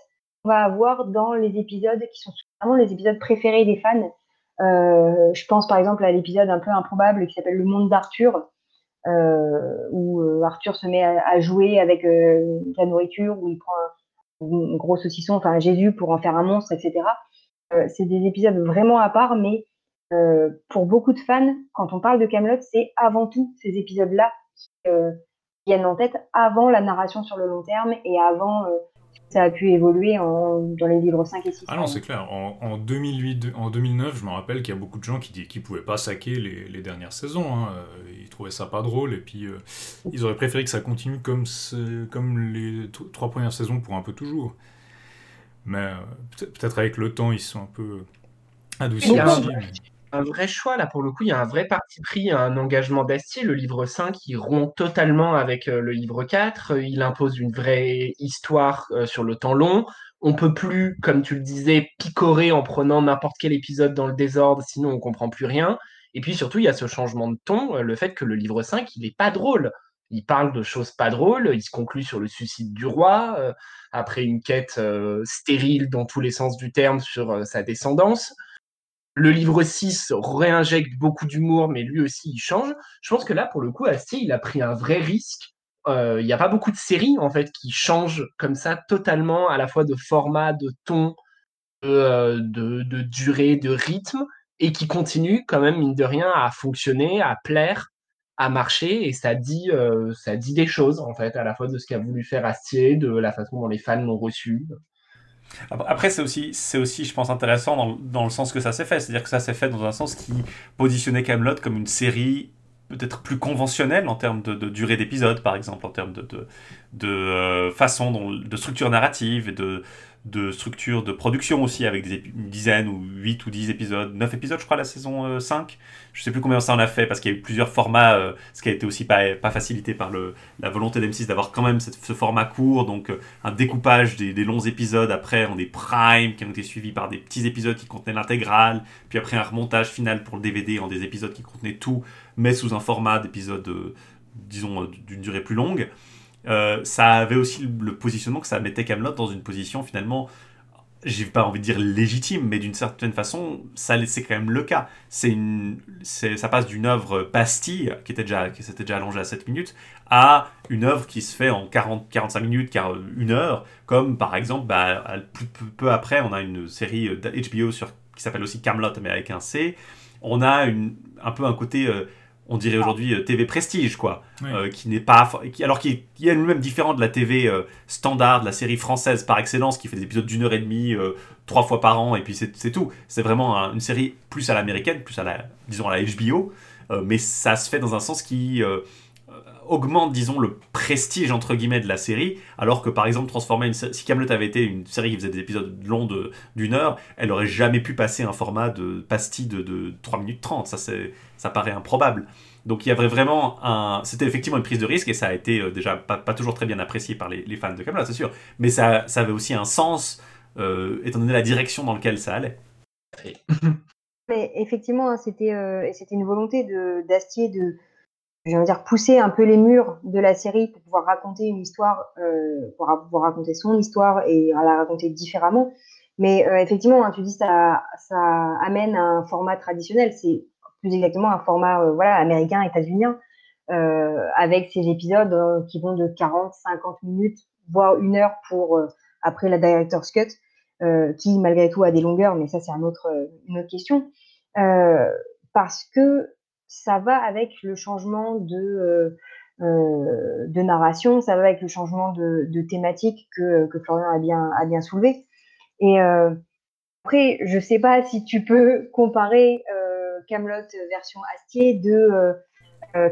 qu'on va avoir dans les épisodes qui sont vraiment les épisodes préférés des fans. Je pense par exemple à l'épisode un peu improbable qui s'appelle Le Monde d'Arthur, où Arthur se met à, jouer avec la nourriture, où il prend gros saucisson, enfin Jésus, pour en faire un monstre, etc. Euh, c'est des épisodes vraiment à part, mais euh, pour beaucoup de fans, quand on parle de Camelot, c'est avant tout ces épisodes-là qui euh, viennent en tête avant la narration sur le long terme et avant ça a pu évoluer en, dans les livres 5 et 6. Ah non, c'est clair. En, en 2008, en 2009, je me rappelle qu'il y a beaucoup de gens qui ne pouvaient pas saquer les, les dernières saisons. hein. Euh, Ils trouvaient ça pas drôle et puis euh, ils auraient préféré que ça continue comme, les trois premières saisons pour un peu toujours. Mais euh, peut- peut-être avec le temps, ils sont un peu adoucis aussi. mais- un vrai choix là pour le coup, il y a un vrai parti pris, un engagement d'Astier. Le livre 5, il rompt totalement avec euh, le livre 4, euh, il impose une vraie histoire euh, sur le temps long. On peut plus, comme tu le disais, picorer en prenant n'importe quel épisode dans le désordre, sinon on comprend plus rien. Et puis surtout, il y a ce changement de ton, euh, le fait que le livre 5, il est pas drôle. Il parle de choses pas drôles, il se conclut sur le suicide du roi, après une quête stérile dans tous les sens du terme sur sa descendance. Le livre 6 réinjecte beaucoup d'humour, mais lui aussi, il change. Je pense que là, pour le coup, Astier, il a pris un vrai risque euh, il n'y a pas beaucoup de séries en fait qui changent comme ça totalement à la fois de format, de ton, de, euh, durée, de rythme, et qui continuent quand même mine de rien à fonctionner, à plaire, à marcher, et ça dit, euh, ça dit des choses en fait à la fois de ce qu'a voulu faire Astier, de la façon dont les fans l'ont reçu. Après, c'est aussi, c'est aussi, je pense, intéressant dans, le sens que ça s'est fait. C'est-à-dire que ça s'est fait dans un sens qui positionnait Camelot comme une série peut-être plus conventionnelle en termes de, durée d'épisode, par exemple, en termes de, de, euh, façon, de structure narrative et de, de structure de production aussi, avec une dizaine ou 8 ou 10 épisodes, 9 épisodes, je crois, la saison euh, 5. Je sais plus combien ça en a fait, parce qu'il y a eu plusieurs formats, euh, ce qui a été aussi pas, pas facilité par le, la volonté d'M6 d'avoir quand même ce format court, donc euh, un découpage des, longs épisodes après en des primes qui ont été suivis par des petits épisodes qui contenaient l'intégrale, puis après un remontage final pour le DVD en des épisodes qui contenaient tout, mais sous un format d'épisodes, euh, disons, d'une durée plus longue. Euh, ça avait aussi le, positionnement que ça mettait Camelot dans une position finalement, j'ai pas envie de dire légitime, mais d'une certaine façon, ça c'est quand même le cas. C'est une, ça passe d'une œuvre pastille qui était déjà, qui s'était déjà allongée à 7 minutes, à une œuvre qui se fait en 40, 45 minutes, car une heure, comme par exemple, bah, peu, après, on a une série euh, HBO sur, qui s'appelle aussi Camelot, mais avec un C. On a une, un peu un côté, euh, on dirait aujourd'hui euh, TV prestige, quoi Oui. euh, qui n'est pas qui- alors qui est, qui est elle-même différent de la TV euh, standard, de la série française par excellence, qui fait des épisodes d'une heure et demie, euh, trois fois par an, et puis c'est tout. C'est vraiment un- une série plus à l'américaine, plus à la, disons à la HBO, mais ça se fait dans un sens qui augmente, disons, le prestige entre guillemets de la série, alors que par exemple transformer une si Camelot avait été une série qui faisait des épisodes longs de- d'une heure, elle aurait jamais pu passer un format de pastille de, de 3 minutes 30, ça c'est ça paraît improbable. Donc il y avait vraiment un. C'était effectivement une prise de risque et ça a été euh, déjà pas, pas toujours très bien apprécié par les, les fans de Camelot, c'est sûr. Mais ça, ça avait aussi un sens, euh, étant donné la direction dans laquelle ça allait. Mais effectivement, hein, c'était euh, et c'était une volonté de d'Astier de, je veux dire, pousser un peu les murs de la série pour pouvoir raconter une histoire, euh, pour pouvoir raconter son histoire et la raconter différemment. Mais euh, effectivement, hein, tu dis ça, ça amène à un format traditionnel. C'est plus exactement un format euh, voilà américain, états-unien, euh, avec ces épisodes euh, qui vont de 40, 50 minutes, voire une heure pour euh, après la director's cut qui malgré tout a des longueurs, mais ça c'est un autre, une autre question, parce que ça va avec le changement de, euh, euh, de narration, ça va avec le changement de, de thématique que, que Florian a bien, a bien soulevé. Et euh, après, je sais pas si tu peux comparer euh, Camelot version Astier de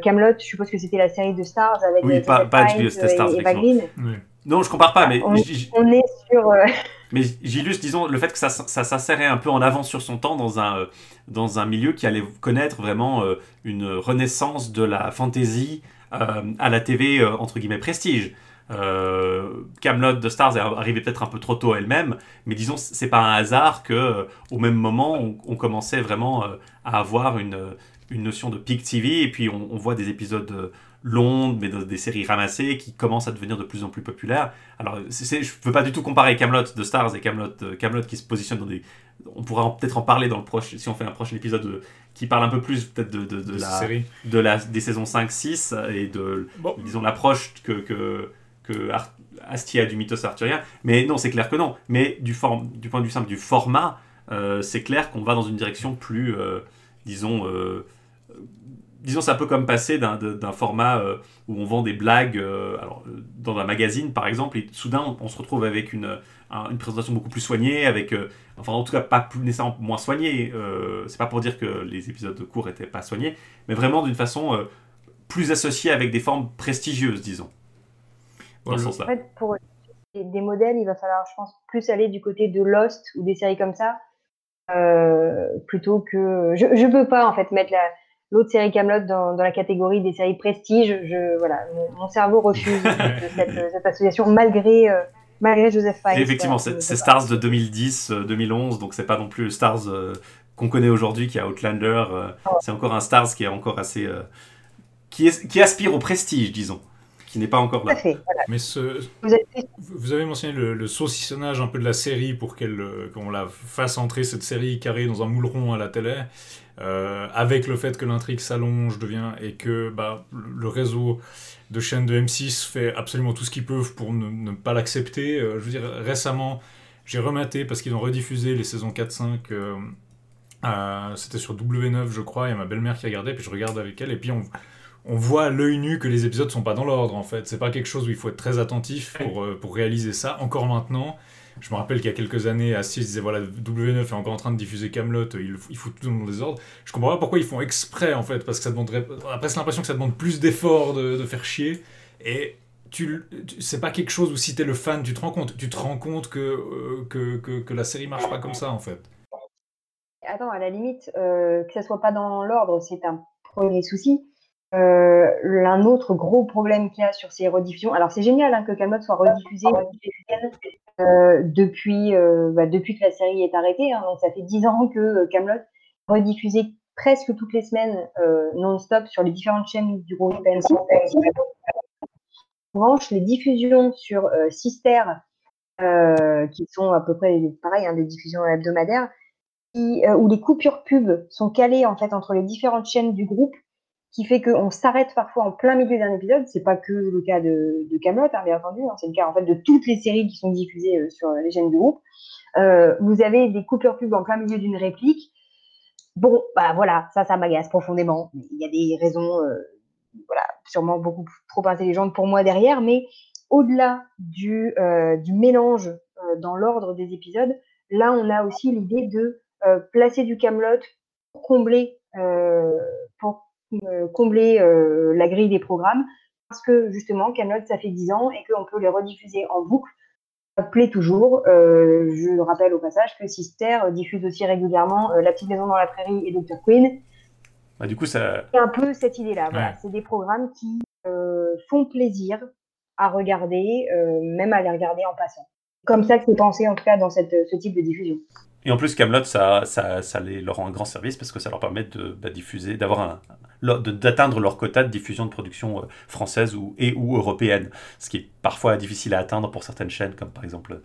Camelot. Je suppose que c'était la série de Stars avec Oui, pas- pas Stars, et. Oui. Non, je compare pas, mais On, est sur euh, Mais j'illustre, disons, le fait que ça, ça s'insérait un peu en avance sur son temps dans un, euh, dans un milieu qui allait connaître vraiment euh, une renaissance de la fantasy euh, à la TV, entre guillemets, prestige. Euh, Camelot de Stars est arrivée peut-être un peu trop tôt elle-même, mais disons, c'est pas un hasard que au même moment, on, commençait vraiment à avoir une, une notion de peak TV, et puis on voit des épisodes euh, longs, mais de- des séries ramassées qui commencent à devenir de plus en plus populaires. Alors, c'est, c'est- je ne veux pas du tout comparer Camelot de Stars et Camelot, Camelot qui se positionne dans des. On pourra en- peut-être en parler dans le proche, si on fait un prochain épisode euh, qui parle un peu plus peut-être de, de, de de la, série. de la, des saisons 5-6 et de, Bon. disons, l'approche que, que, que Ar- a du mythos arthurien. Mais non, c'est clair que non. Mais du, form, du point de vue simple du format, euh, c'est clair qu'on va dans une direction plus, euh, disons, euh, euh, disons, c'est un peu comme passer d'un, de- d'un format euh, où on vend des blagues euh, alors, euh, dans un magazine, par exemple, et soudain, on, on se retrouve avec une, un- une présentation beaucoup plus soignée, avec, euh, enfin, en tout cas, pas plus nécessairement moins soignée. Euh, c'est pas pour dire que les épisodes courts étaient pas soignés, mais vraiment d'une façon euh, plus associée avec des formes prestigieuses, disons. Dans ce Voilà. sens-là. En fait, pour des, des modèles, il va falloir, je pense, plus aller du côté de Lost ou des séries comme ça, euh, plutôt que. Je, je peux pas en fait mettre la- l'autre série Camelot dans, dans la catégorie des séries prestige. Je voilà, mon, mon cerveau refuse cette, cette association malgré euh, malgré Joseph Fiennes. Et effectivement, c'est. Stars de 2010, euh, 2011, donc c'est pas non plus le Stars euh, qu'on connaît aujourd'hui qui a Outlander. euh, c'est encore un Stars qui est encore assez. euh, qui, est- qui aspire au prestige, disons. Qui n'est pas encore là. fait. Voilà. Mais ce, Vous avez fait vous avez mentionné le, le saucissonnage un peu de la série pour qu'elle, euh, qu'on la fasse entrer cette série carrée dans un moule rond à la télé, euh, avec le fait que l'intrigue s'allonge, devient et que bah, le réseau de chaînes de M6 fait absolument tout ce qu'ils peuvent pour ne, ne pas l'accepter. Euh, je veux dire, récemment, j'ai rematé parce qu'ils ont rediffusé les saisons 4-5. euh, euh, c'était sur W9, je crois. A ma belle-mère qui regardait, puis je regarde avec elle, et puis on, on voit à l'œil nu que les épisodes sont pas dans l'ordre en fait. C'est pas quelque chose où il faut être très attentif pour, euh, pour réaliser ça. Encore maintenant, je me rappelle qu'il y a quelques années, Assis disait voilà, W9 est encore en train de diffuser Camelot, il, il faut tout dans les ordres. Je comprends pas pourquoi ils font exprès en fait, parce que ça demanderait. On a presque l'impression que ça demande plus d'efforts de, de faire chier. Et tu, tu- c'est pas quelque chose où si t'es le fan, tu te rends compte. Tu te rends compte que, euh, que, que, que la série marche pas comme ça en fait. Attends, à la limite, euh, que ça soit pas dans l'ordre, c'est un premier souci. Euh, un autre gros problème qu'il y a sur ces rediffusions, alors c'est génial hein, que Camelot soit rediffusé euh, depuis, euh, bah, depuis que la série est arrêtée. Hein, donc ça fait 10 ans que Camelot est rediffusé presque toutes les semaines euh, non-stop sur les différentes chaînes du groupe M6. En revanche, les diffusions sur euh, Sister, euh, qui sont à peu près pareil, hein, des diffusions hebdomadaires, qui, euh, où les coupures pub sont calées en fait entre les différentes chaînes du groupe, qui fait qu'on s'arrête parfois en plein milieu d'un épisode. C'est pas que le cas de, de Camelot, hein, bien entendu. hein, c'est le cas en fait de toutes les séries qui sont diffusées euh, sur les chaînes du groupe. Euh, vous avez des coupures pub en plein milieu d'une réplique. Bon, bah voilà, ça, ça m'agace profondément. Il y a des raisons, euh, voilà, sûrement beaucoup trop intelligentes pour moi derrière, mais au-delà du, mélange dans l'ordre des épisodes, là, on a aussi l'idée de placer du Camelot pour combler, combler euh, la grille des programmes, parce que justement, Camelot, ça fait 10 ans et qu'on peut les rediffuser en boucle. Ça plaît toujours. Euh, je rappelle au passage que Sister diffuse aussi régulièrement euh, La petite maison dans la prairie et Dr. Queen. Bah, du coup, ça, C'est un peu cette idée-là. Voilà. C'est des programmes qui font plaisir à regarder, même à les regarder en passant. Comme ça que c'est pensé en tout cas dans cette, ce type de diffusion. Et en plus, Camelot, ça, leur rend un grand service parce que ça leur permet de bah, diffuser, d'atteindre leur quota de diffusion de production euh, française ou, et ou européenne, ce qui est parfois difficile à atteindre pour certaines chaînes, comme par exemple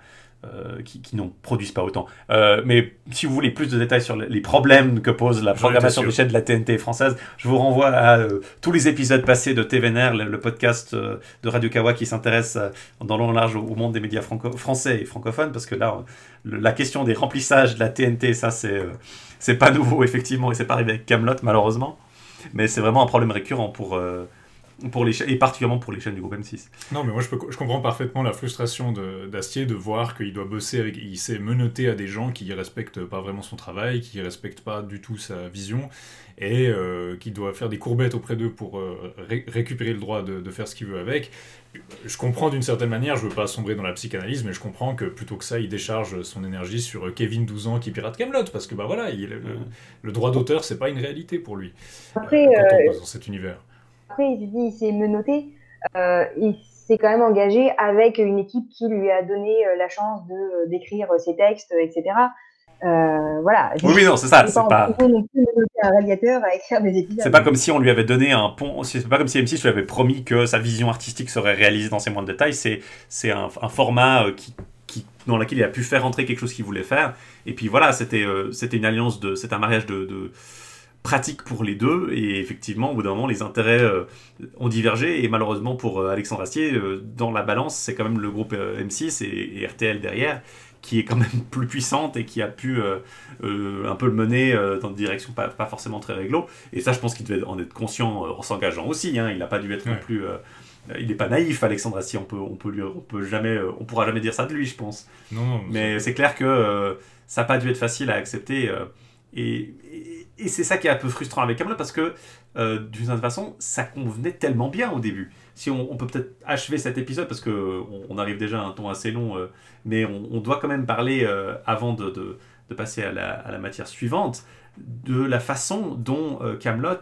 euh, qui, qui n'en produisent pas autant. Euh, mais si vous voulez plus de détails sur les problèmes que pose la programmation des chaînes de la TNT française, je vous renvoie à euh, tous les épisodes passés de TVNR, le, le podcast de Radio Kawa qui s'intéresse dans long et large au, au monde des médias français et francophones, parce que là, le- la question des remplissages de la TNT, ça c'est c'est pas nouveau effectivement et c'est pas arrivé avec Camelot malheureusement, mais c'est vraiment un problème récurrent pour pour les et particulièrement pour les chaînes du groupe M6. Non, mais moi je, peux, je comprends parfaitement la frustration d'Astier de, voir qu'il doit bosser avec. Il s'est menotté à des gens qui respectent pas vraiment son travail, qui respectent pas du tout sa vision, et euh, qui doit faire des courbettes auprès d'eux pour euh, ré- récupérer le droit de, de faire ce qu'il veut avec. Je comprends d'une certaine manière, je veux pas sombrer dans la psychanalyse, mais je comprends que plutôt que ça, il décharge son énergie sur Kevin 12 ans qui pirate Camelot, parce que bah voilà, il, le, le droit d'auteur c'est pas une réalité pour lui. Après, euh, quand euh, on bosse dans cet univers. Après, il dit, il s'est menotté. Euh, il s'est quand même engagé avec une équipe qui lui a donné euh, la chance de euh, d'écrire ses textes, etc. Euh, voilà. Oui, oui, non, c'est ça, c'est pas-. C'est pas comme si on lui avait donné un pont, c'est pas comme si M6 lui avait promis que sa vision artistique serait réalisée dans ses moindres détails, c'est c'est un, un format qui, qui, dans lequel il a pu faire entrer quelque chose qu'il voulait faire, et puis voilà, c'était euh, c'était une alliance, de, c'était un mariage de, de pratique pour les deux, et effectivement, au bout d'un moment, les intérêts euh, ont divergé, et malheureusement pour euh, Alexandre Astier, euh, dans la balance, c'est quand même le groupe euh, M6 et, et RTL derrière, qui est quand même plus puissante et qui a pu un peu le mener dans une direction pas, pas forcément très réglo. Et ça, je pense qu'il devait en être conscient en s'engageant aussi. Hein. Il n'a pas dû être non plus. il n'est pas naïf, Alexandre Astier. On peut, on peut lui, on peut jamais, on pourra jamais dire ça de lui, je pense. Non, non, Mais c'est clair que ça n'a pas dû être facile à accepter. et et, c'est ça qui est un peu frustrant avec Camelot parce que euh, d'une certaine façon, ça convenait tellement bien au début. Si on, peut peut-être achever cet épisode parce que on, arrive déjà à un ton assez long, euh, mais on, doit quand même parler euh, avant de, de- passer à la, à la matière suivante de la façon dont Camelot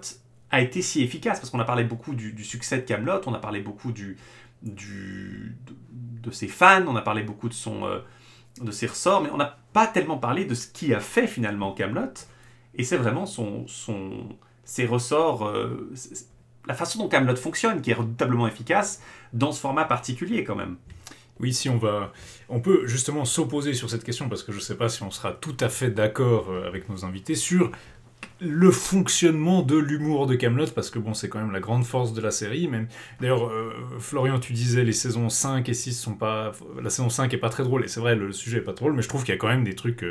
a été si efficace parce qu'on a parlé beaucoup du, succès de Camelot, on a parlé beaucoup du, du de, ses fans, on a parlé beaucoup de son de ses ressorts, mais on n'a pas tellement parlé de ce qui a fait finalement Camelot. Et c'est vraiment son, son, ses ressorts. euh, la façon dont Camelot fonctionne, qui est redoutablement efficace dans ce format particulier quand même. Oui, si on va, on peut justement s'opposer sur cette question parce que je ne sais pas si on sera tout à fait d'accord euh, avec nos invités sur le fonctionnement de l'humour de Camelot parce que bon, c'est quand même la grande force de la série. Même d'ailleurs, euh, Florian, tu disais les saisons 5 et 6 sont pas, la saison 5 est pas très drôle et c'est vrai, le, sujet est pas drôle, mais je trouve qu'il y a quand même des trucs.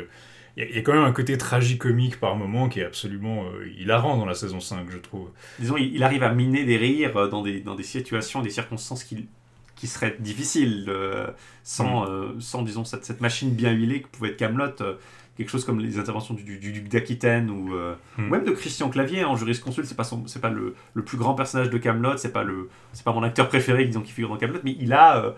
Il y, a quand même un côté tragicomique par moment qui est absolument euh, hilarant dans la saison 5, je trouve. Disons, il, il arrive à miner des rires euh, dans des, dans des situations, des circonstances qui, qui seraient difficiles euh, sans, euh, sans, disons, cette, cette machine bien huilée que pouvait être Camelot. quelque chose comme les interventions du, du, du duc d'Aquitaine ou, euh, Hmm. ou même de Christian Clavier en jurisconsulte. C'est pas son- c'est pas le, le plus grand personnage de Camelot. C'est pas le, c'est pas mon acteur préféré disons qui figure dans Camelot, mais il a, euh,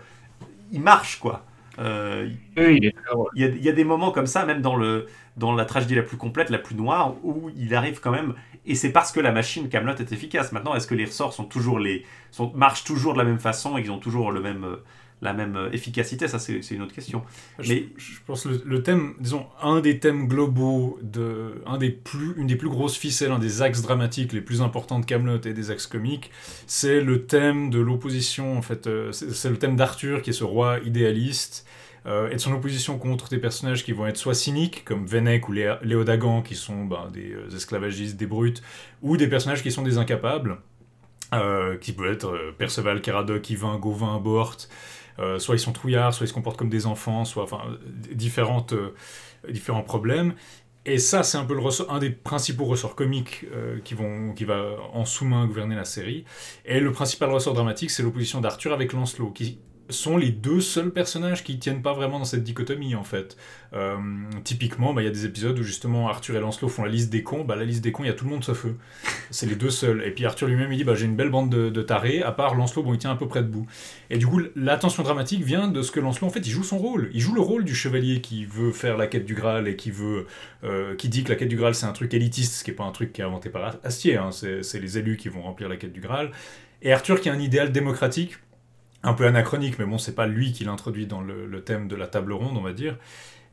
il marche quoi. Euh, Oui, il est y, a, il y a des moments comme ça, même dans, le, dans la tragédie la plus complète, la plus noire, où il arrive quand même. Et c'est parce que la machine Camelot est efficace. Maintenant, est-ce que les ressorts sont toujours les, sont, marchent toujours de la même façon et qu'ils ont toujours le même, euh, la même euh, efficacité Ça, c'est une autre question. Je, Mais- je pense le, le thème, disons, un des thèmes globaux, de, un des plus, une des plus grosses ficelles, un des axes dramatiques les plus importants de Camelot et des axes comiques, c'est le thème de l'opposition, en fait, euh, c'est le thème d'Arthur qui est ce roi idéaliste, euh, et de son opposition contre des personnages qui vont être soit cyniques, comme Vennec ou Léodagan, qui sont ben, des esclavagistes, des brutes, ou des personnages qui sont des incapables, euh, qui peuvent être euh, Perceval, Caradoc, Yvain, Gauvin, Bohort, euh, soit ils sont trouillards, soit ils se comportent comme des enfants, soit enfin différentes, euh, différents problèmes. Et ça, c'est un peu le ressort, un des principaux ressorts comiques euh, qui, vont, qui va en sous-main gouverner la série. Et le principal ressort dramatique, c'est l'opposition d'Arthur avec Lancelot, qui sont les deux seuls personnages qui tiennent pas vraiment dans cette dichotomie en fait. Euh, typiquement, bah, il y a des épisodes où justement Arthur et Lancelot font la liste des cons. Bah, la liste des cons, il y a tout le monde sauf eux. C'est les deux seuls. Et puis Arthur lui-même, il dit bah, j'ai une belle bande de, de tarés, à part Lancelot, bon, il tient un peu près debout. Et du coup, l'attention dramatique vient de ce que Lancelot, en fait, il joue son rôle. Il joue le rôle du chevalier qui veut faire la quête du Graal et qui veut, euh, qui dit que la quête du Graal c'est un truc élitiste, ce qui est pas un truc qui est inventé par Astier. hein. C'est c'est les élus qui vont remplir la quête du Graal. Et Arthur qui a un idéal démocratique, un peu anachronique, mais bon, c'est pas lui qui l'introduit dans le, le thème de la table ronde, on va dire.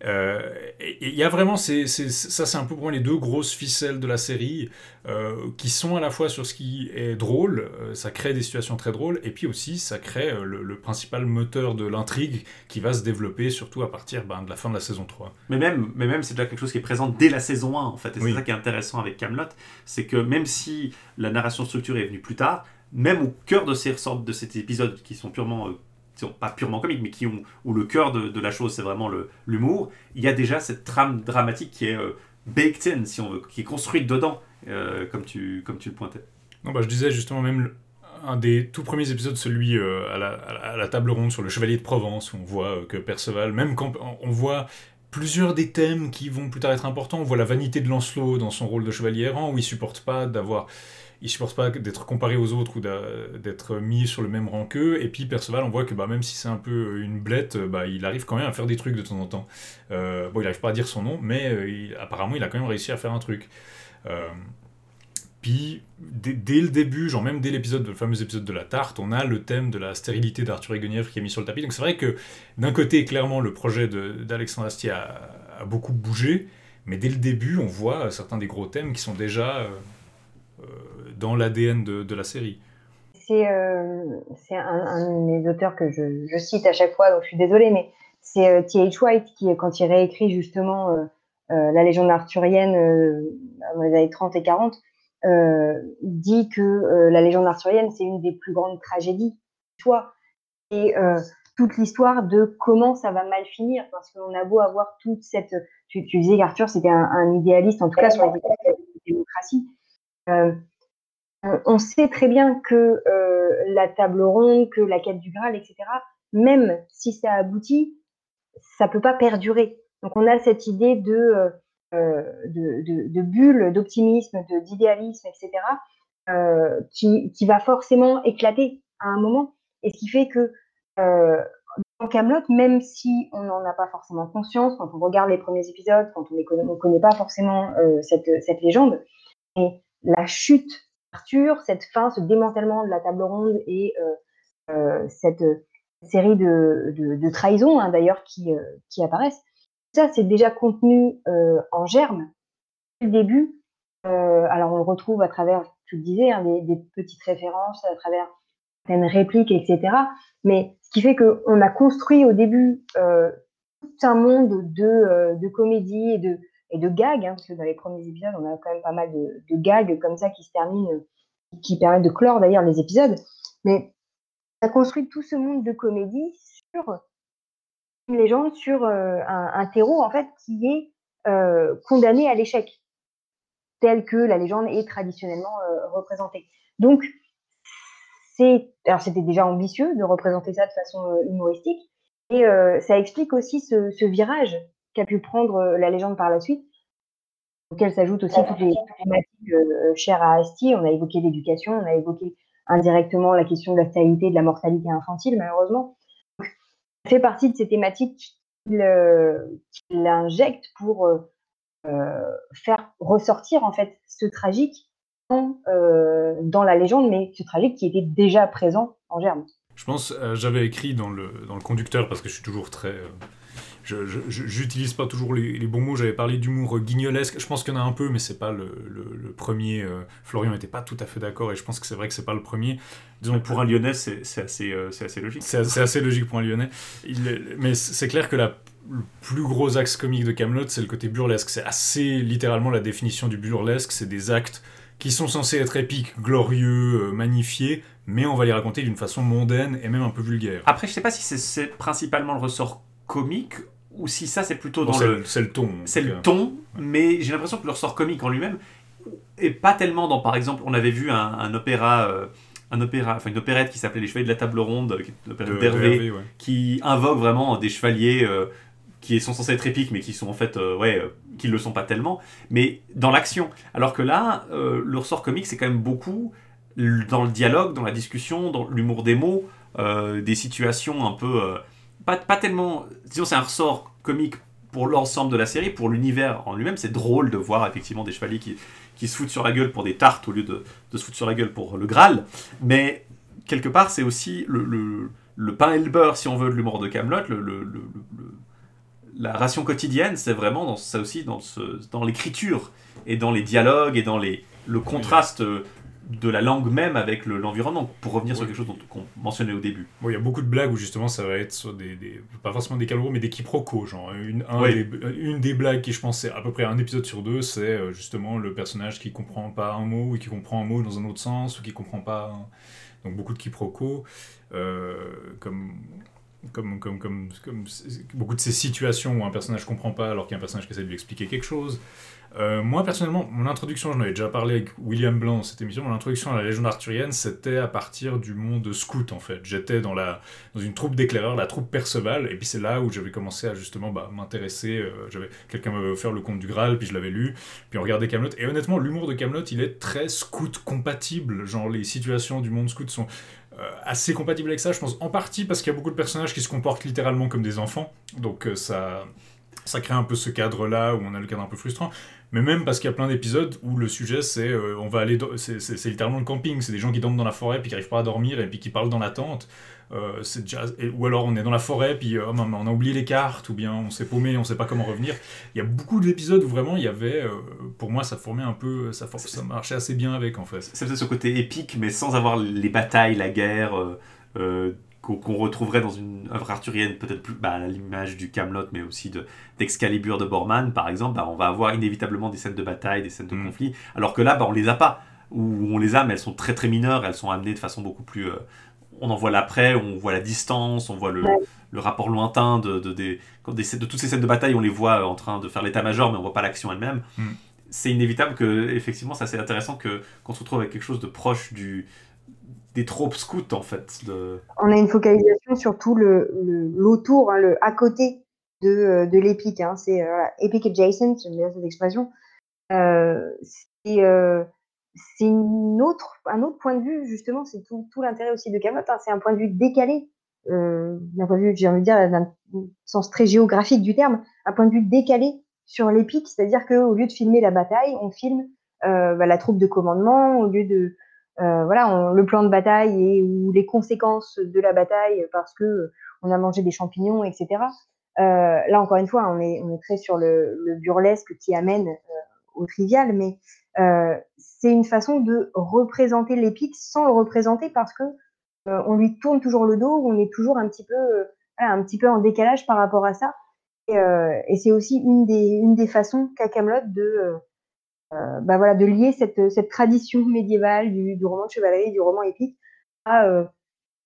Euh, et il y a vraiment, ces- ces- ça c'est un peu pour moi les deux grosses ficelles de la série, euh, qui sont à la fois sur ce qui est drôle, euh, ça crée des situations très drôles, et puis aussi ça crée le, le principal moteur de l'intrigue qui va se développer surtout à partir ben, de la fin de la saison 3. Mais même, mais même c'est déjà quelque chose qui est présent dès la saison 1, en fait. Et Oui. c'est ça qui est intéressant avec Camelot, c'est que même si la narration structurée est venue plus tard, même au cœur de ces de cet épisode qui sont purement, euh, qui sont pas purement comiques, mais qui ont où le cœur de, la chose c'est vraiment l'humour, il y a déjà cette trame dramatique qui est euh, baked in, si on veut, qui est construite dedans, euh, comme tu comme tu le pointais. Non, bah, je disais justement même un des tout premiers épisodes, celui euh, à, la, à la- table ronde sur le chevalier de Provence, où on voit que Perceval, même quand on voit plusieurs des thèmes qui vont plus tard être importants, on voit la vanité de Lancelot dans son rôle de chevalier errant, où il supporte pas d'avoir il supporte pas d'être comparé aux autres ou d'être mis sur le même rang qu'eux. Et puis Perceval, on voit que bah, même si c'est un peu une blette, bah, il arrive quand même à faire des trucs de temps en temps. Euh, bon, il arrive pas à dire son nom, mais euh, apparemment, il a quand même réussi à faire un truc. Euh, puis, dès, le début, genre même dès l'épisode, le fameux épisode de la tarte, on a le thème de la stérilité d'Arthur et Guenièvre qui est mis sur le tapis. Donc c'est vrai que d'un côté, clairement, le projet d'Alexandre Astier a, beaucoup bougé, mais dès le début, on voit certains des gros thèmes qui sont déjà dans l'ADN de, la série. C'est euh, un, un de mes auteurs que je, cite à chaque fois, donc je suis désolée, mais c'est euh, T.H. White qui, quand il réécrit justement euh, euh, la légende arthurienne dans les années 30 et 40, euh, dit que la légende arthurienne, c'est une des plus grandes tragédies, toi, et toute l'histoire de comment ça va mal finir, parce qu'on a beau avoir toute cette... Tu, disais qu'Arthur, c'était un, idéaliste, en tout cas sur la démocratie. On- on sait très bien que euh, la table ronde, que la quête du Graal, etc., même si ça aboutit, ça peut pas perdurer. Donc on a cette idée de, euh, euh, bulle, d'optimisme, d'idéalisme, etc., euh, qui, va forcément éclater à un moment. Et ce qui fait que euh, dans Camelot, même si on n'en a pas forcément conscience, quand on regarde les premiers épisodes, quand on ne connaît pas forcément euh, cette, cette légende, et la chute cette fin, ce démantèlement de la table ronde et euh, euh, cette série de, trahisons hein, d'ailleurs qui, euh, apparaissent, ça c'est déjà contenu euh, en germe dès le début Euh, alors on le retrouve à travers, tu le disais, hein, des, petites références, à travers certaines répliques, etc. Mais ce qui fait qu'on a construit au début euh, tout un monde de, euh, de comédie et de, de gags, hein, parce que dans les premiers épisodes, on a quand même pas mal de, gags comme ça qui se terminent, qui permettent de clore d'ailleurs les épisodes. Mais on a construit tout ce monde de comédie sur une légende, sur euh, un, un terreau en fait qui est euh, condamné à l'échec, tel que la légende est traditionnellement euh, représentée. Donc, c'était déjà ambitieux de représenter ça de façon humoristique, et ça explique aussi ce virage qu'a pu prendre euh, la légende par la suite, auquel s'ajoutent aussi toutes les thématiques euh, chères à Asti. On a évoqué l'éducation, on a évoqué indirectement la question de la stérilité, de la mortalité infantile, malheureusement. Donc, ça fait partie de ces thématiques qu'il euh, injecte pour euh, euh, faire ressortir en fait ce tragique dans, euh, dans la légende, mais ce tragique qui était déjà présent en germe. Je pense, euh, j'avais écrit dans le, dans le conducteur, parce que je suis toujours très... euh, J'utilise pas toujours les, les bons mots, j'avais parlé d'humour guignolesque, je pense qu'il y en a un peu, mais c'est pas le, le- le premier. euh, Florian n'était pas tout à fait d'accord, et je pense que c'est vrai que c'est pas le premier. Disons, Pour un Lyonnais, c'est assez, euh, assez logique. C'est assez logique pour un Lyonnais. Il mais c'est clair que la, le plus gros axe comique de Camelot, c'est le côté burlesque. C'est assez littéralement la définition du burlesque. C'est des actes qui sont censés être épiques, glorieux, euh, magnifiés, mais on va les raconter d'une façon mondaine et même un peu vulgaire. Après, je sais pas si c'est principalement le ressort comique ou si ça c'est plutôt dans le c'est le ton. c'est le ton, mais j'ai l'impression que le ressort comique en lui-même est pas tellement dans, par exemple, on avait vu un, un opéra, euh, un opéra, enfin une opérette qui s'appelait Les Chevaliers de la Table Ronde, qui est De d'Hervé, ouais. qui invoque vraiment des chevaliers euh, qui sont censés être épiques, mais qui sont en fait, euh, ouais, qui le sont pas tellement, mais dans l'action. Alors que là, le ressort comique, c'est quand même beaucoup dans le dialogue, dans la discussion, dans l'humour des mots, des situations un peu, pas, pas tellement, disons, c'est un ressort comique pour l'ensemble de la série, pour l'univers en lui-même, c'est drôle de voir effectivement des chevaliers qui, qui se foutent sur la gueule pour des tartes au lieu de, de se foutre sur la gueule pour le Graal. Mais quelque part, c'est aussi le, le, pain et le beurre, si on veut, de l'humour de Camelot. Le, la ration quotidienne, c'est vraiment dans ça aussi dans, dans l'écriture et dans les dialogues et dans les, le contraste euh, de la langue même avec le- l'environnement. pour revenir sur quelque chose dont- qu'on mentionnait au début. Bon, il y a beaucoup de blagues où justement ça va être sur des, des- pas forcément des calogros, mais des quiproquos. Genre, une, un Oui. des- une des blagues qui, je pense, c'est à peu près un épisode sur deux, c'est euh, justement le personnage qui comprend pas un mot ou qui comprend un mot dans un autre sens ou qui comprend pas. un- Donc beaucoup de quiproquos, euh, comme. Comme, comme, comme, beaucoup de ces situations où un personnage comprend pas alors qu'il y a un personnage qui essaie de lui expliquer quelque chose. Euh, moi, personnellement, mon introduction, j'en avais déjà parlé avec William Blanc dans cette émission, mon introduction à la légende arthurienne, c'était à partir du monde scout, en fait. J'étais dans, dans une troupe d'éclaireurs, la troupe Perceval, et puis c'est là où j'avais commencé à justement bah, m'intéresser. euh, Quelqu'un m'avait offert le conte du Graal, puis je l'avais lu, puis on regardait Camelot. Et honnêtement, l'humour de Camelot, il est très scout compatible. Genre, les situations du monde scout sont euh, assez compatibles avec ça, je pense, en partie parce qu'il y a beaucoup de personnages qui se comportent littéralement comme des enfants, donc ça, ça crée un peu ce cadre-là où on a le cadre un peu frustrant. Mais même parce qu'il y a plein d'épisodes où le sujet c'est euh, on va aller c'est littéralement le camping, c'est des gens qui dorment dans la forêt puis qui arrivent pas à dormir et puis qui parlent dans la tente. Euh, déjà ou alors on est dans la forêt puis euh, oh, on a oublié les cartes ou bien on s'est paumé, on sait pas comment revenir. Il y a beaucoup d'épisodes où vraiment il y avait euh, pour moi ça formait un peu ça, ça marchait assez bien avec en fait. C'est ce côté épique, mais sans avoir les batailles, la guerre, qu'on retrouverait dans une œuvre arthurienne, peut-être plus bah, à l'image du Camelot, mais aussi de- d'Excalibur de, Borman, par exemple. Bah, on va avoir inévitablement des scènes de bataille, des scènes de Mm. conflit, alors que là, bah, on les a pas. Ou on les a, mais elles sont très très mineures, elles sont amenées de façon beaucoup plus. euh, on en voit l'après, on voit la distance, on voit le, Ouais. le rapport lointain de, de, des- de toutes ces scènes de bataille, on les voit euh, en train de faire l'état-major, mais on voit pas l'action elle-même. Mm. C'est inévitable que, effectivement, c'est assez intéressant que qu'on se retrouve avec quelque chose de proche du des tropes scouts en fait. On a une focalisation sur tout le, l'autour, hein, le à côté de, euh, de l'épique. Hein. C'est euh, epic adjacent, j'aime bien cette expression. Euh, c'est, euh, un autre point de vue, justement, c'est tout, l'intérêt aussi de Camelot. Hein. C'est un point de vue décalé, d'un point de vue, j'ai envie de dire, d'un sens très géographique du terme, un point de vue décalé sur l'épique, c'est-à-dire qu'au lieu de filmer la bataille, on filme bah, la troupe de commandement, au lieu de euh, voilà, le plan de bataille et ou les conséquences de la bataille parce que on a mangé des champignons, etc. Euh, là, encore une fois, on est, on est très sur le, le burlesque qui amène euh, au trivial, mais c'est une façon de représenter l'épique sans le représenter parce que on lui tourne toujours le dos, on est toujours un petit peu, un petit peu en décalage par rapport à ça. Et, c'est aussi une des, une des façons qu'a Camelot de, bah voilà, de lier cette, tradition médiévale du, roman de chevalerie, du roman épique, à euh,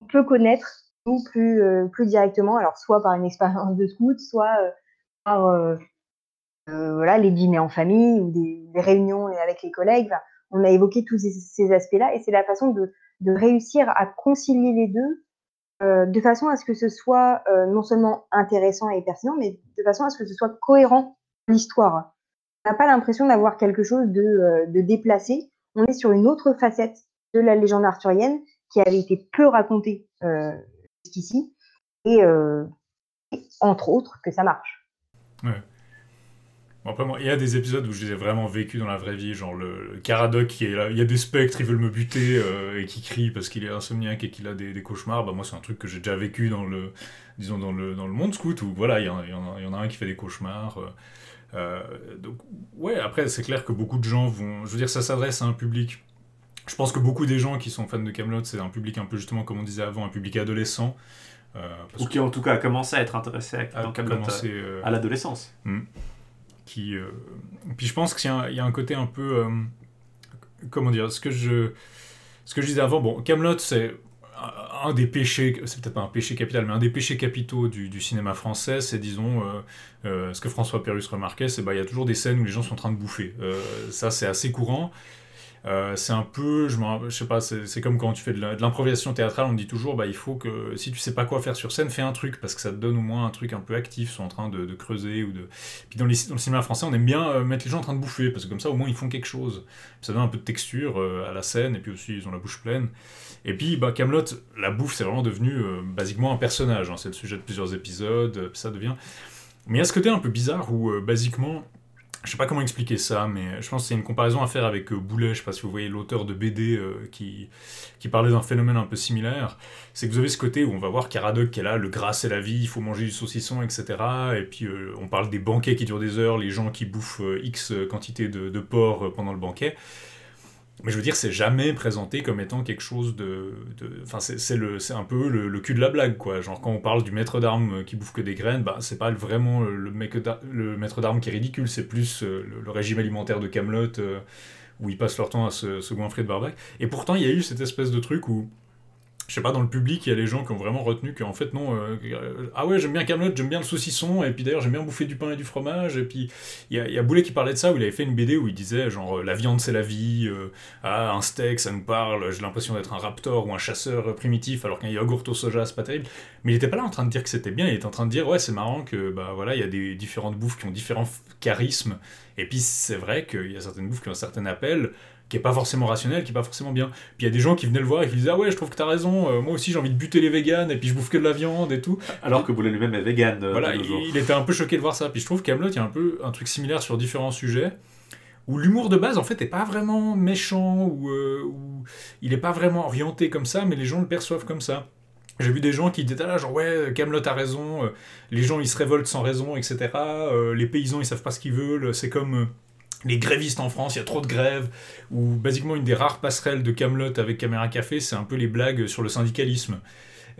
on peut connaître plus, euh, plus directement, alors soit par une expérience de scout, soit euh, par euh, euh, voilà, les dîners en famille ou des, réunions avec les collègues. On a évoqué tous ces, aspects-là et c'est la façon de, de réussir à concilier les deux euh, de façon à ce que ce soit euh, non seulement intéressant et pertinent, mais de façon à ce que ce soit cohérent l'histoire. N'a pas l'impression d'avoir quelque chose de, euh, de déplacé. On est sur une autre facette de la légende arthurienne qui avait été peu racontée euh, jusqu'ici et, euh, et entre autres que ça marche. Ouais. Bon, après, moi, il y a des épisodes où je les ai vraiment vécu dans la vraie vie, genre le, le Caradoc qui est là, il y a des spectres, ils veulent me buter et qui crient parce qu'il est insomniaque et qu'il a des, cauchemars. Bah, moi, c'est un truc que j'ai déjà vécu dans le, disons, dans le, dans le monde scout où voilà, il y, en, a, un qui fait des cauchemars. Donc, ouais, après, c'est clair que beaucoup de gens vont. Je veux dire, ça s'adresse à un public. Je pense que beaucoup des gens qui sont fans de Camelot, c'est un public un peu justement, comme on disait avant, un public adolescent. Euh, Ou qui en tout cas a commencé à être intéressé à, dans Camelot euh, à l'adolescence. qui euh, puis je pense qu'il y, a un- il y a un côté un peu euh, comment dire ce que je ce que je disais avant bon Camelot c'est un- des péchés c'est peut-être pas un péché capital mais un des péchés capitaux du, cinéma français c'est disons euh, euh, ce que François Pérus remarquait c'est bah y a toujours des scènes où les gens sont en train de bouffer Euh, ça c'est assez courant c'est un peu, je, je sais pas, c'est comme quand tu fais de l'improvisation théâtrale, on dit toujours, bah, il faut que si tu sais pas quoi faire sur scène, fais un truc, parce que ça te donne au moins un truc un peu actif, soit en train de, creuser ou de. Puis dans, dans le cinéma français, on aime bien mettre les gens en train de bouffer, parce que comme ça, au moins, ils font quelque chose. Ça donne un peu de texture à la scène, et puis aussi, ils ont la bouche pleine. Et puis, bah, Camelot, la bouffe, c'est vraiment devenu euh, basiquement un personnage. hein. c'est le sujet de plusieurs épisodes, euh, ça devient. Mais il y a ce côté un peu bizarre où, euh, basiquement, je sais pas comment expliquer ça, mais je pense y a une comparaison à faire avec Boulet, je sais pas si vous voyez l'auteur de BD qui, qui parlait d'un phénomène un peu similaire. C'est que vous avez ce côté où on va voir Caradoc qui est là, le gras c'est la vie, il faut manger du saucisson, etc. Et puis on parle des banquets qui durent des heures, les gens qui bouffent X quantité de, porc pendant le banquet. Mais je veux dire, c'est jamais présenté comme étant quelque chose de. Enfin, c'est un peu le, cul de la blague, quoi. Genre, quand on parle du maître d'armes qui bouffe que des graines, bah, c'est pas vraiment le, maître d'armes qui est ridicule, c'est plus euh, le, régime alimentaire de Camelot où ils passent leur temps à se, se goinfrer de barbac. Et pourtant, il y a eu cette espèce de truc où. Je sais pas, dans le public, il y a les gens qui ont vraiment retenu qu'en fait, non, euh, euh, ah ouais, j'aime bien Camelot, j'aime bien le saucisson, et puis d'ailleurs, j'aime bien bouffer du pain et du fromage, et puis il y a, Boulet qui parlait de ça, où il avait fait une BD où il disait, genre, euh, la viande c'est la vie, ah, un steak, ça nous parle, j'ai l'impression d'être un raptor ou un chasseur primitif, alors qu'un yaourt au soja, c'est pas terrible. Mais il était pas là en train de dire que c'était bien, il était en train de dire, ouais, c'est marrant que, bah voilà, il y a des différentes bouffes qui ont différents charismes, et puis c'est vrai qu'il y a certaines bouffes qui ont un certain appel, qui est pas forcément rationnel, qui est pas forcément bien. Puis il y a des gens qui venaient le voir et qui disaient, ah ouais, je trouve que t'as raison, euh, moi aussi j'ai envie de buter les véganes, et puis je bouffe que de la viande et tout. Alors que Boulet lui-même est vegan. euh, Voilà, il, il était un peu choqué de voir ça. Puis je trouve qu'Amelot, il y a un peu un truc similaire sur différents sujets, où l'humour de base, en fait, est pas vraiment méchant, ou, euh, ou il est pas vraiment orienté comme ça, mais les gens le perçoivent comme ça. J'ai vu des gens qui disaient, ah, genre, ouais, Camelot a raison, les gens ils se révoltent sans raison, etc. les paysans ils savent pas ce qu'ils veulent, c'est comme. Les grévistes en France, il y a trop de grèves, ou basiquement une des rares passerelles de Camelot avec Caméra Café, c'est un peu les blagues sur le syndicalisme.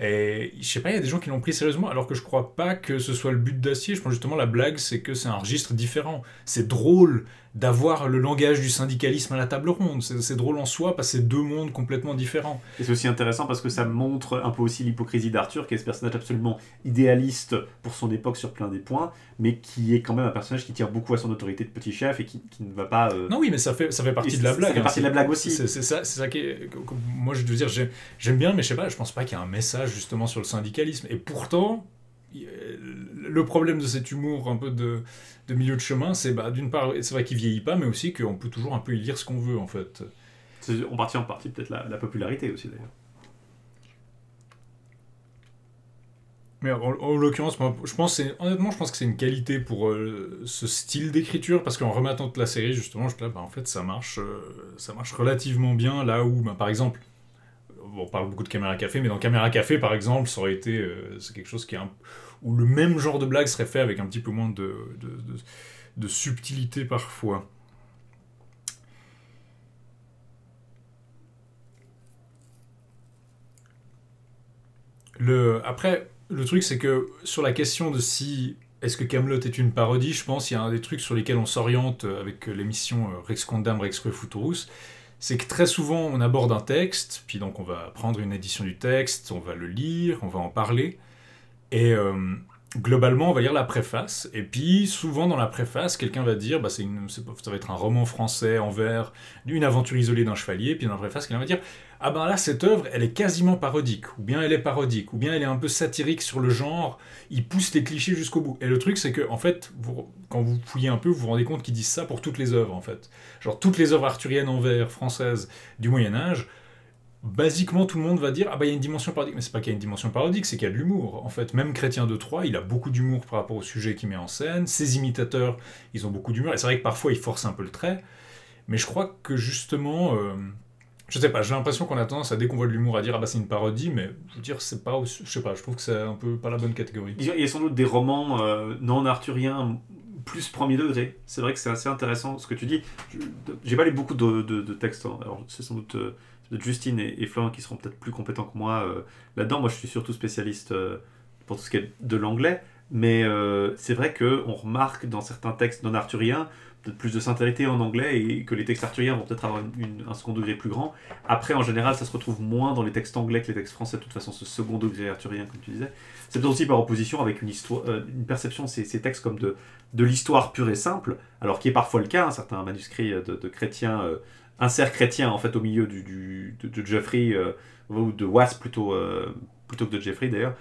Et je sais pas, il y a des gens qui l'ont pris sérieusement, alors que je crois pas que ce soit le but d'Acier. Je pense justement la blague, c'est que c'est un registre différent. C'est drôle d'avoir le langage du syndicalisme à la table ronde. C'est drôle en soi parce que c'est deux mondes complètement différents. Et c'est aussi intéressant parce que ça montre un peu aussi l'hypocrisie d'Arthur, qui est ce personnage absolument idéaliste pour son époque sur plein des points, mais qui est quand même un personnage qui tire beaucoup à son autorité de petit chef et qui, qui ne va pas. euh, Non, oui, mais ça fait, ça fait partie de la ça blague. fait hein. partie de la blague aussi. C'est ça, ça qui est. Moi, je veux dire, j'ai- j'aime bien, mais je sais pas, je pense pas qu'il y a un message justement sur le syndicalisme. Et pourtant, le problème de cet humour un peu de, de milieu de chemin, c'est bah, d'une part, c'est vrai qu'il vieillit pas, mais aussi qu'on peut toujours un peu y lire ce qu'on veut en fait. C'est en partie en partie peut-être la, la popularité aussi d'ailleurs. Mais en, en l'occurrence, je pense, honnêtement, je pense que c'est une qualité pour euh, ce style d'écriture, parce qu'en remettant toute la série, justement, je là, bah, en fait, ça marche, euh, ça marche relativement bien là où, bah, par exemple, on parle beaucoup de Caméra Café, mais dans Caméra Café, par exemple, ça aurait été. Euh, c'est quelque chose qui est où le même genre de blague serait fait avec un petit peu moins de, subtilité parfois. Le, après, le truc, c'est que sur la question de si est-ce que Camelot est une parodie, je pense qu'il y a un des trucs sur lesquels on s'oriente avec l'émission euh, Rex Condam, Rex Refuturus, c'est que très souvent on aborde un texte, puis donc on va prendre une édition du texte, on va le lire, on va en parler, et euh, globalement on va lire la préface, et puis souvent dans la préface quelqu'un va dire, bah, une, ça va être un roman français en vers, une aventure isolée d'un chevalier, puis dans la préface quelqu'un va dire, ah ben là, cette œuvre, elle est quasiment parodique, ou bien elle est parodique, ou bien elle est un peu satirique sur le genre, il pousse les clichés jusqu'au bout. Et le truc, c'est que, en fait, quand vous fouillez un peu, vous vous rendez compte qu'ils disent ça pour toutes les œuvres, en fait. Genre, toutes les œuvres arthuriennes en vers françaises du Moyen-Âge, basiquement, tout le monde va dire Ah bah il y a une dimension parodique. Mais c'est pas qu'il y a une dimension parodique, c'est qu'il y a de l'humour. En fait, même Chrétien de Troyes, il a beaucoup d'humour par rapport au sujet qu'il met en scène. Ses imitateurs, ils ont beaucoup d'humour. Et c'est vrai que parfois, ils forcent un peu le trait. Mais je crois que justement. Euh, je sais pas, j'ai l'impression qu'on a tendance à, dès qu'on voit de l'humour, à dire ah bah c'est une parodie, mais je dire, c'est pas. Je sais pas, je trouve que c'est un peu pas la bonne catégorie. Il y a sans doute des romans euh, non arthuriens plus premier degré. C'est vrai que c'est assez intéressant ce que tu dis. J'ai pas lu beaucoup de, de, textes, hein. alors c'est sans doute euh, Justine et, Florent qui seront peut-être plus compétents que moi euh, là-dedans. Moi je suis surtout spécialiste pour tout ce qui est de l'anglais, mais c'est vrai qu'on remarque dans certains textes non arthuriens peut-être plus de sincérité en anglais et que les textes arthuriens vont peut-être avoir un second degré plus grand. Après, en général, ça se retrouve moins dans les textes anglais que les textes français, de toute façon, ce second degré arthurien, comme tu disais. C'est aussi par opposition avec une, histoire, euh, une perception de ces, textes comme de, de l'histoire pure et simple, alors qui est parfois le cas, un certain manuscrit de, de chrétiens, euh, insert chrétien en fait au milieu du, du de, Jeffrey, euh, ou de Was plutôt, plutôt que de Jeffrey d'ailleurs,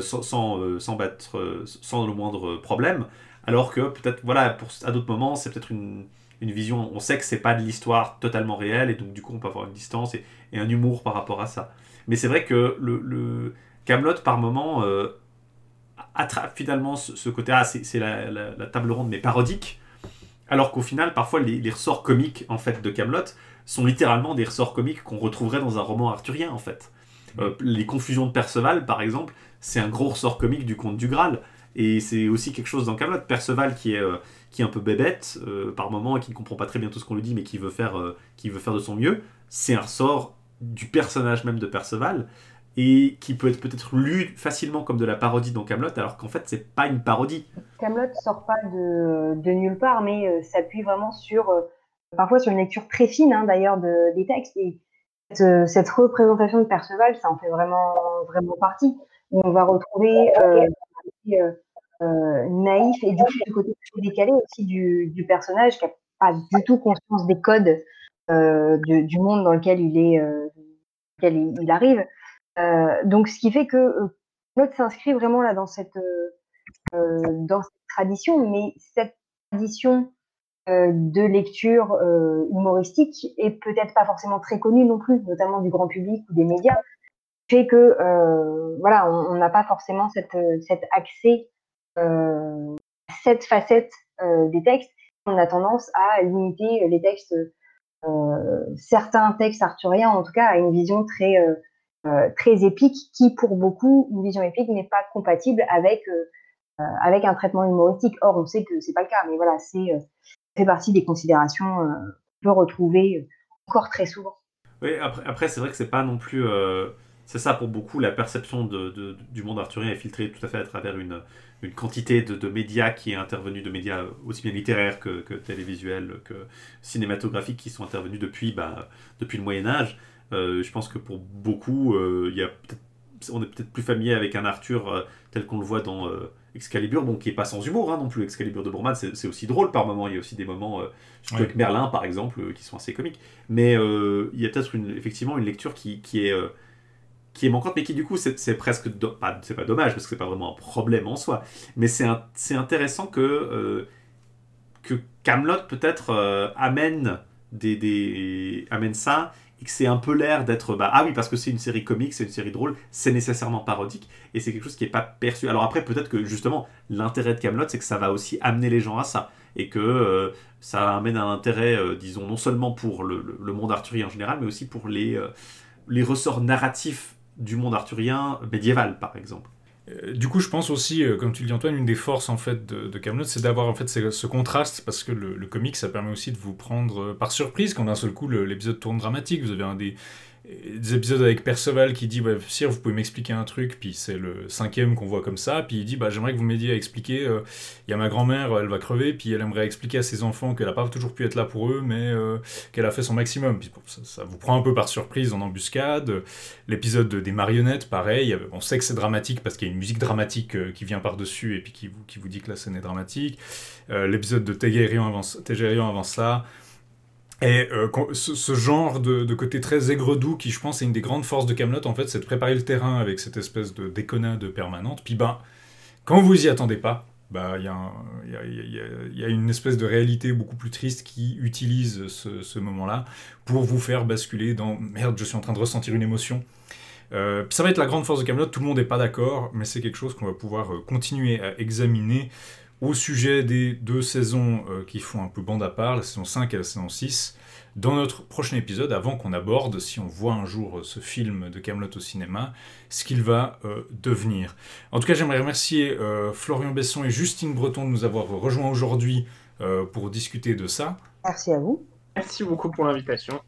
sans, sans, sans, battre, sans le moindre problème. Alors que peut-être, voilà, pour, à d'autres moments, c'est peut-être une, vision, on sait que c'est pas de l'histoire totalement réelle, et donc du coup on peut avoir une distance et, un humour par rapport à ça. Mais c'est vrai que le, Camelot par moment euh, attrape finalement ce, côté, ah c'est la, table ronde mais parodique, alors qu'au final parfois les, ressorts comiques en fait de Camelot sont littéralement des ressorts comiques qu'on retrouverait dans un roman arthurien en fait. Euh, les confusions de Perceval par exemple, c'est un gros ressort comique du conte du Graal. Et c'est aussi quelque chose dans Camelot. Perceval qui est, euh, qui est un peu bébête euh, par moment et qui ne comprend pas très bien tout ce qu'on lui dit, mais qui veut faire, qui veut faire de son mieux. C'est un ressort du personnage même de Perceval et qui peut être peut-être lu facilement comme de la parodie dans Camelot, alors qu'en fait c'est pas une parodie. Camelot sort pas de, nulle part, mais s'appuie vraiment sur parfois sur une lecture très fine hein, d'ailleurs de, des textes et cette, cette, représentation de Perceval, ça en fait vraiment vraiment partie. On va retrouver euh, euh, naïf et du côté décalé aussi du, personnage qui n'a pas du tout conscience des codes euh, du, monde dans lequel il est, lequel il, arrive. Donc ce qui fait que Claude s'inscrit vraiment là dans cette dans cette tradition, mais cette tradition de lecture humoristique est peut-être pas forcément très connue non plus, notamment du grand public ou des médias fait que euh, voilà, on n'a pas forcément cette, cet accès euh, cette facette euh, des textes. On a tendance à limiter les textes, euh, certains textes arthuriens en tout cas, à une vision très très épique, qui pour beaucoup, une vision épique n'est pas compatible avec avec un traitement humoristique. Or, on sait que c'est pas le cas, mais voilà, c'est fait partie des considérations qu'on peut retrouver encore très souvent. Oui, après, après c'est vrai que c'est pas non plus c'est ça pour beaucoup, la perception de, du monde arthurien est filtrée tout à fait à travers une, une quantité de, médias qui est intervenue, de médias aussi bien littéraires que, que télévisuels, que cinématographiques qui sont intervenus depuis, bah, depuis le Moyen Âge. Euh, je pense que pour beaucoup, euh, il y a on est peut-être plus familier avec un Arthur euh, tel qu'on le voit dans Excalibur, bon, qui est pas sans humour hein, non plus. Excalibur de Bourman, c'est aussi drôle par moments. Il y a aussi des moments, avec Merlin par exemple, qui sont assez comiques. Mais il y a peut-être effectivement une lecture qui, qui est qui est manquante, mais qui du coup c'est presque pas c'est pas dommage parce que c'est pas vraiment un problème en soi, mais c'est c'est intéressant que euh, que Camelot peut-être euh, amène des, des, amène ça c'est un peu l'air d'être bah ah oui parce que c'est une série comique, c'est une série drôle, c'est nécessairement parodique et c'est quelque chose qui est pas perçu. Alors après peut-être que justement l'intérêt de Camelot c'est que ça va aussi amener les gens à ça et que euh, ça amène un intérêt disons non seulement pour le, monde arthurien en général mais aussi pour les les ressorts narratifs du monde arthurien médiéval, par exemple. Euh, du coup, je pense aussi, euh, comme tu le dis Antoine, une des forces en fait de, Camelot, c'est d'avoir en fait ce, contraste parce que le, comic, ça permet aussi de vous prendre euh, par surprise quand d'un seul coup l'épisode tourne dramatique. Vous avez un des des épisodes avec Perceval qui dit ouais, Sire, vous pouvez m'expliquer un truc, puis c'est le cinquième qu'on voit comme ça, puis il dit bah, j'aimerais que vous m'aidiez à expliquer. euh, Il y a ma grand-mère, elle va crever, puis elle aimerait expliquer à ses enfants qu'elle n'a pas toujours pu être là pour eux, mais euh, qu'elle a fait son maximum. Ça, vous prend un peu par surprise en embuscade. L'épisode de- des marionnettes, pareil, on sait que c'est dramatique parce qu'il y a une musique dramatique euh, qui vient par-dessus et puis qui vous, qui vous dit que la scène est dramatique. L'épisode de Tegerian avant, avant ça. Et euh, ce, genre de, côté très aigre-doux qui, je pense, est une des grandes forces de Camelot, en fait, c'est de préparer le terrain avec cette espèce de déconnade permanente. Puis ben, quand vous y attendez pas, bah il il y y a- une espèce de réalité beaucoup plus triste qui utilise ce, ce moment-là pour vous faire basculer dans merde, je suis en train de ressentir une émotion. Euh, ça va être la grande force de Camelot. Tout le monde n'est pas d'accord, mais c'est quelque chose qu'on va pouvoir euh, continuer à examiner au sujet des deux saisons euh, qui font un peu bande à part, la saison 5 et la saison 6, dans notre prochain épisode, avant qu'on aborde, si on voit un jour euh, ce film de Camelot au cinéma, ce qu'il va euh, devenir. En tout cas, j'aimerais remercier euh, Florian Besson et Justine Breton de nous avoir rejoints aujourd'hui euh, pour discuter de ça. Merci à vous. Merci beaucoup pour l'invitation.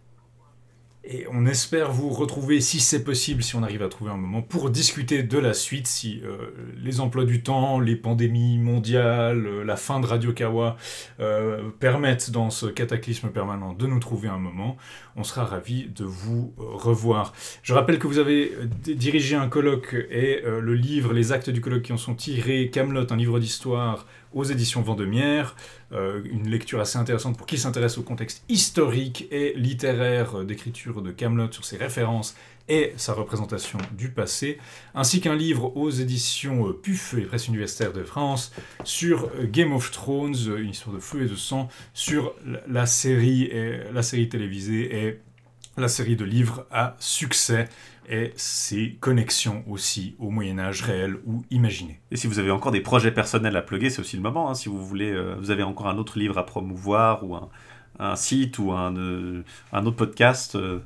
Et on espère vous retrouver, si c'est possible, si on arrive à trouver un moment, pour discuter de la suite, si euh, les emplois du temps, les pandémies mondiales, euh, la fin de Radio Kawa euh, permettent dans ce cataclysme permanent de nous trouver un moment. On sera ravis de vous euh, revoir. Je rappelle que vous avez dirigé un colloque et le livre, les actes du colloque qui en sont tirés, Camelot, un livre d'histoire aux éditions Vendemiaire, euh, une lecture assez intéressante pour qui s'intéresse au contexte historique et littéraire euh, d'écriture de Camelot sur ses références et sa représentation du passé, ainsi qu'un livre aux éditions euh, PUF, les presses universitaires de France, sur Game of Thrones, une histoire de feu et de sang, sur la- série, la série télévisée et la série de livres à succès et ses connexions aussi au Moyen Âge réel ou imaginé. Et si vous avez encore des projets personnels à plugger, c'est aussi le moment. hein. Si vous voulez, euh, vous avez encore un autre livre à promouvoir ou un, un site ou un, euh, un autre podcast euh,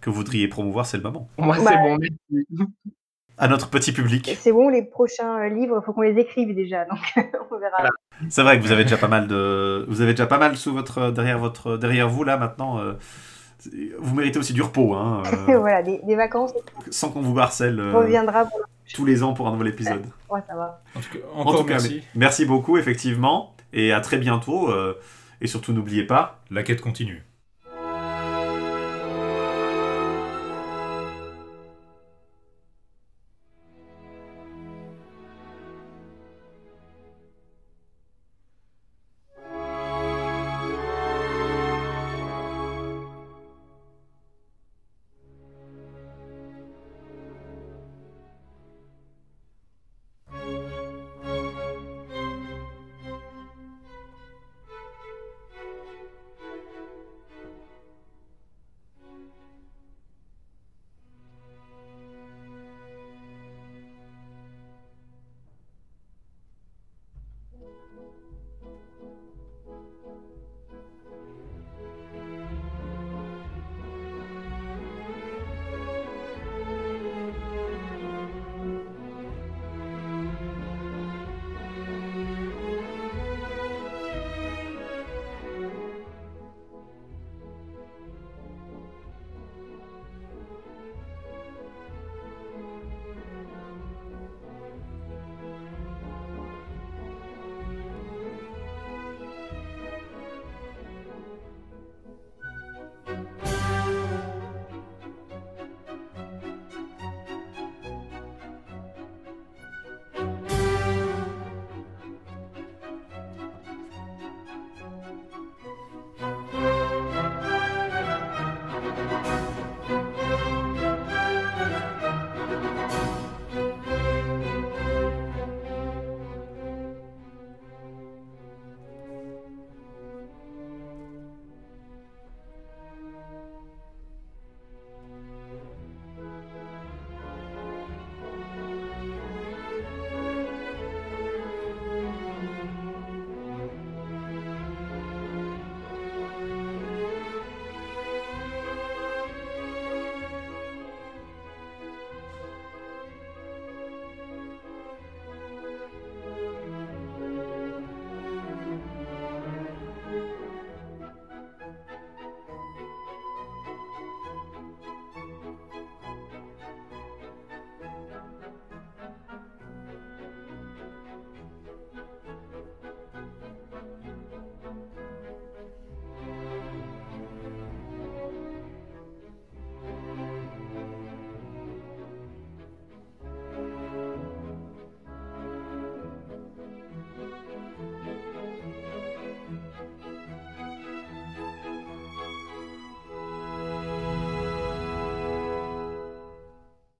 que vous voudriez promouvoir, c'est le moment. Moi, Bah, c'est bon. merci. À notre petit public. C'est bon, les prochains euh, livres, il faut qu'on les écrive déjà, donc on verra. Voilà. C'est vrai que vous avez déjà pas mal de, vous avez déjà pas mal sous votre derrière votre derrière vous là maintenant. Vous méritez aussi du repos, hein, euh, voilà, des, des vacances, sans qu'on vous harcèle euh, on reviendra pour tous les ans pour un nouvel épisode. ouais, ça va. En tout cas, En encore tout cas, merci. merci beaucoup effectivement et à très bientôt. euh, et surtout n'oubliez pas, La quête continue.